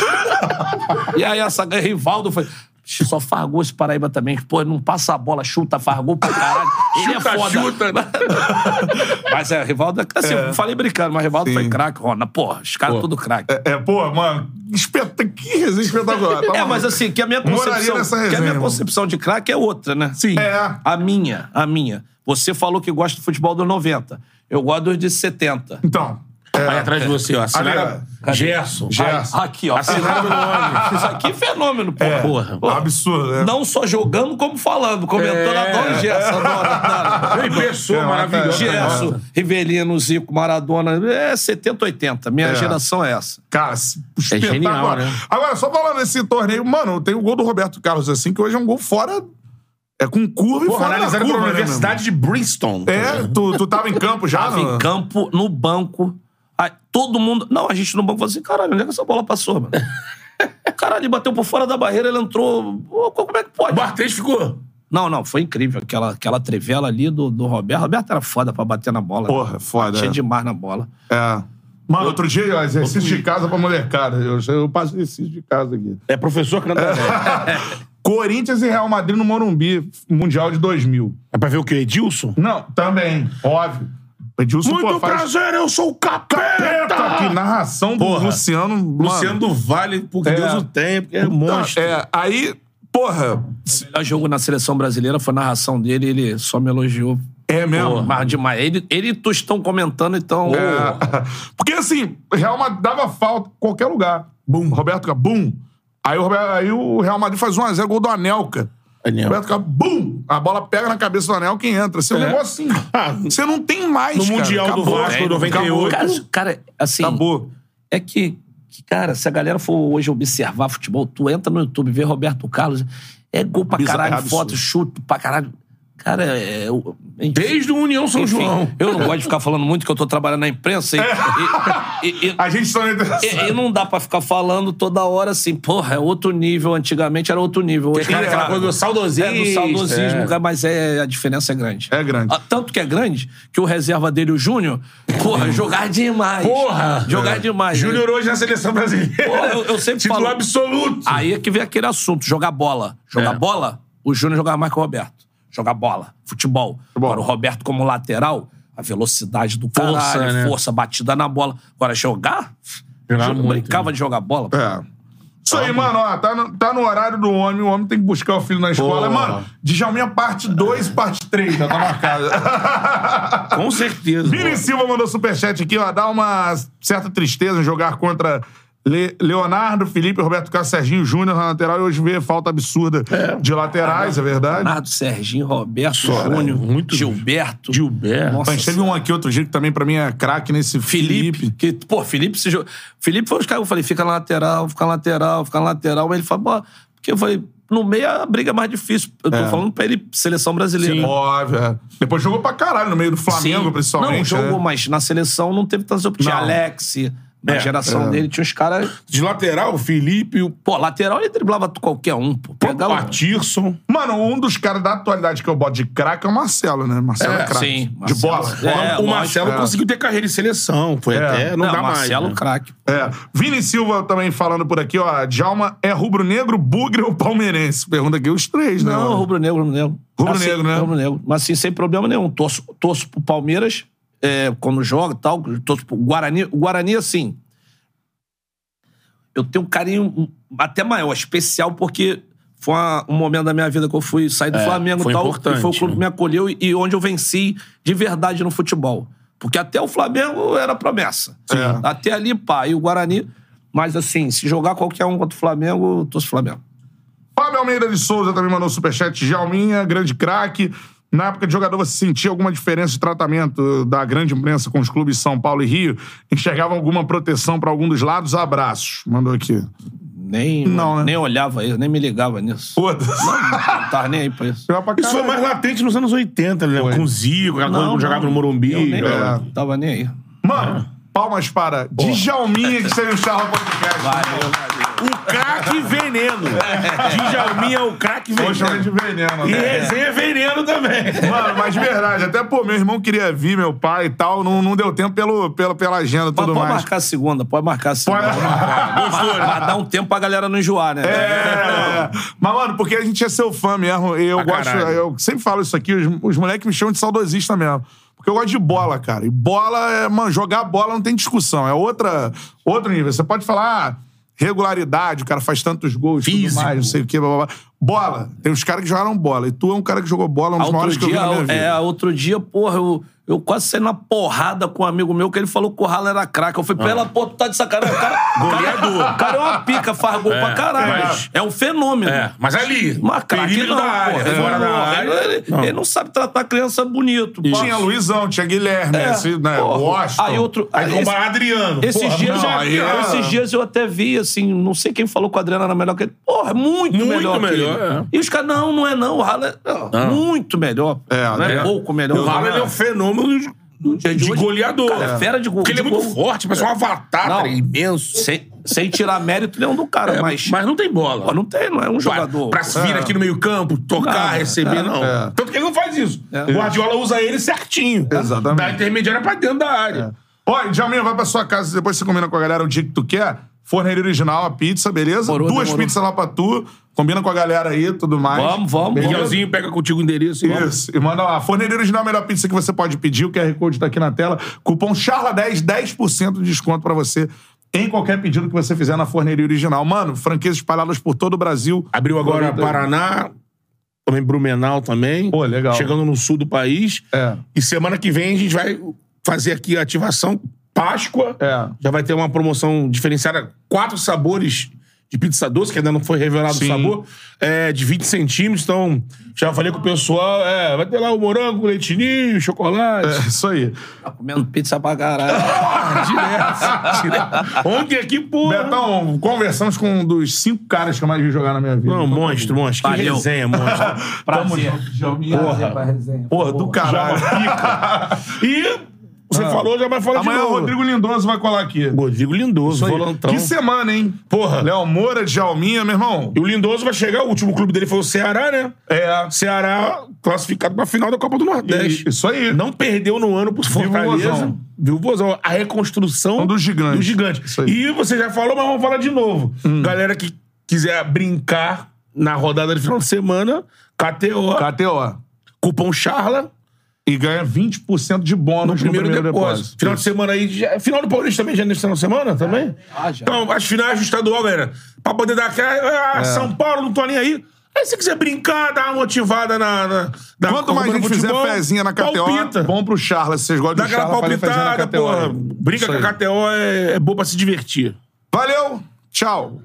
E aí essa Rivaldo foi. Só fargou esse Paraíba também. Pô, não passa a bola, chuta, fargou pra caralho. Ele Chuta, é foda. chuta. Mas é, Rivaldo, assim, eu falei brincando, mas Rivaldo Sim. foi craque, Rona. Porra, os caras tudo craque. É, pô, mano, espeta... que resenha espetacular. Tá É, mas assim, que a minha concepção, nessa que a resenha, minha concepção de craque é outra, né? Sim. É. A minha, a minha. Você falou que gosta do futebol dos 90. Eu gosto dos de 70. Então, Aí atrás de você, ó. Assinada Ali, Gerson. Gerson. Aqui, ó. Assinado no ônibus. Isso aqui é fenômeno, porra. Porra. Pô, absurdo, né? Não só jogando, como falando. Comentando, É. adoro Gerson, adoro, adoro. Pessoa É, maravilhosa. Gerson, Rivelino, Zico, Maradona. É 70, 80. Minha É. geração é essa. Cara, espetacular. genial, né? Agora, só falando desse torneio, mano, tem o gol do Roberto Carlos, assim, que hoje é um gol fora... É com curva e Porra, fora da analisado curva, pela né, Universidade de Bristol. É, tu, tu tava em campo já? Tava no- em campo, no banco. Aí, todo mundo. Não, a gente no banco falou assim: caralho, onde é que essa bola passou, mano? Caralho, ele bateu por fora da barreira, ele entrou. Como é que O pode? Bartês ficou. Não, não, foi incrível. Aquela, aquela trivela ali do, do Roberto. Roberto era foda pra bater na bola. Porra, foda. Tinha é. demais na bola. É. Mano, outro dia, ó, exercício de casa pra molecada. Eu, eu passo exercício de casa aqui. É professor que não tá Corinthians e Real Madrid no Morumbi, Mundial de 2000. É pra ver o quê? Edilson? Não, também, óbvio. Edilson, pô, Muito faz... prazer, eu sou o capeta! Capeta! Que narração do Porra. Luciano. mano. Luciano do Vale, porque É. Deus o tem, porque é monstro. É, aí, porra, O melhor jogo na seleção brasileira foi a narração dele, ele só me elogiou. é mesmo. Mas demais. Ele, ele e tu estão comentando, então. É. Porque assim, Real Madrid dava falta em qualquer lugar. Bum. Roberto bum. Aí o, Roberto- aí o Real Madrid faz 1x0, gol do Anelka. Anel. Roberto Carlos, bum! A bola pega na cabeça do Anelka e entra. Um É. negócio assim. Você não tem mais, no cara. Mundial do Acabou. Vasco, Acabou. 98. Cara, cara, assim. Acabou. É que, que, cara, se a galera for hoje observar futebol, tu entra no YouTube, vê Roberto Carlos, é gol pra Bizarro, caralho, é absurdo. foto, chute pra caralho. Cara, é. eu- enfim, Desde o União São enfim, João. Eu não gosto de ficar falando muito que eu tô trabalhando na imprensa e, e- e- e- A gente tá e- e não dá pra ficar falando toda hora assim, porra, é outro nível. Antigamente era outro nível. Hoje Cara, é- aquela coisa do saudosismo. É, do saudosismo, É. cara, mas é, a diferença é grande. É grande. Ah, Tanto que é grande que o reserva dele, o Júnior, porra, jogar demais. Porra! Jogar É. demais. Júnior hoje na seleção brasileira. Porra, eu- eu sempre Título falo- absoluto. Aí é que vem aquele assunto, jogar bola. Jogar É. bola, o Júnior jogava mais que o Roberto. Jogar bola, futebol. Futebol. Agora o Roberto como lateral, a velocidade do Força, caralho, né? força, batida na bola. Agora jogar, Jogava eu muito, brincava de jogar bola. É. Isso aí, mano, ó, tá no, tá no horário do homem, o homem tem que buscar o filho na escola. Porra. Mano, Djalminha parte 2 e parte 3, já tá marcada. Com certeza. Vini Silva mandou superchat aqui, ó. Dá uma certa tristeza em jogar contra Le- Leonardo, Felipe, Roberto Carlos, Serginho Júnior na lateral e hoje vê falta absurda de laterais, é verdade. Leonardo, Serginho, Roberto, Só, Júnior, né? Muito- Gilberto. Gilberto. Nossa gente teve um aqui outro dia que também pra mim é craque nesse Felipe, Felipe. que, pô, Felipe se jogou. Felipe foi os caras, eu falei, fica na lateral, fica na lateral, fica na lateral. Mas ele falou, pô, porque eu falei, no meio a briga é mais difícil. Eu tô É. falando pra ele, seleção brasileira. Óbvio, é. Depois jogou pra caralho no meio do Flamengo, Sim. principalmente. Não, jogou, né? mas na seleção não teve tantas opções. Tinha. Alex, na É, geração é. dele, tinha uns caras. De lateral, o Felipe, o Pô, lateral ele driblava qualquer um, pô. Pegava. Patirson. Mano, um dos caras da atualidade que eu boto de craque é o Marcelo, né? Marcelo é, É, craque. sim, De Marcelo. bola. É, o Marcelo é. conseguiu ter carreira em seleção. Foi É. até. Não, Não, dá Marcelo, mais. né? craque. É. Vini Silva também falando por aqui, ó. Djalma é rubro-negro, bugre ou palmeirense? Pergunta aqui os três, né? Não, rubro-negro, rubro-negro. Rubro-negro, Assim, né? Rubro-negro. Mas assim, sem problema nenhum. Torço, torço pro Palmeiras, é, quando joga e tal. Torço pro Guarani. O Guarani, assim. Eu tenho um carinho até maior, especial, porque foi uma- um momento da minha vida que eu fui sair do É, Flamengo foi e tal. e foi o clube né? que me acolheu e, e onde eu venci de verdade no futebol. Porque até o Flamengo era promessa. É. Até ali, pá. E o Guarani. Mas assim, se jogar qualquer um contra o Flamengo, eu torço Flamengo. Fábio Almeida de Souza também mandou superchat. Djalminha, grande craque. Na época de jogador, você sentia alguma diferença de tratamento da grande imprensa com os clubes São Paulo e Rio? Enxergava alguma proteção pra algum dos lados? Abraços. Mandou aqui. Nem, Não, né? nem olhava isso, nem me ligava nisso. Foda-se. Não tava nem aí pra isso. Isso foi mais latente nos anos 80, né? Foi. Com o Zico, aquela coisa quando jogava no Morumbi. Eu nem É. tava nem aí. Mano, palmas para Djalminha, que saiu no Charla Podcast. Valeu. O craque veneno. Djalminha é o craque veneno. de veneno, E né? resenha é veneno também. Mano, mas de verdade, até, pô, meu irmão queria vir, meu pai e tal, não, não deu tempo pelo, pela, pela agenda e tudo pode mais. marcar a segunda, pode marcar a segunda. Pode- Mas, mas dá um tempo pra galera não enjoar, né? É, Mas, mano, porque a gente é seu fã mesmo. E eu Pra gosto. caralho. Eu sempre falo isso aqui, os, os moleques me chamam de saudosista mesmo. Porque eu gosto de bola, cara. E bola é, mano, jogar bola não tem discussão. É outra, outro nível. Você pode falar. ah, Regularidade, o cara faz tantos gols, tudo Físico. mais, não sei o quê, blá, blá, blá. Bola. Tem uns caras que jogaram bola. E tu é um cara que jogou bola, um dos Outro maiores que eu vi dia, na minha vida. é, outro dia, porra, eu, eu quase saí na porrada com um amigo meu que ele falou que o Rala era craque. Eu falei, pela porra, tu tá de sacanagem. O cara, Goleador. O cara é uma pica, faz gol É, pra caralho. mas- É um fenômeno. É, mas ali, Mas craque não, da área, porra. fora Ele da não- área. Ele, ele- ele não sabe tratar criança bonito. pô. Tinha Luizão, tinha Guilherme, É, esse, né, porra. Washington. Aí outro. Aí aí comparar Adriano. Esses Porra, dias, não, eu, aí é- esses dias eu até vi, assim, não sei quem falou que o Adriano era melhor que ele. Porra, é muito, Muito melhor, melhor, ele. é. E os caras, não, não é não. O Rala é ó, muito melhor. É, não é é. pouco melhor. O Rala ele é um fenômeno de, de de hoje, goleador. cara, é fera de gol- Porque ele é muito gol. forte, parece um avatar, Não. cara, imenso. Sem, sem tirar mérito nenhum do cara, É, mas, mas não tem bola. pô, não tem, não é um jogador. Pra, pra se vir É. aqui no meio campo, tocar, Não, receber, é, não. é. Tanto que ele não faz isso. É. O Guardiola usa ele certinho. Exatamente. Da intermediária pra dentro da área. Ó, Djalminha, vai pra sua casa, depois você combina com a galera o dia que tu quer. Forneria original, a pizza, beleza? Demorou, Duas demorou. pizzas lá pra tu. Combina com a galera aí, tudo mais. Vamos, vamos, Beleza? Miguelzinho pega contigo o endereço e vamos. Isso, e manda lá. Forneria original, a melhor pizza que você pode pedir. O QR Code tá aqui na tela. Cupom CHARLA10, 10% de desconto pra você em qualquer pedido que você fizer na Forneria Original. Mano, franquias espalhadas por todo o Brasil. Abriu agora. Paraná, também Blumenau também. Pô, legal. Chegando no sul do país. É. E semana que vem a gente vai fazer aqui a ativação Páscoa. É. Já vai ter uma promoção diferenciada. Quatro sabores de pizza doce, que ainda não foi revelado Sim. o sabor. É, de 20 centímetros. Então, já falei com o pessoal. É, vai ter lá o morango, leitinho, chocolate. É, isso aí. Tá comendo pizza pra caralho. Direto, direto. Ontem aqui, pô. Betão, conversamos com um dos cinco caras que eu mais vi jogar na minha vida. Não, monstro, monstro. Que Valeu. resenha, monstro. Prazer. Porra. Porra, do caralho. E você falou, já vai falar Amanhã de o novo. Rodrigo Lindoso vai colar aqui. Rodrigo Lindoso, volantão. Que semana, hein? Porra. Léo Moura, Djalminha, meu irmão. E o Lindoso vai chegar, o último clube dele foi o Ceará, né? É. Ceará classificado pra final da Copa do Nordeste. Isso aí. Não perdeu no ano pro Fortaleza. Viu, Vozão? A reconstrução Um dos gigantes. do gigante. Isso aí. Hum. E você já falou, mas vamos falar de novo. Galera que quiser brincar na rodada de final de semana, KTO, KTO. cupom CHARLA, E ganha 20% de bônus no primeiro, depósito. Final de semana aí. Já, final do Paulista também já é nesse final de semana? Também? Ah, já. Então, as finais do estadual, galera. Pra poder dar aquela. É. Ah, São Paulo, não tô nem aí. Aí se quiser brincar, dar uma motivada na. na da Quanto mais a gente fizer fezinha na KTO, palpita. bom pro Charles. Vocês gostam Dá do aquela Charles, palpitada, porra. Brinca Isso com a. KTO, é, é boa pra se divertir. Valeu, tchau.